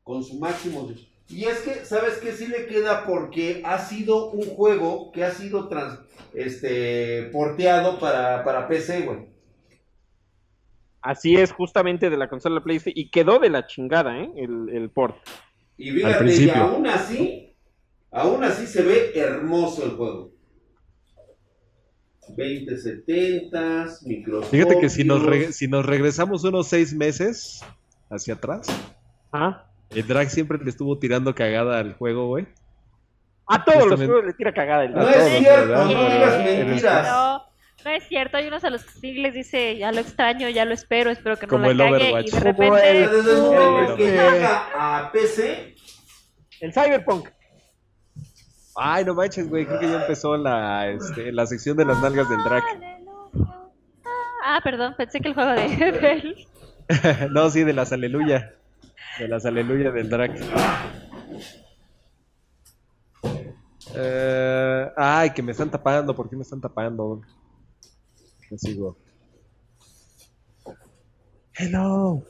con su máximo. Y es que, ¿sabes qué? Sí le queda porque ha sido un juego que ha sido trans, este, porteado para, para PC, güey. Así es, justamente de la consola PlayStation. Y quedó de la chingada, ¿eh? El, el port. Y fíjate, y aún así, aún así se ve hermoso el juego. 2070, micrófono. Fíjate que si nos, si nos regresamos unos seis meses hacia atrás, el drag siempre le estuvo tirando cagada al juego, güey. A todos los juegos le tira cagada el drag. No es cierto, no digas mentiras. No, no es cierto, hay unos a los que sí les dice, ya lo extraño, ya lo espero, espero que no Como la el cague. Y de repente... el que llega a PC... El Cyberpunk. Ay, no manches, güey. Creo que ya empezó la, este, la sección de las nalgas del drag. Ah, perdón, pensé que el juego de no, sí, de las aleluya. De las aleluya del drag. Eh, ay, que me están tapando. ¿Por qué me están tapando? Me sigo. Hello.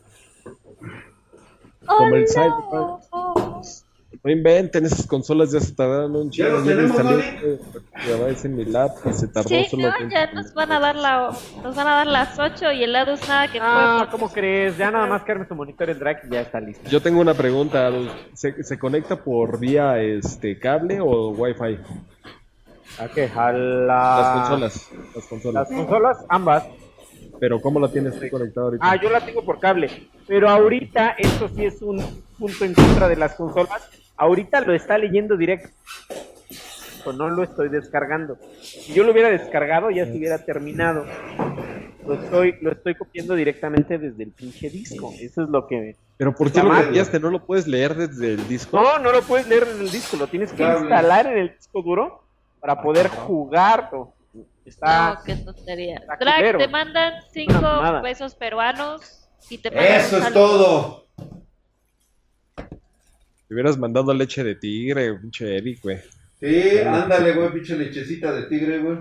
Como el Cyberpunk. No inventen, esas consolas ya se tardaron un chingo. Ya los tenemos, Ya va en mi lap se tardó sí, solo no, ya nos van a dar la, nos van a dar las 8 y el lado es nada que Ah, ¿cómo crees? Ya nada más que arme su monitor en drag y ya está listo. Yo tengo una pregunta, ¿se, se conecta por vía este cable o wifi? ¿A qué? A la... Las consolas. Las consolas. Las consolas, ambas. Pero ¿cómo la tienes conectada ahorita? Ah, yo la tengo por cable. Pero ahorita esto sí es un punto en contra de las consolas. Ahorita lo está leyendo directo. O no lo estoy descargando. Si yo lo hubiera descargado ya se hubiera terminado. Lo estoy, lo estoy copiando directamente desde el pinche disco. Eso es lo que... ¿Pero por qué lo copiaste? ¿No lo puedes leer desde el disco? No, no lo puedes leer desde el disco. Lo tienes que instalar en el disco duro para poder jugar. Está, no, qué tontería. Drag, te mandan 5 pesos peruanos y te mandan Eso es todo. Te hubieras mandado leche de tigre, pinche Eric, güey. Sí, ándale, güey, pinche lechecita de tigre, güey.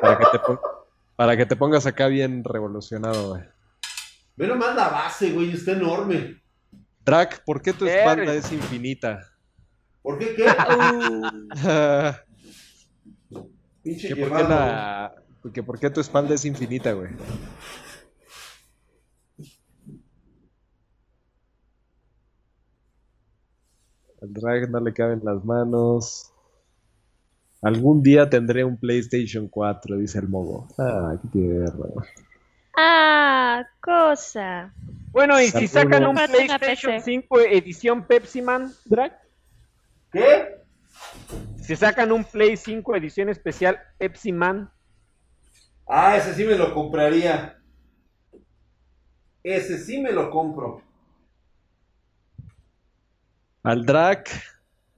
Para que te, para que te pongas acá bien revolucionado, güey. Ve nomás la base, güey, está enorme. Drac, ¿por qué tu espalda es infinita? ¿Por qué qué? Pinche ¿Por qué, la... ¿Por qué tu espalda es infinita, güey? Al drag no le caben las manos. Algún día tendré un PlayStation 4, dice el mogo. Ah, qué tierra. Ah, cosa. Bueno, ¿y si sacan un PlayStation 5 edición Pepsi Man, Drag? ¿Qué? Si sacan un Play 5 edición especial Pepsi Man. Ah, ese sí me lo compraría. Ese sí me lo compro. Al Drac,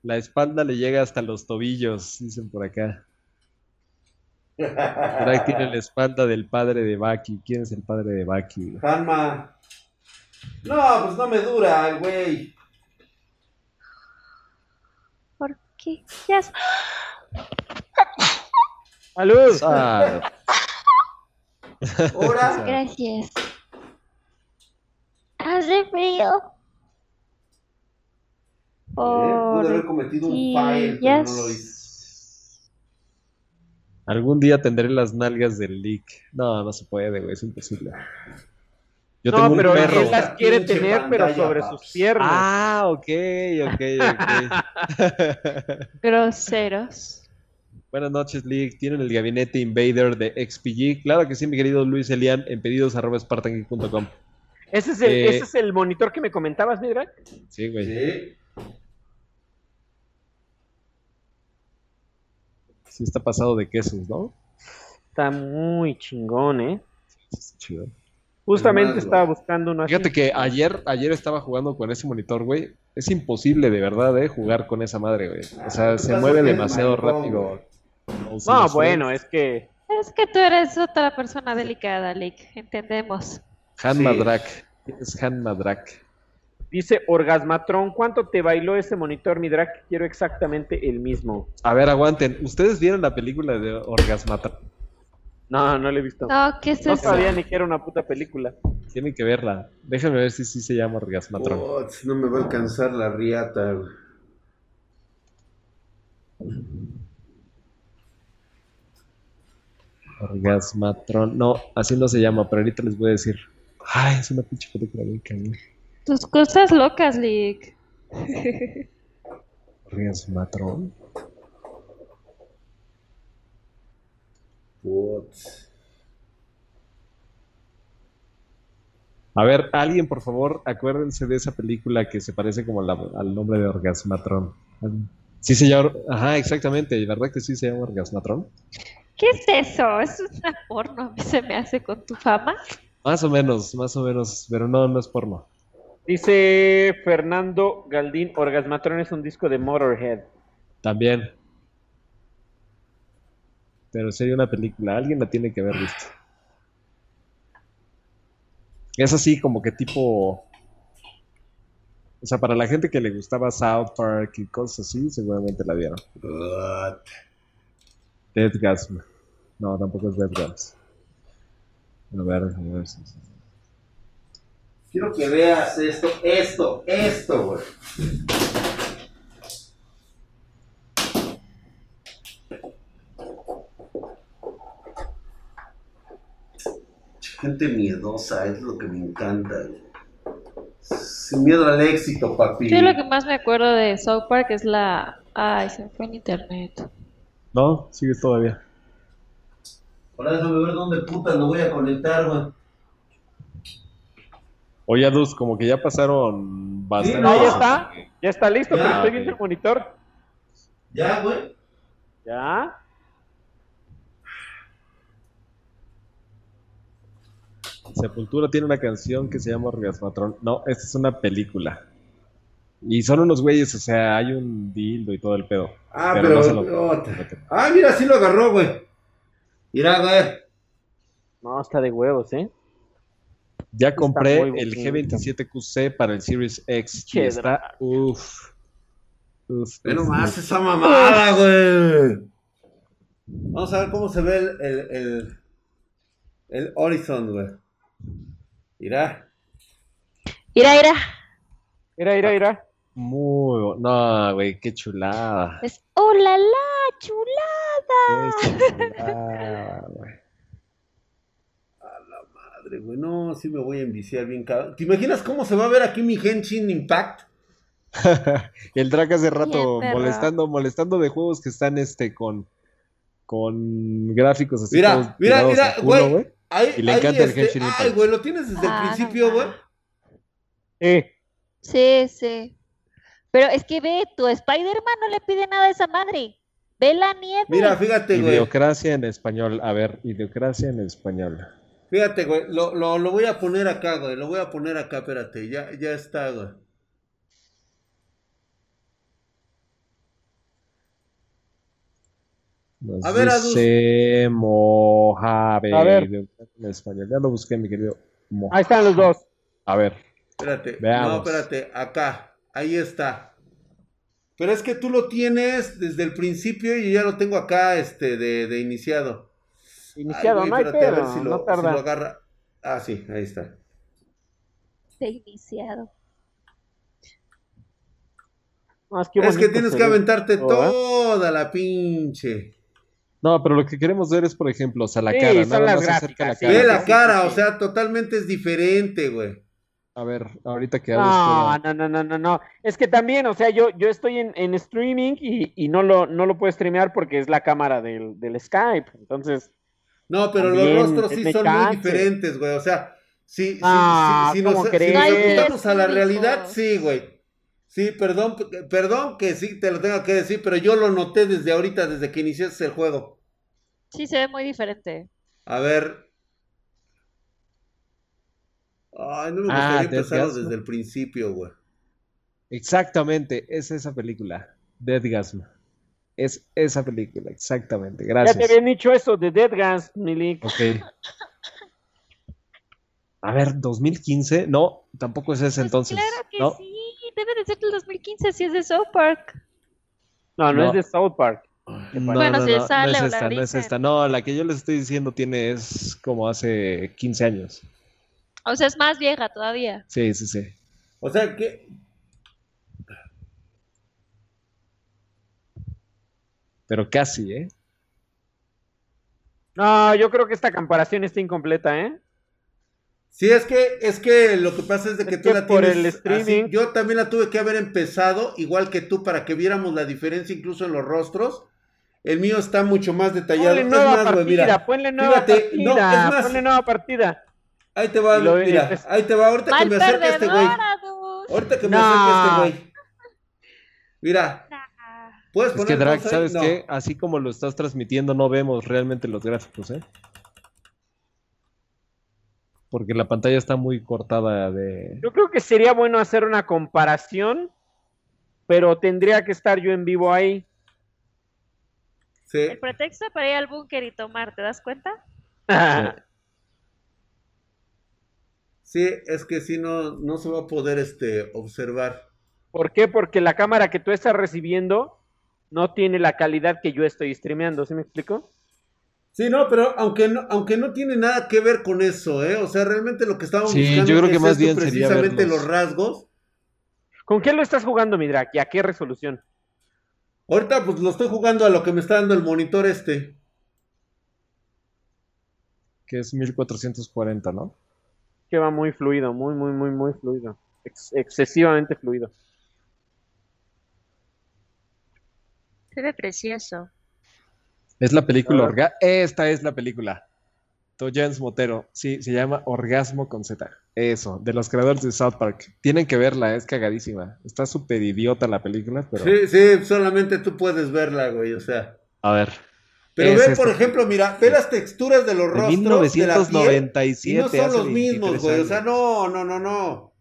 la espalda le llega hasta los tobillos, dicen por acá. Drac tiene la espalda del padre de Baki. ¿Quién es el padre de Baki? Hanma. No, pues no me dura, güey. ¿Por qué? Ya. ¡Salud! Gracias. Hace frío. Pude haber cometido un fire, pero no lo hice. Algún día tendré las nalgas del leak. No, no se puede, güey, es imposible. Yo no, tengo pero un perro. él las quiere tener, pero sobre sus piernas. Ah, ok, ok, ok. Groseros. Buenas noches, League. ¿Tienen el gabinete Invader de XPG? Claro que sí, mi querido Luis Elian, en pedidos arroba ¿Ese es, el, eh, ¿Ese es el monitor que me comentabas, Midra? Sí, güey. Sí. Sí está pasado de quesos, ¿no? Está muy chingón, ¿eh? chido. Justamente estaba buscando uno Fíjate que ayer, ayer estaba jugando con ese monitor, güey. Es imposible, de verdad, ¿eh? Jugar con esa madre, güey. O sea, se mueve demasiado rápido. No, bueno, es que... Es que tú eres otra persona delicada, Lick. Entendemos. Han Madrak. es Han Madrak? Dice Orgasmatron, ¿cuánto te bailó ese monitor, mi drag? Quiero exactamente el mismo. A ver, aguanten. ¿Ustedes vieron la película de Orgasmatron? No, no la he visto. No, ¿qué es no sabía ni que era una puta película. Tienen que verla. Déjame ver si sí se llama Orgasmatron. no me va a alcanzar la riata. Orgasmatron. No, así no se llama, pero ahorita les voy a decir. Ay, es una pinche película bien cañón. Tus cosas locas, Lick. Orgasmatron. A ver, alguien, por favor, acuérdense de esa película que se parece como al nombre de Orgasmatron. Sí se llama, ajá, exactamente, verdad que sí se llama Orgasmatron. ¿Qué es eso? ¿Es una porno? A mí se me hace con tu fama. Más o menos, más o menos, pero no, no es porno. Dice Fernando Galdín, Orgasmatron es un disco de Motorhead. También. Pero sería una película, alguien la tiene que haber visto. Es así como que tipo... O sea, para la gente que le gustaba South Park y cosas así, seguramente la vieron. Deadgasm. No, tampoco es Deadgasm. A ver, a ver. Quiero que veas esto, esto, esto, güey. Gente miedosa, es lo que me encanta. Sin miedo al éxito, papi. Yo lo que más me acuerdo de South Park es la... Ay, se me fue en internet. No, sigue todavía. Ahora déjame ver dónde puta lo voy a conectar, güey. Oye, Adus, como que ya pasaron bastante. no, ya está. Ya está listo, pero estoy viendo el monitor. Ya, güey. Ya. Sepultura tiene una canción que se llama Orgasmatron. No, esta es una película. Y son unos güeyes, o sea, hay un dildo y todo el pedo. Ah, pero. Ah, mira, sí lo agarró, güey. Mira, güey. No, está de huevos, ¿eh? Ya compré el G27QC para el Series X. Y está. Uff. Uf, Pero más esa mamada, güey. Vamos a ver cómo se ve el, el, el, el Horizon, güey. Irá. Irá, irá. Irá, irá, irá. Muy No, güey, qué chulada. Es, ¡Oh, la, la! ¡Chulada! Qué chulada, madre, güey. No, sí me voy a enviciar bien cada... ¿Te imaginas cómo se va a ver aquí mi Henshin Impact? el drag hace rato molestando, molestando de juegos que están este con con gráficos así. Mira, mira, mira, güey. y le encanta el este, Henshin Impact. Ay, güey, lo tienes desde el ah, principio, güey. Eh. Sí, sí. Pero es que ve, tu Spider-Man no le pide nada a esa madre. Ve la nieve. Mira, fíjate, güey. Idiocracia en español. A ver, idiocracia en español. Fíjate, güey. Lo, lo, lo voy a poner acá, güey. Lo voy a poner acá, espérate. Ya, ya está, güey. a ver, dice Mojave. A ver. En español. Ya lo busqué, mi querido. Ahí están los dos. A ver. Espérate. Veamos. No, espérate. Acá. Ahí está. Pero es que tú lo tienes desde el principio y yo ya lo tengo acá este, de, de iniciado. Iniciado, no hay pedo, si lo, no Si lo agarra. Ah, sí, ahí está. De iniciado. es, que tienes que aventarte toda la pinche. No, pero lo que queremos ver es, por ejemplo, o sea, la cara, nada más acerca la cara. Ve la cara, o sea, totalmente es diferente, güey. A ver, ahorita que no, no, no, no, no, no. Es que también, o sea, yo, yo estoy en, en streaming y, y, no lo, no lo puedo streamear porque es la cámara del, del Skype. Entonces. No, pero los rostros sí son muy diferentes, güey. O sea, sí, sí, sí, si, nos, si nos a la realidad, sí, güey. Sí, perdón, perdón que sí te lo tengo que decir, pero yo lo noté desde ahorita, desde que iniciaste el juego. Sí, se ve muy diferente. A ver. Ay, no me ah, gustaría empezarlo desde el principio, güey. Exactamente, es esa película, Deadgasm. Es esa película, exactamente. Gracias. Ya te habían dicho eso de Deadgasm, Milik. Ok. A ver, 2015, no, tampoco es ese pues entonces. Claro que sí, debe de ser del 2015 si es de South Park. No, no, es de South Park. bueno, si sale no es esta, no es esta. No, la que yo les estoy diciendo tiene es como hace 15 años. O sea, es más vieja todavía. Sí, sí, sí. O sea, que pero casi, ¿eh? No, yo creo que esta comparación está incompleta, ¿eh? Sí, es que, es que lo que pasa es de que tú la tienes el streaming. Yo también la tuve que haber empezado, igual que tú, para que viéramos la diferencia incluso en los rostros. El mío está mucho más detallado. Ponle nueva más, partida, mira, ponle nueva partida, no, es más, ponle nueva partida. Ahí te va, mira, ahí te va, ahorita que me acerque este güey. Ahorita que me acerque este güey. Mira, es que Drag, ¿sabes qué? Así como lo estás transmitiendo, no vemos realmente los gráficos, ¿eh? Porque la pantalla está muy cortada de. Yo creo que sería bueno hacer una comparación, pero tendría que estar yo en vivo ahí. Sí. El pretexto para ir al búnker y tomar, ¿te das cuenta? sí, es que si no, no se va a poder este, observar. ¿Por qué? Porque la cámara que tú estás recibiendo no tiene la calidad que yo estoy streameando, ¿sí me explico? Sí, no, pero aunque no, aunque no tiene nada que ver con eso, ¿eh? O sea, realmente lo que estamos sí, buscando yo creo que más bien precisamente los rasgos. ¿Con qué lo estás jugando, Midrak? ¿Y a qué resolución? Ahorita pues lo estoy jugando a lo que me está dando el monitor este. Que es 1440, ¿no? Que va muy fluido, muy, muy, muy, muy fluido. excesivamente fluido. Se ve precioso. Es la película Orga Esta es la película. Jens Motero. Sí, se llama Orgasmo con Z. Eso, de los creadores de South Park. Tienen que verla, es cagadísima. Está súper idiota la película, pero. Sí, sí, solamente tú puedes verla, güey, o sea. A ver. Pero ve, por ejemplo, mira, ve las texturas de los rostros. 1997. De la piel, y no son los mismos, güey. O sea, no, no, no, no.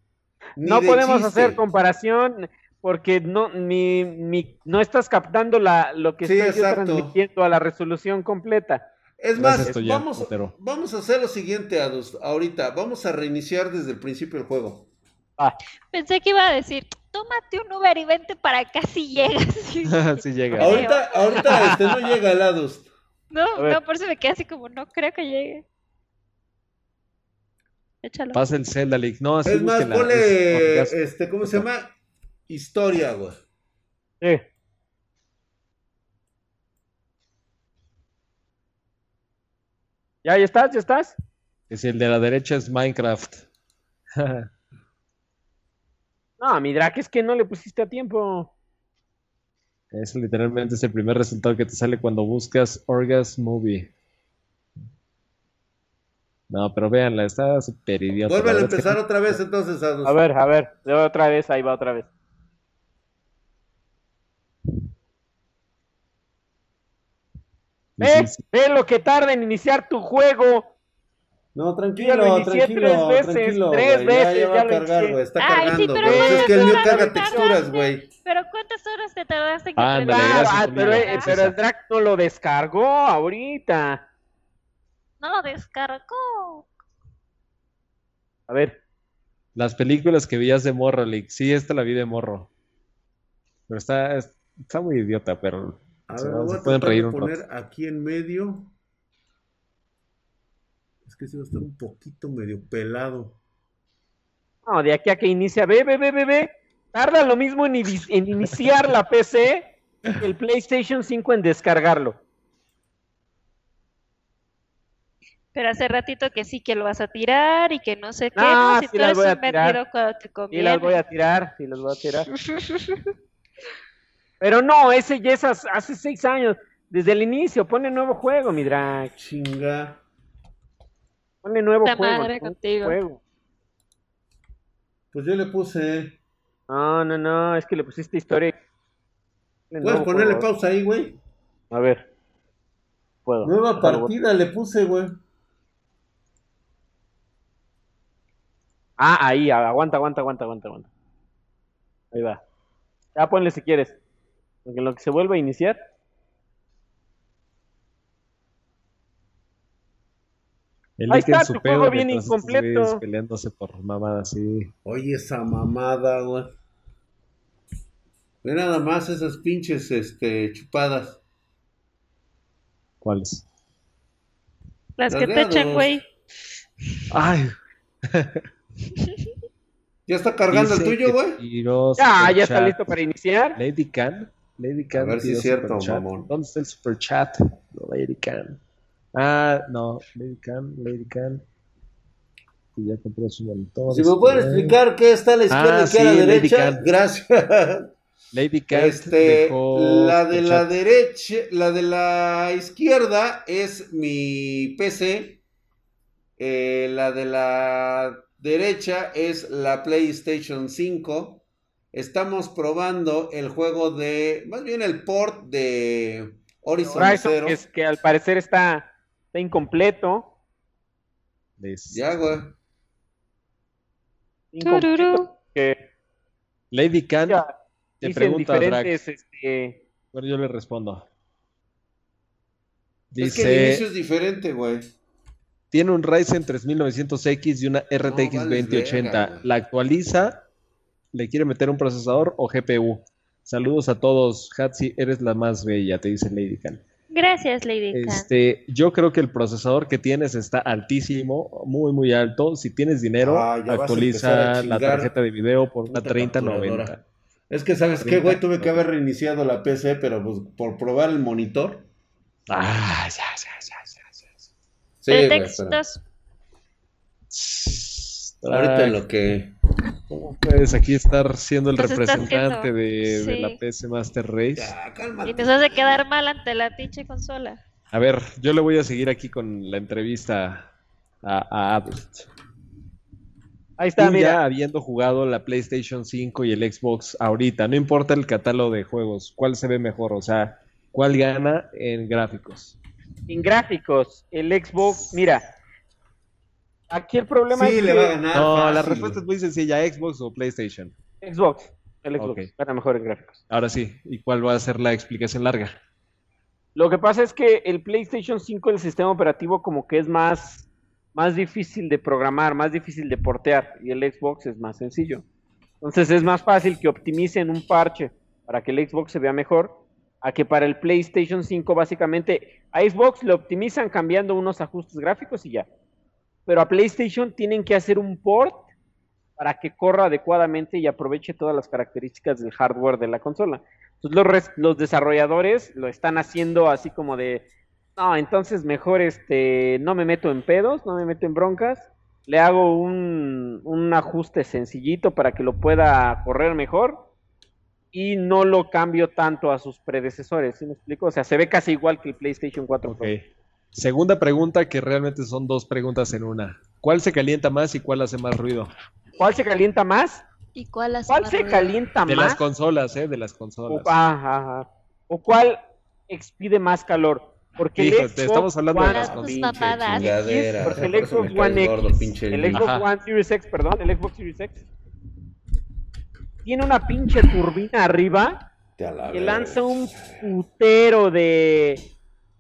no podemos hacer comparación porque no, mi, no estás captando la, lo que estoy transmitiendo a la resolución completa. Es más, vamos, vamos a hacer lo siguiente, ahorita. Vamos a reiniciar desde el principio el juego. Ah. Pensé que iba a decir, tómate un Uber y vente para acá si llegas. sí llega. Ahorita, ahorita este no llega el Adust. No, no, por eso me quedé así como, no creo que llegue. Échalo. Pasa el Zelda League. No, así es más, ponle, este, ¿cómo se llama? Historia, güey. Sí. ¿Ya, ya estás? ¿Ya estás? Si el de la derecha es Minecraft. no, mi Drac, es que no le pusiste a tiempo. Eso literalmente es el primer resultado que te sale cuando buscas Orgas Movie. No, pero véanla, está súper idiota. Vuelve a empezar otra vez entonces. A, a ver, a ver, otra vez, ahí va otra vez. Ve, ve lo que tarda en iniciar tu juego. No, tranquilo, tranquilo, tres veces, tranquilo, tres veces, ya, va a cargar, güey, está cargando, güey. es que el mío carga texturas, güey. Pero ¿cuántas horas te tardaste que ah, ah, pero, eh, pero el drag no lo descargó ahorita. No lo descargó. A ver. Las películas que vías de morro, Lick. Sí, esta la vi de morro. Pero está, está muy idiota, pero a ver, voy a pueden reír poner aquí en medio. Es que si va a estar un poquito medio pelado. No, de aquí a que inicia, ve, ve, ve, ve, ve. Tarda lo mismo en, iniciar la PC que el PlayStation 5 en descargarlo. Pero hace ratito que sí que lo vas a tirar y que no sé qué, no, si sí las voy a tirar. Sí las voy a tirar, sí las voy a tirar. Pero no, ese ya es hace seis años. Desde el inicio, pone nuevo juego, mi drag. Chinga. Pone nuevo juego, juego. Pues yo le puse. No, no, no, es que le pusiste historia. Puedes ponerle pausa ahí, güey. A ver. Puedo. Nueva partida le puse, güey. Ah, ahí, aguanta, aguanta, aguanta, aguanta, aguanta. Ahí va. Ya ponle si quieres. Porque en lo que se vuelve a iniciar. Ahí está, tu juego bien incompleto. Peleándose por mamadas, sí. Oye, esa mamada, güey. Ve nada más esas pinches este, chupadas. ¿Cuáles? Las, que te echan, güey. Ay. ¿Ya está cargando el tuyo, güey? Ya, ya está listo para iniciar. Lady Can. Lady Can. A ver si es cierto, mamón. ¿Dónde está el super chat? Lady Can. Ah, no. Lady Can, Lady Can. Y ya compró su monitor. Si me pueden explicar qué está a la izquierda y qué a la derecha. Gracias. Lady Cat este, la de la derecha, la de la izquierda es mi PC. Eh, la de la derecha es la PlayStation 5. Estamos probando el juego de, más bien el port de Horizon, Zero. Es que al parecer está, incompleto. Ya, güey. Incompleto. Lady Can te pregunta este... Bueno, yo le respondo. Dice, es que el inicio es diferente, güey. Tiene un Ryzen 3900X y una RTX 2080. la actualiza, le quiere meter un procesador o GPU. Saludos a todos. Hatsi, eres la más bella, te dice Lady Khan. Gracias, Lady Khan. Este, yo creo que el procesador que tienes está altísimo, muy, muy alto. Si tienes dinero, ah, actualiza la tarjeta de video por una 3090. Es que, ¿sabes qué, güey? Tuve que haber reiniciado la PC, pero pues, por probar el monitor. Ah, ya, ya, ya, ya. ya. Sí, Pretextos. Ahorita lo que. ¿Cómo puedes aquí estar siendo el representante de, la PC Master Race? Ya, cálmate. Y te hace quedar mal ante la pinche consola. A ver, yo le voy a seguir aquí con la entrevista a, a Ahí está, mira. Ya habiendo jugado la PlayStation 5 y el Xbox ahorita, no importa el catálogo de juegos, ¿cuál se ve mejor? O sea, ¿cuál gana en gráficos? En gráficos, el Xbox, mira. Aquí el problema sí, es le va a ganar. No, la respuesta es muy sencilla, Xbox o PlayStation. Xbox, el Xbox gana mejor en gráficos. Ahora sí, ¿y cuál va a ser la explicación larga? Lo que pasa es que el PlayStation 5, el sistema operativo como que es más más difícil de programar, más difícil de portear y el Xbox es más sencillo. Entonces es más fácil que optimicen un parche para que el Xbox se vea mejor a que para el PlayStation 5 básicamente a Xbox le optimizan cambiando unos ajustes gráficos y ya. Pero a PlayStation tienen que hacer un port para que corra adecuadamente y aproveche todas las características del hardware de la consola. Entonces los, los desarrolladores lo están haciendo así como de, no, entonces mejor este, no me meto en pedos, no me meto en broncas. Le hago un, un ajuste sencillito para que lo pueda correr mejor y no lo cambio tanto a sus predecesores, ¿sí me explico? O sea, se ve casi igual que el PlayStation 4 Segunda pregunta, que realmente son dos preguntas en una. ¿Cuál se calienta más y cuál hace más ruido? ¿Cuál se calienta más? ¿Y cuál hace ¿Cuál se calienta más? De las consolas, ¿eh? De las consolas. O, ajá, ¿O cuál expide más calor? Porque el Xbox estamos hablando de las Porque el Xbox One X, el Xbox One Series X, perdón, el Xbox Series X, tiene una pinche turbina arriba que lanza un putero de,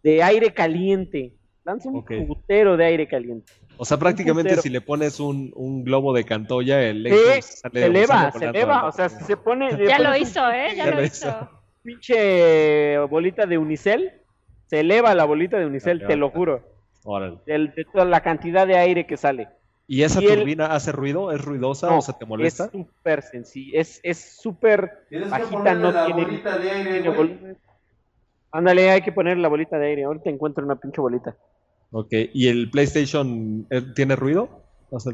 de aire caliente. Lanza un putero de aire caliente. O sea, prácticamente si le pones un, un, globo de cantoya, el Xbox se eleva, se eleva. O sea, si se pone. Ya lo hizo, ¿eh? Ya, lo hizo. Pinche bolita de unicel se eleva la bolita de unicel, te lo juro. de toda la cantidad de aire que sale. ¿Y esa turbina hace ruido? ¿Es ruidosa o se te molesta? Es súper sencillo, es súper bajita, no tiene... Bolita de aire, Ándale, hay que poner la bolita de aire. Ahorita encuentro una pinche bolita. Ok, ¿y el PlayStation eh, tiene ruido?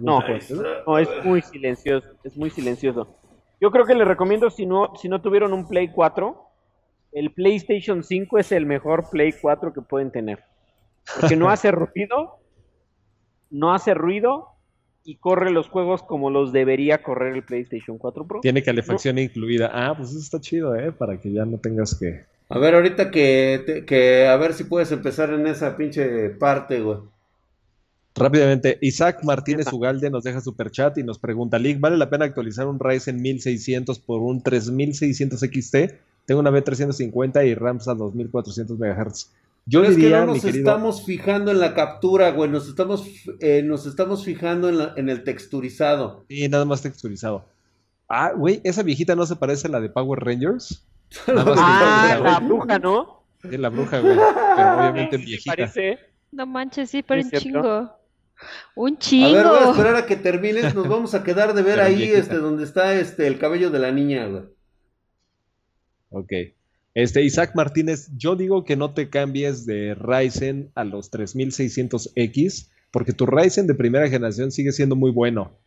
No, no, es muy silencioso, es muy silencioso. Yo creo que les recomiendo si no, si no tuvieron un Play 4, el PlayStation 5 es el mejor Play 4 que pueden tener. Porque no hace ruido, no hace ruido y corre los juegos como los debería correr el PlayStation 4 Pro. Tiene calefacción incluida. Ah, pues eso está chido, ¿eh? Para que ya no tengas que... A ver, ahorita que, que a ver si puedes empezar en esa pinche parte, güey. Rápidamente, Isaac Martínez Ugalde nos deja super chat y nos pregunta, Lick, ¿vale la pena actualizar un Ryzen 1600 por un 3600 XT? Tengo una B350 y RAMs a 2400 MHz. Yo diría, es que no nos estamos fijando en la captura, güey, nos estamos, eh, nos estamos fijando en, en, el texturizado. Sí, nada más texturizado. Ah, güey, esa viejita no se parece a la de Power Rangers. Ah, la bruja, ¿no? Sí, la bruja, güey, pero obviamente viejita. Parece. No manches, sí, pero un chingo. Un chingo. A ver, voy a esperar a que termines, nos vamos a quedar de ver ahí este donde está este el cabello de la niña, güey. Ok. Este, Isaac Martínez, yo digo que no te cambies de Ryzen a los 3600X, porque tu Ryzen de primera generación sigue siendo muy bueno.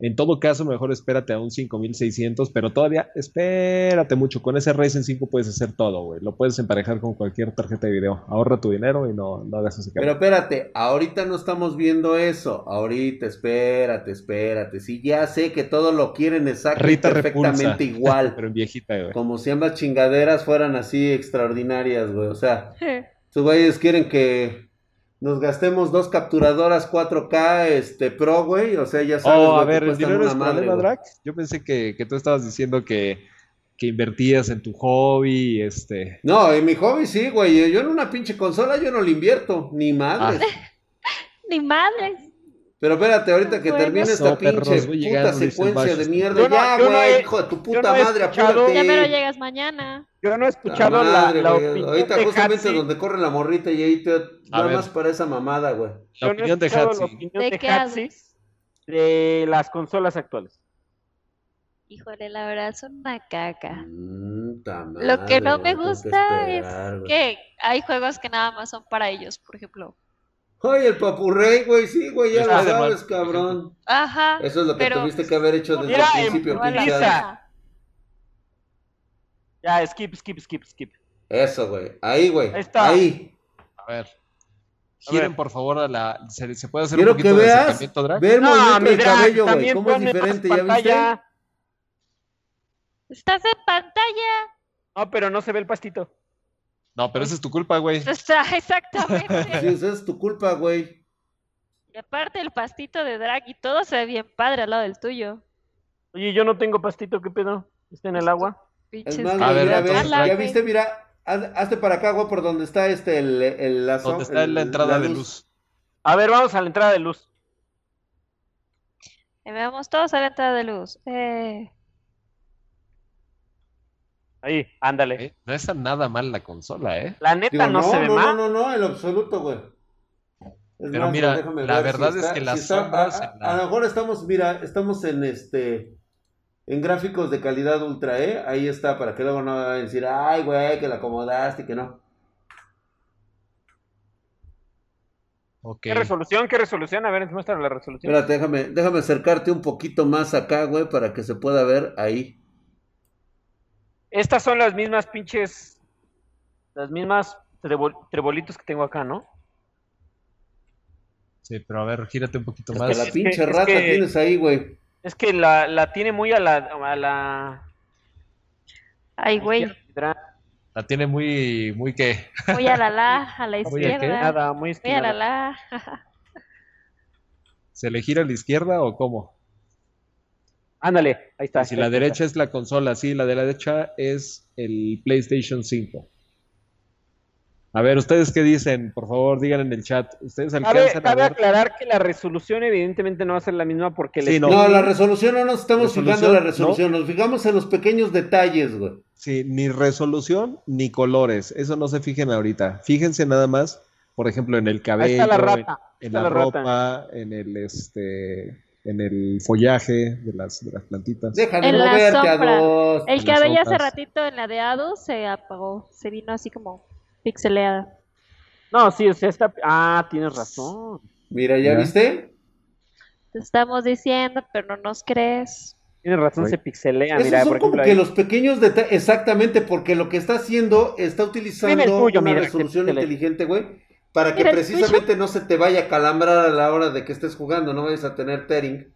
En todo caso, mejor espérate a un 5600, pero todavía espérate mucho. Con ese Ryzen 5 puedes hacer todo, güey. Lo puedes emparejar con cualquier tarjeta de video. Ahorra tu dinero y no, no hagas ese cambio. Pero espérate, ahorita no estamos viendo eso. Ahorita, espérate, espérate. Sí, ya sé que todo lo quieren exactamente perfectamente igual. pero en viejita, güey. Como si ambas chingaderas fueran así extraordinarias, güey. O sea, tus güeyes quieren que nos gastemos dos capturadoras 4K este, Pro, güey. O sea, ya sabes. Oh, a ver, ¿el dinero es madre, problema, Yo pensé que, que, tú estabas diciendo que, que invertías en tu hobby, este. No, en mi hobby sí, güey. Yo en una pinche consola yo no le invierto, ni madres. Ah. ni madres. Pero espérate, ahorita que termine esta pinche puta secuencia de mierda. ya, güey, hijo de tu puta madre, apúrate. Ya pero llegas mañana. Yo no he escuchado la, la, opinión Ahorita justamente donde corre la morrita y ahí te, nada más para esa mamada, güey. La opinión de Hatsi. ¿De, qué de las consolas Híjole, la verdad son una caca. Lo que no me gusta es que hay juegos que nada más son para ellos, por ejemplo. Ay, el papurrey, güey, sí, güey, ya lo sabes, cabrón. Ajá. Eso es lo que tuviste que haber hecho desde el principio, Ya, skip, skip, skip, skip. Eso, güey. Ahí, güey. Ahí está. Ahí. A ver. Giren, por favor, a la. ¿Se, se puede hacer Quiero un poquito que veas, de acercamiento drag? Ver no, movimiento del cabello, güey. ¿Cómo es diferente? ¿Ya viste? Estás en pantalla. No, pero no se ve el pastito. No, pero esa es tu culpa, güey. Exactamente. Sí, esa es tu culpa, güey. Y aparte el pastito de drag y todo se ve bien padre al lado del tuyo. Oye, yo no tengo pastito, ¿qué pedo? ¿Está en el agua? Es más, a ver, mira, ya viste, mira, hazte para acá, güey, por donde está este, el, el lazo. Donde está la entrada de luz. A ver, vamos a la entrada de luz. Y veamos todos a la entrada de luz. Eh... Ahí, ándale. No está nada mal la consola, ¿eh? La neta no, se ve mal. No, no, no, en absoluto, güey. Pero mira, la verdad es que las sombras... a, lo mejor estamos, mira, estamos en este... En gráficos de calidad ultra, ¿eh? Ahí está, para que luego no vayan a decir, ay, güey, que la acomodaste, que no. Okay. ¿Qué resolución? ¿Qué resolución? A ver, muestra la resolución. Espérate, déjame, déjame acercarte un poquito más acá, güey, para que se pueda ver ahí. Estas son las mismas pinches, las mismas trebolitos que tengo acá, ¿no? Sí, pero a ver, gírate un poquito es más. Que la pinche rata tienes ahí, güey. Es que la, la tiene muy a la, a la... Ay, güey. La tiene muy, muy qué. Muy a la la, a la izquierda. Nada, muy, muy a la la. ¿Se le gira a la izquierda o cómo? Ándale, ahí está. si la derecha es la consola, sí, la de la derecha es el PlayStation 5. A ver, ¿ustedes qué dicen? Por favor, digan en el chat. ¿Ustedes alcanzan cabe, a aclarar que la resolución evidentemente no va a ser la misma porque... Sí, no. no. la resolución no nos estamos fijando en la resolución, nos fijamos en los pequeños detalles, güey. Sí, ni resolución ni colores, eso no se fijen ahorita. Fíjense nada más, por ejemplo, en el cabello, en, la, ropa, en el este en el follaje de las, de las plantitas. Déjame en moverte a dos. El cabello hace ratito en la de Ado se apagó, se vino así como pixeleada. No, sí, o sea, está... Ah, tienes razón. Mira, ¿ya viste? Te estamos diciendo, pero no nos crees. Tienes razón, se pixelea. Esos mira, son como que los pequeños detalles, exactamente, porque lo que está haciendo, está utilizando una resolución inteligente, güey, para que precisamente no se te vaya a calambrar a la hora de que estés jugando, no vayas a tener tearing.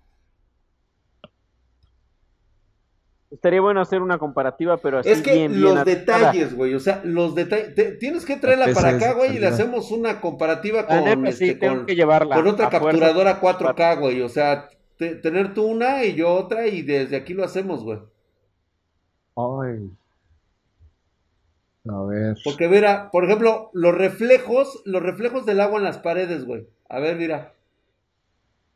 Estaría bueno hacer una comparativa, pero así Es que los detalles, güey, o sea, los detalles. Tienes que traerla para acá, güey, y le hacemos una comparativa con, este, con, con, otra capturadora 4K, güey. O sea, tener tú una y yo otra, y desde aquí lo hacemos, güey. Ay. A ver. Porque mira, por ejemplo, los reflejos, los reflejos del agua en las paredes, güey. A ver, mira.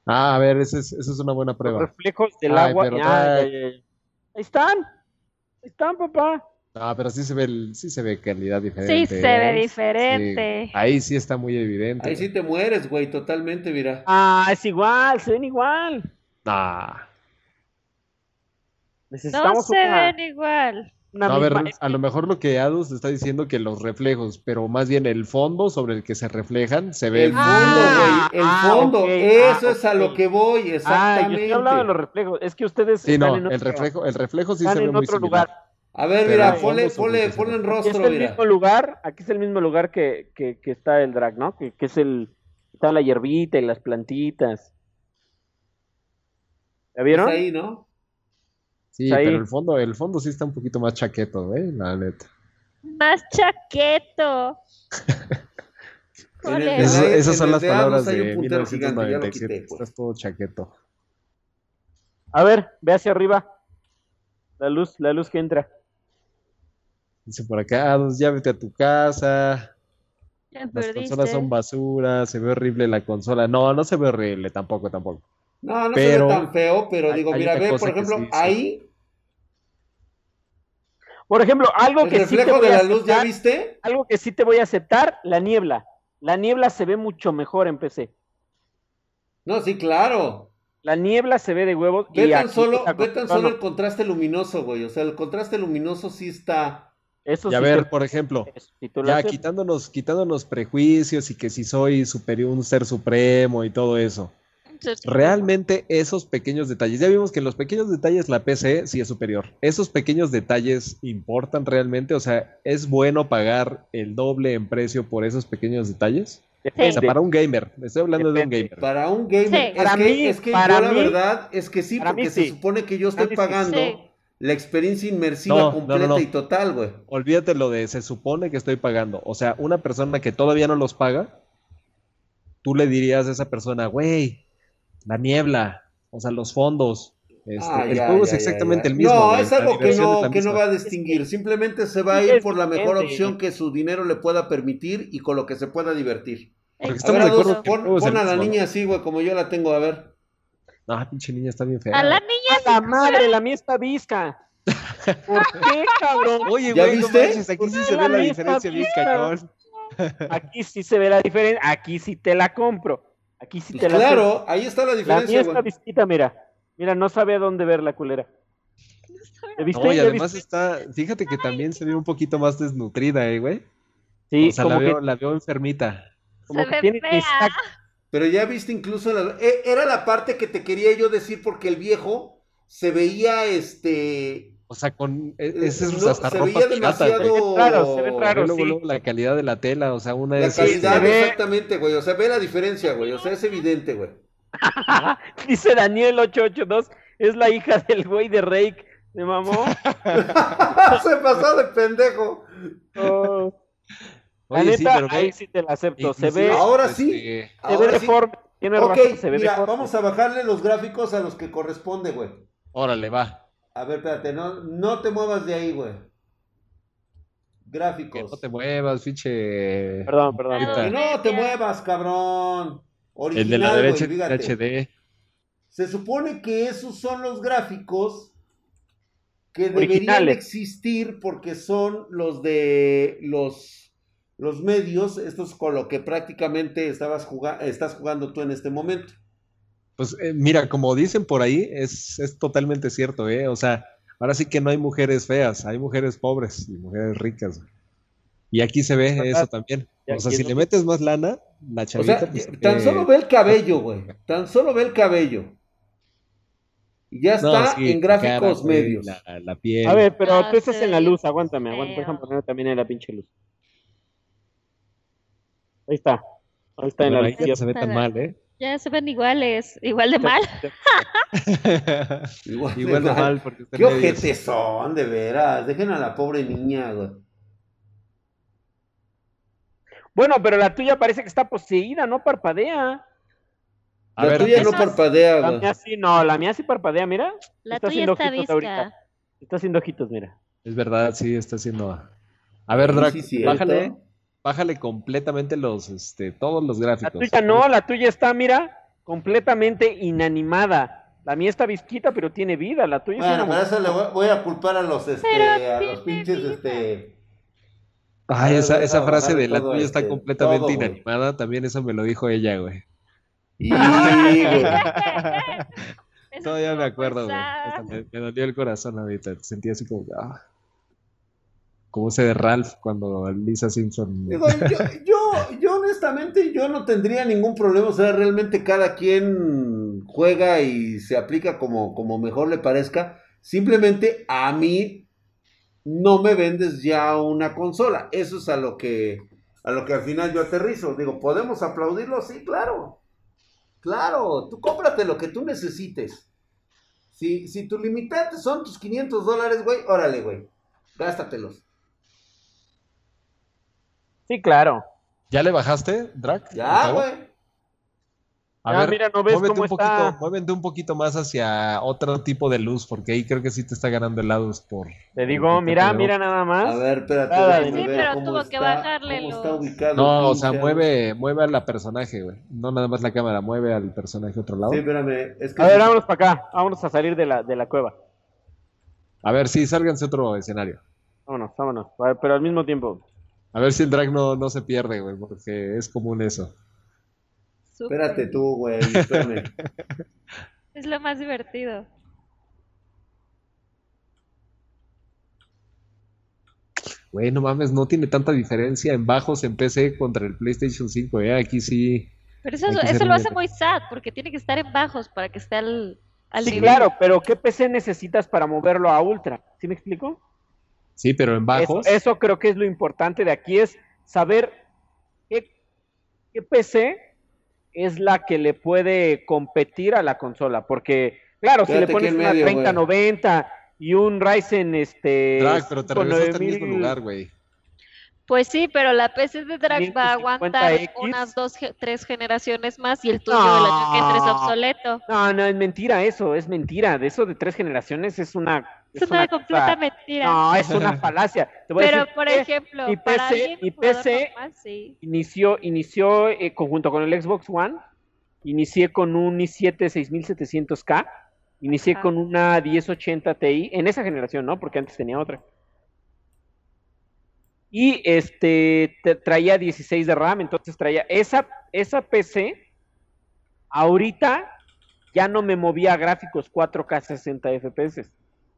Ah, a ver, esa es, es una buena prueba. Los reflejos del agua. Ahí están. Ahí están, papá. Ah, pero sí se ve, sí se ve calidad diferente. Sí se ve ¿eh? diferente. Ahí sí está muy evidente. Ahí sí te mueres, güey, totalmente, mira. Ah, es igual, se ven igual. Ah. no se ven igual a ver, a lo mejor lo que Adus está diciendo que los reflejos, pero más bien el fondo sobre el que se reflejan se ve. El fondo, ah, güey, el ah, fondo, eso es a lo que voy, exactamente. Ah, yo estoy hablando de los reflejos, es que ustedes sí, no, el reflejo, el reflejo sí se ve muy similar. Lugar. A ver, mira, ponle, ponle, ponle en rostro, aquí es el mismo lugar, aquí es el mismo lugar que, que, que está el drag, ¿no? Que, que es el, está la hierbita y las plantitas. ¿Ya vieron? Es ahí, ¿no? Sí, pero el fondo, el fondo sí está un poquito más chaqueto, ¿eh? La neta. Más chaqueto. esas son las palabras de 1997. Estás pues. todo chaqueto. A ver, ve hacia arriba. La luz, la luz que entra. Dice por acá, ah, ya vete a tu casa. Las consolas son basura, se ve horrible la consola. No, no se ve horrible, tampoco, tampoco. No, no se ve tan feo, pero digo, mira, ve, por ejemplo, ahí. Por ejemplo, algo que sí te voy de la luz, ¿ya viste? Algo que sí te voy a aceptar, la niebla. La niebla se ve mucho mejor en PC. No, sí, claro. La niebla se ve de huevos. Ve tan, solo, ve tan solo el contraste luminoso, güey. O sea, el contraste luminoso sí está. Eso y a ver, por ejemplo, ya quitándonos, quitándonos prejuicios y que si soy superior, un ser supremo y todo eso. Realmente esos pequeños detalles, ya vimos que en los pequeños detalles la PC sí es superior. Esos pequeños detalles importan realmente, o sea, ¿es bueno pagar el doble en precio por esos pequeños detalles? O sea, para un gamer, estoy hablando de un gamer. Para un gamer, es, que, es que yo la verdad es que sí, porque se supone que yo estoy pagando la experiencia inmersiva completa y total, güey. Olvídate lo de se supone que estoy pagando. O sea, una persona que todavía no los paga, tú le dirías a esa persona, güey, la niebla, o sea, los fondos. Este, ah, el juego es exactamente el mismo. No, es algo que no, que no va a distinguir. Simplemente se va a ir por la mejor opción que su dinero le pueda permitir y con lo que se pueda divertir. A ver, pon, a la niña así, güey, como yo la tengo, a ver. No, pinche niña está bien fea. A la niña. A la madre, la mía está visca. ¿Por qué, cabrón? Oye, ¿Ya viste? aquí sí se ve la diferencia bien cabrón. Aquí sí se ve la diferencia, aquí sí te la compro. Aquí sí pues te Claro, ahí está la diferencia. La mía está visita, mira. Mira, no sabe a dónde ver la culera. viste? No, y además está, fíjate que también se ve un poquito más desnutrida, eh, güey. Sí, o sea, la, veo, la veo enfermita. Como que tiene Pero ya viste incluso la... Eh, era la parte que te quería yo decir porque el viejo se veía este o sea, con e, eh, ese es hasta se ropa demasiado... Se ve raro, se ve raro, luego, luego, la calidad de la tela, o sea, una La calidad, exactamente, güey. O sea, ve la diferencia, güey. O sea, es evidente, güey. Dice Daniel 882, es la hija del güey de Rake. ¿Me mamó? se pasó de pendejo. Oh. la neta, sí, ahí sí te la acepto. Se ve. Ahora sí. Se ahora ve deforme. Tiene okay, razón, se ve mira, vamos a bajarle los gráficos a los que corresponde, güey. Órale, va. A ver, espérate, no, no te muevas de ahí, güey. Gráficos. no te muevas, fiche. Perdón, perdón. Que no te muevas, cabrón. Original, el de la derecha HD. Se supone que esos son los gráficos que deberían existir porque son los de los, los medios, estos con lo que prácticamente estabas jugando, estás jugando tú en este momento. Pues eh, mira, como dicen por ahí, es, es totalmente cierto, ¿eh? O sea, ahora sí que no hay mujeres feas, hay mujeres pobres y mujeres ricas. Y aquí se ve eso también. O sea, si le metes más lana, la chavita. O sea, pues, tan solo ve el cabello, güey. Tan solo ve el cabello. Y ya está en gráficos medios. La, piel. A ver, pero tú estás en la luz, aguántame, aguántame, déjame poner también en la pinche luz. Ahí está. Ahí está en la lista. Ya se ve tan mal, ¿eh? Ya se ven iguales, igual de mal. igual, igual de, mal. porque Qué ojetes son, de veras. Dejen a la pobre niña, güey. Bueno, pero la tuya parece que está poseída, no parpadea. la tuya no parpadea, güey. La mía sí, no, la mía sí parpadea, mira. La está tuya está visca. Está haciendo ojitos, mira. Es verdad, sí, está haciendo. A ver, Drac, bájale bájale completamente los, este, todos los gráficos. La tuya no, la tuya está, mira, completamente inanimada. La mía está visquita, pero tiene vida. La tuya bueno, para eso le voy, a culpar a los, este, a los pinches, este. Ay, esa, esa frase de la tuya está este, completamente inanimada, también eso me lo dijo ella, güey. Y, güey. Todavía me acuerdo, güey. Me, me, dolió el corazón ahorita. Sentí así como, ah como ese de Ralph cuando Lisa Simpson. yo, yo, honestamente, yo no tendría ningún problema. O sea, realmente cada quien juega y se aplica como, como mejor le parezca. Simplemente a mí no me vendes ya una consola. Eso es a lo que, a lo que al final yo aterrizo. Digo, ¿podemos aplaudirlo? Sí, claro. Claro, tú cómprate lo que tú necesites. Si, si tu limitante son tus 500 dólares, güey, órale, güey. Gástatelos. Sí, claro. ¿Ya le bajaste, Drac? Ya, güey. A ver, mira, ¿no ves muévete, un poquito, muévete un poquito más hacia otro tipo de luz, porque ahí creo que sí te está ganando helados por... Te digo, mira, mira nada más. A ver, espérate. sí, pero tuvo que bajarle los... No, o sea, mueve, mueve a la personaje, güey. No nada más la cámara, mueve al personaje a otro lado. Sí, espérame. Es que a ver, vámonos para acá. Vámonos a salir de la, de la cueva. A ver, sí, sálganse otro escenario. Vámonos, vámonos. Pero al mismo tiempo. A ver si el drag no, no se pierde, güey, porque es común eso. Espérate tú, güey, espérame. es lo más divertido. Güey, no mames, no tiene tanta diferencia en bajos en PC contra el PlayStation 5, ¿eh? Aquí sí. Pero eso, eso lo hace muy sad, porque tiene que estar en bajos para que esté al, al sí, claro, pero ¿qué PC necesitas para moverlo a Ultra? ¿Sí me explico? Sí, pero en bajos. Eso, creo que es lo importante de aquí, es saber qué, PC es la que le puede competir a la consola. Porque, claro, si le pones una 3090 y un Ryzen, este. pero te regresaste al mismo lugar, güey. Pues sí, pero la PC de Drag va a aguantar unas dos, tres generaciones más y el tuyo del año que obsoleto. No, no, es mentira eso, es mentira. De eso de tres generaciones es una es, una, completa mentira. No, es una falacia. Pero, por ejemplo, mi PC, mi PC inició, inició eh, conjunto con el Xbox One, inicié con un i7 6700K, inicié con una 1080 Ti, en esa generación, ¿no? Porque antes tenía otra. Y este traía 16 de RAM, entonces traía esa, esa PC, ahorita ya no me movía gráficos 4K 60 FPS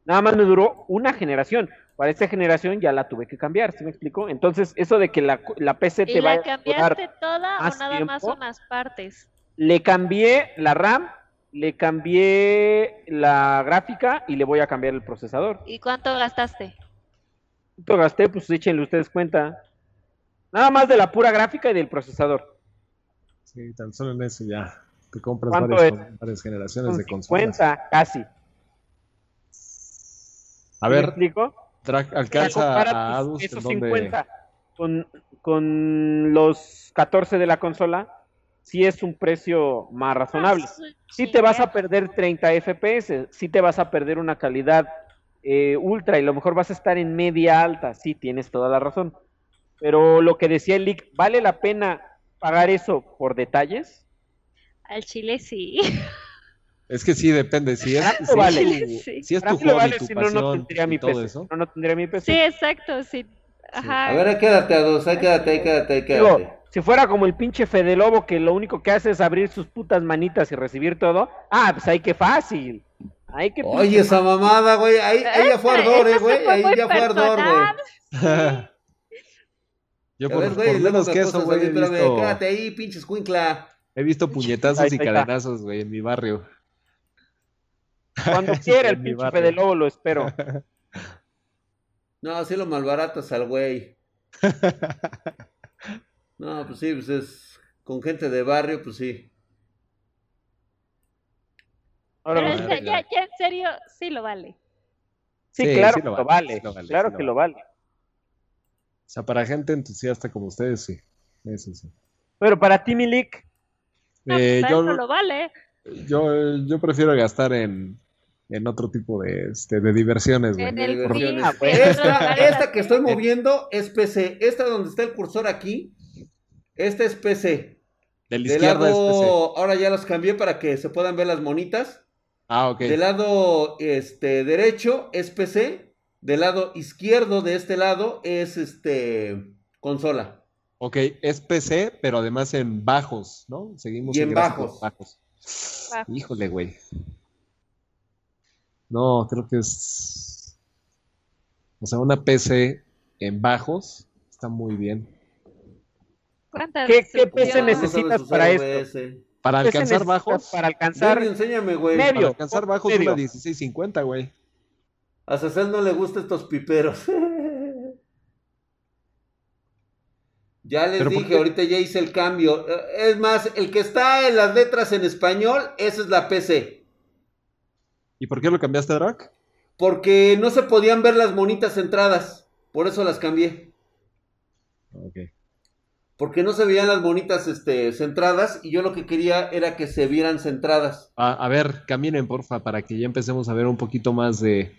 Nada más me duró una generación. Para esta generación ya la tuve que cambiar, ¿sí me explico? Entonces, eso de que la, la PC te va a cambiaste toda o nada más unas partes? Le cambié la RAM, le cambié la gráfica y le voy a cambiar el procesador. ¿Y cuánto gastaste? ¿Cuánto gasté? Pues échenle ustedes cuenta. Nada más de la pura gráfica y del procesador. Sí, tan solo en eso ya. Te compras varias, varias, generaciones de consolas. Cuenta, casi. A ver, explico? alcanza a Adus esos 50 con, con los 14 de la consola, sí es un precio más razonable. Sí te vas a perder 30 FPS, sí te vas a perder una calidad eh, ultra y a lo mejor vas a estar en media alta, sí tienes toda la razón. Pero lo que decía el leak, ¿vale la pena pagar eso por detalles? Al chile sí. Es que sí, depende. Si es, si vale. es, si es tu hobby, vale, tu si pasión, no, no tendría mi todo eso. No, no tendría mi PC. Sí, exacto, sí. Ajá. A ver, quédate a dos, ahí quédate, ahí quédate, ahí quédate. Digo, si fuera como el pinche Fede Lobo que lo único que hace es abrir sus putas manitas y recibir todo, ah, pues ahí qué fácil. Que Oye, esa mamada, güey, ahí, ahí ya fue ardor, eh, güey, ahí ya fue ardor, güey. Yo por, ver, güey, por menos que eso, güey, visto... Quédate ahí, pinches cuincla. He visto puñetazos y cadenazos, güey, en mi barrio. Cuando quiera el pinche Fede Lobo lo espero. No, así lo malbaratas al güey. No, pues sí, pues es con gente de barrio, pues sí. Pero ya, ya, en serio, sí lo vale. Sí, claro, que lo vale. claro que lo vale. O sea, para gente entusiasta como ustedes, sí. Eso sí. Pero para ti, Milik. No, eh, pues, yo, no lo vale. Yo, yo prefiero gastar en, en otro tipo de, este, de diversiones. En ah, pues. esta, esta, que estoy moviendo es PC. Esta donde está el cursor aquí, esta es PC. Del izquierdo es PC. Ahora ya los cambié para que se puedan ver las monitas. Ah, ok. Del lado este, derecho es PC. Del lado izquierdo de este lado es este consola. Ok, es PC, pero además en bajos, ¿no? Seguimos y en bajos. bajos. Híjole, güey. No, creo que es. O sea, una PC en bajos está muy bien. ¿Qué, ¿Qué, PC necesitas para esto? Para alcanzar bajos. Para alcanzar. enséñame, güey. Medio. Para alcanzar bajos medio. una 1650, güey. A César no le gustan estos piperos. ya les dije, ahorita ya hice el cambio. Es más, el que está en las letras en español, esa es la PC. ¿Y por qué lo cambiaste, Drac? Porque no se podían ver las monitas centradas. Por eso las cambié. Ok. Porque no se veían las monitas este, centradas y yo lo que quería era que se vieran centradas. a ver, caminen porfa para que ya empecemos a ver un poquito más de...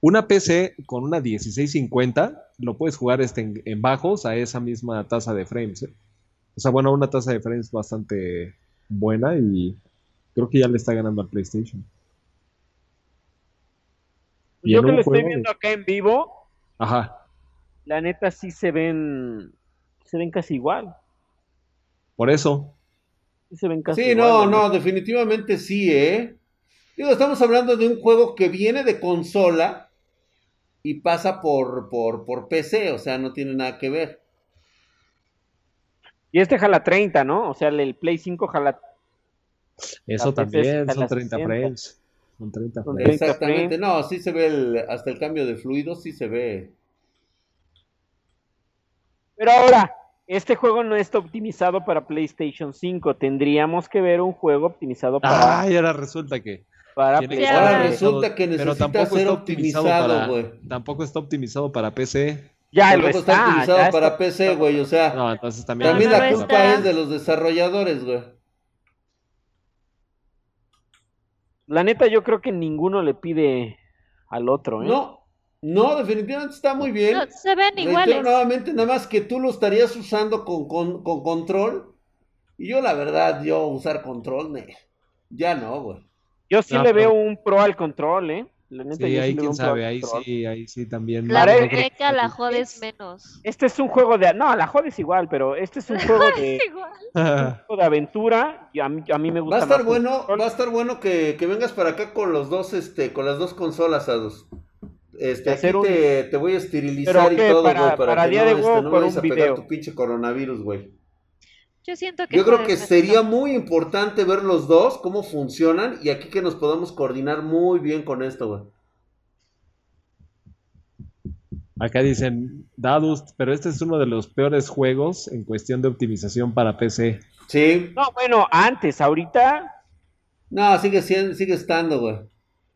Una PC con una 1650 lo puedes jugar este en, bajos a esa misma tasa de frames. ¿eh? O sea, bueno, una tasa de frames bastante buena y creo que ya le está ganando al PlayStation. Yo que lo estoy viendo acá en vivo, Ajá. la neta sí se ven, se ven casi igual. Por eso. Sí se ven casi sí, no, no, definitivamente sí, ¿eh? Digo, estamos hablando de un juego que viene de consola y pasa por, por, por PC, o sea, no tiene nada que ver. Y este jala 30, ¿no? O sea, el Play 5 jala. Eso también, son 30 frames. Exactamente, no, sí se ve hasta el cambio de fluido, sí se ve. Pero ahora, este juego no está optimizado para PlayStation 5. Tendríamos que ver un juego optimizado para. Ah, y ahora resulta que. Para ahora resulta que necesita ser optimizado, güey. Tampoco está optimizado para PC. Ya lo está, está optimizado para PC, güey. O sea, no, entonces también, también la culpa es de los desarrolladores, güey. La neta, yo creo que ninguno le pide al otro, ¿eh? No, no, definitivamente está muy bien. se ven iguales. nuevamente, nada más que tú lo estarías usando con, con, con control. Y yo, la verdad, yo usar control, ya no, güey. Yo sí le veo un pro al control, ¿eh? Sí, ahí quién sabe, ahí sí, ahí sí también. La beca la jodes menos. Este es un juego de, no, la jodes igual, pero este es un juego de, un juego de aventura y a mí, a mí me gusta. Va a estar bueno, va a estar bueno que, que, vengas para acá con los dos, este, con las dos consolas, Ados. Este, aquí te, te, voy a esterilizar y todo, güey, para, para, que no, de este, no vayas a pegar tu pinche coronavirus, güey. Yo siento que. Yo creo que sería muy importante ver los dos, cómo funcionan, y aquí que nos podamos coordinar muy bien con esto, güey. Acá dicen, Dadus, pero este es uno de los peores juegos en cuestión de optimización para PC. Sí. No, bueno, antes, ahorita. No, sigue, sigue estando, güey.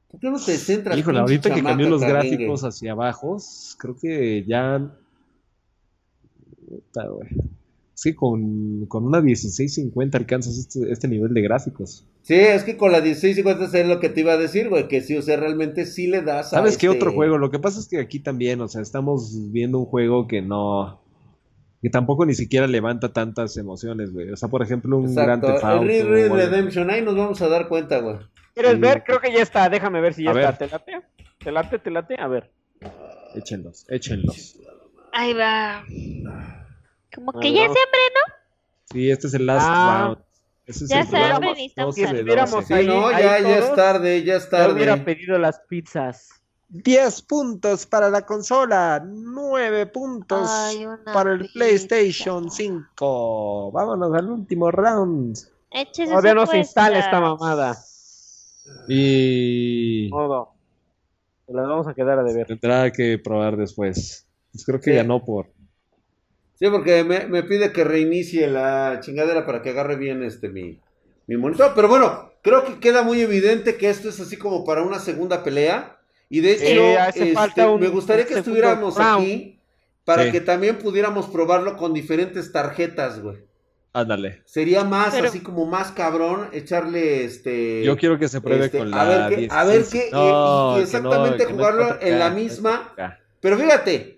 ¿Por qué no te centras? Híjole, ahorita que cambió los gráficos hacia abajo, creo que ya. güey. Sí, con, con una 1650 alcanzas este, este, nivel de gráficos. Sí, es que con la 1650 es lo que te iba a decir, güey, que sí, o sea, realmente sí le das a ¿Sabes qué otro este juego? Lo que pasa es que aquí también, o sea, estamos viendo un juego que no... que tampoco ni siquiera levanta tantas emociones, güey. O sea, por ejemplo, un gran Theft El Red Redemption, ahí nos vamos a dar cuenta, güey. ¿Quieres ver? Creo que ya está, déjame ver si ya está. ¿Te late? ¿Te late? ¿Te late? A ver. Échenlos, échenlos. Ahí va. Como que ya se hambre, ¿no? Sí, este es el last ah, round. Ese ya se hambre, necesitamos. Sí, no, ya, ya es tarde, ya es tarde. Yo hubiera pedido las pizzas. 10 puntos para la consola, 9 puntos para el PlayStation 5. Vámonos al último round. Todavía no se instala esta mamada. Y. Todo. La vamos a quedar a deber. Tendrá que probar después. Pues creo que ya no por Sí, porque me, pide que reinicie la chingadera para que agarre bien este mi, mi monitor. Pero bueno, creo que queda muy evidente que esto es así como para una segunda pelea. Y de hecho, este, me gustaría que estuviéramos aquí para que también pudiéramos probarlo con diferentes tarjetas, güey. Ándale. Sería más, así como más cabrón, echarle este. Yo quiero que se pruebe este, con la. A ver qué, a ver qué, y, exactamente jugarlo en la misma. Pero fíjate,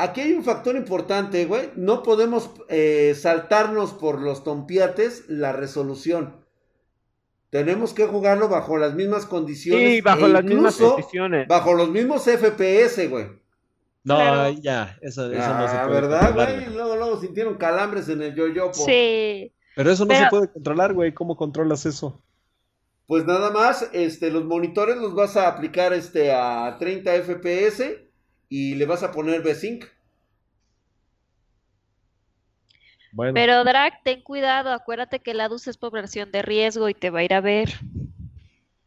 aquí hay un factor importante, güey. No podemos eh, saltarnos por los tompiates la resolución. Tenemos que jugarlo bajo las mismas condiciones. Sí, bajo e las mismas condiciones. Bajo los mismos FPS, güey. No, ya, eso, eso no se ah, puede ¿verdad, güey? Luego, luego sintieron calambres en el yo-yo. Sí. Pero eso no se puede controlar, güey. ¿Cómo controlas eso? Pues nada más, este, los monitores los vas a aplicar este, a 30 FPS y le vas a poner V-Sync. Bueno. Pero Drag, ten cuidado, acuérdate que la DUS es población de riesgo y te va a ir a ver.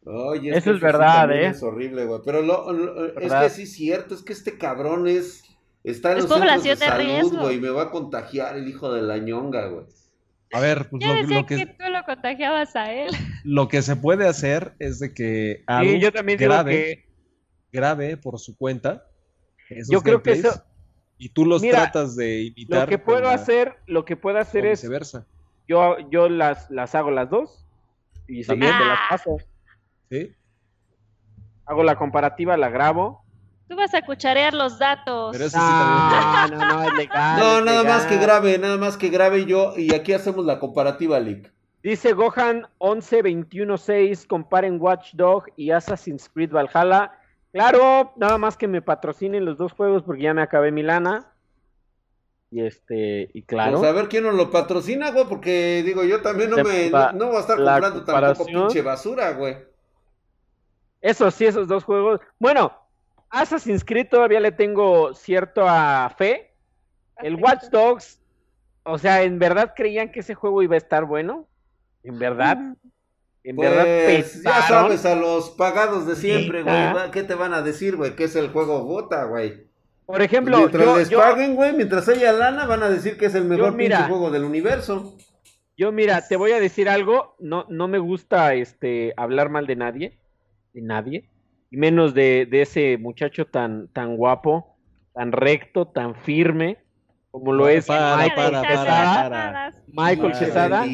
Oye, eso es verdad, ¿eh? Es horrible, güey. Pero lo, es que sí es cierto, es que este cabrón es. Está en los población de, salud, güey. Me va a contagiar el hijo de la ñonga, güey. A ver, pues lo, que, tú lo contagiabas a él. Lo que se puede hacer es de que sí, yo también grave, grave por su cuenta. Yo creo que eso. Y tú los tratas de imitar. Lo que puedo hacer, lo que puedo hacer es. Viceversa. Yo, yo las, las hago las dos y seguidamente las paso. ¿Sí? Hago la comparativa, la grabo. Tú vas a cucharear los datos. Pero eso sí no, no, no, es legal. No, nada más que grabe, nada más que grabe yo y aquí hacemos la comparativa, Lick. Dice Gohan 11-21-6, comparen Watchdog y Assassin's Creed Valhalla. Claro, nada más que me patrocinen los dos juegos porque ya me acabé mi lana. Y este, y claro. Pues a ver quién nos lo patrocina, güey, porque digo, yo también no me, no, voy a estar comprando tampoco pinche basura, güey. Eso sí, esos dos juegos. Bueno, Assassin's Creed todavía le tengo cierta fe. El Watch Dogs, o sea, ¿en verdad creían que ese juego iba a estar bueno? ¿En verdad? En verdad pues, Ya sabes, a los pagados de siempre, güey. ¿Qué te van a decir, güey? Que es el juego bota, güey. Por ejemplo, mientras les paguen, güey, mientras haya lana, van a decir que es el mejor pinche juego del universo. Yo, mira, te voy a decir algo. No, no me gusta este hablar mal de nadie de nadie, y menos de, ese muchacho tan, tan guapo, tan recto, tan firme, como lo es Michael Quesada. Michael Quesada.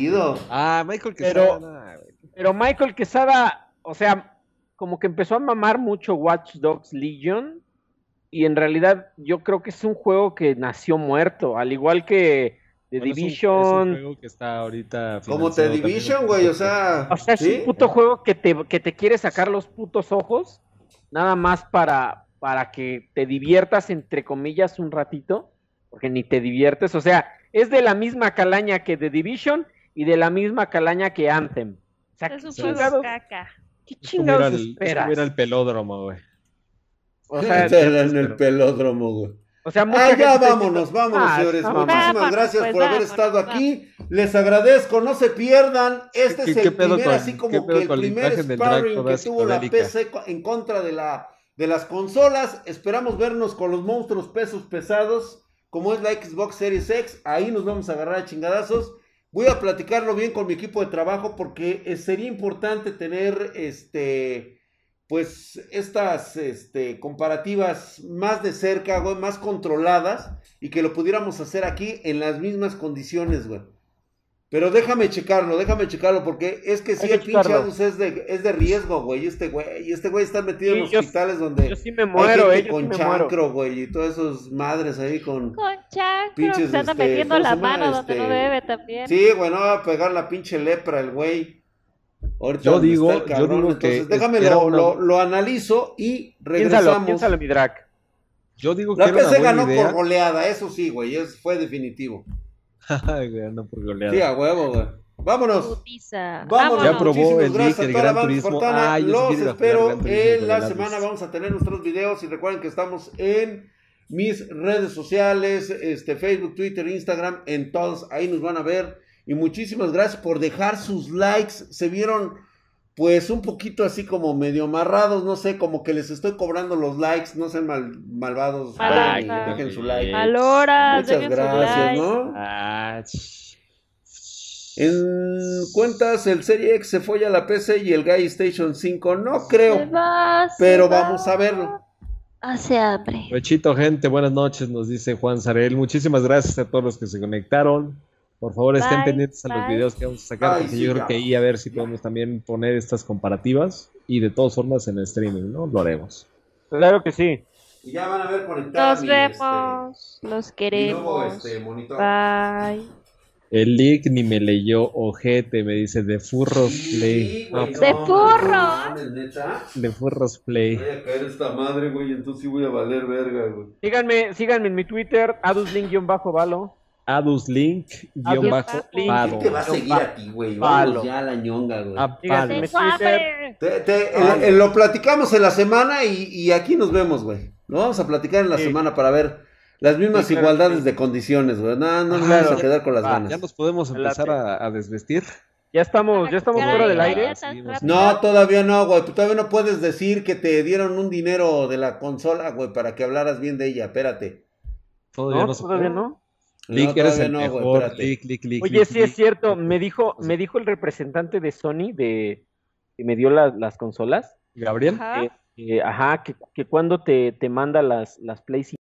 Ah, Michael Quesada. Pero, Michael Quesada, o sea, como que empezó a mamar mucho Watch Dogs Legion. Y en realidad yo creo que es un juego que nació muerto, al igual que The Division. Es un, que está ahorita. Como The Division, güey, o sea. O sea, es un puto juego que te, que te quiere sacar los putos ojos, nada más para, para que te diviertas, entre comillas, un ratito, porque ni te diviertes. O sea, es de la misma calaña que The Division y de la misma calaña que Anthem. Sea, juego caca. ¿Qué chingados esperas? Era el pelódromo, güey. O sea, en el pelódromo, güey. O sea, ah, ya vámonos, vámonos, ah, señores. Muchísimas gracias pues por haber estado aquí. Les agradezco, no se pierdan. Este es el primer, así como que el primer sparring que tuvo la PC en contra de, la, de las consolas. Esperamos vernos con los monstruos pesos pesados, como es la Xbox Series X. Ahí nos vamos a agarrar a chingadazos. Voy a platicarlo bien con mi equipo de trabajo porque eh, sería importante tener este pues estas este, comparativas más de cerca, güey, más controladas y que lo pudiéramos hacer aquí en las mismas condiciones, güey. Pero déjame checarlo, déjame checarlo, porque es que si el pinche Adus es de, es de riesgo, güey. Este güey, este güey está metido en hospitales donde yo sí me muero, gente con chancro, güey, y todas esas madres ahí con. Con chancro, se anda este, metiendo la mano donde no este, debe también. Sí, güey, no va a pegar la pinche lepra el güey yo digo, yo digo que déjame lo, analizo y regresamos. Piénsalo, mi drag. Yo digo la PC ganó por goleada, eso sí, güey, es, fue definitivo. Ganó por goleada. Sí, a huevo, güey. Vámonos. Vámonos. Ya probó el Lick, el Gran Turismo. Ah, Los espero en la semana. Vamos a tener nuestros videos y recuerden que estamos en mis redes sociales, este Facebook, Twitter, Instagram, en todos. Ahí nos van a ver. Y muchísimas gracias por dejar sus likes. Se vieron pues un poquito así como medio amarrados, no sé, como que les estoy cobrando los likes, no sean mal, malvados, dejen su like. Muchas gracias, ¿no? En cuentas, el Serie X se fue a la PC y el Guy Station 5, no creo, pero vamos a verlo. Hace hambre. Pechito, gente, buenas noches, nos dice Juan Sarel. Muchísimas gracias a todos los que se conectaron. Por favor, estén pendientes a los videos que vamos a sacar, porque yo creo que ahí a ver si podemos también poner estas comparativas y de todas formas en el streaming, ¿no? Lo haremos. Claro que sí. Y ya van a ver conectados. Nos vemos, este, los queremos. este, monitor. Bye. El leak ni me leyó ojete, me dice de Furros Play. ¡De Furros! de Furros Play. Voy a caer esta madre, güey, entonces sí voy a valer verga, güey. Síganme, síganme en mi Twitter, aduslink-valo. Aduslink guion bajo ¿Qué te va a seguir a ti, güey? Vamos ya a la ñonga, güey. lo platicamos en la semana y, aquí nos vemos, güey. Lo vamos a platicar en la semana para ver las mismas igualdades de condiciones, güey. No, no nos vamos a quedar con las ganas. Ya nos podemos empezar a, desvestir. Ya estamos, ya estamos fuera del aire. No, todavía no, güey. Todavía no puedes decir que te dieron un dinero de la consola, güey, para que hablaras bien de ella. Espérate. Todavía no, todavía no. Link eres el mejor. Oye, sí es cierto. Me dijo, me dijo el representante de Sony de que me dio las, consolas. Gabriel. ajá, que, que, cuando te, te manda las, las Play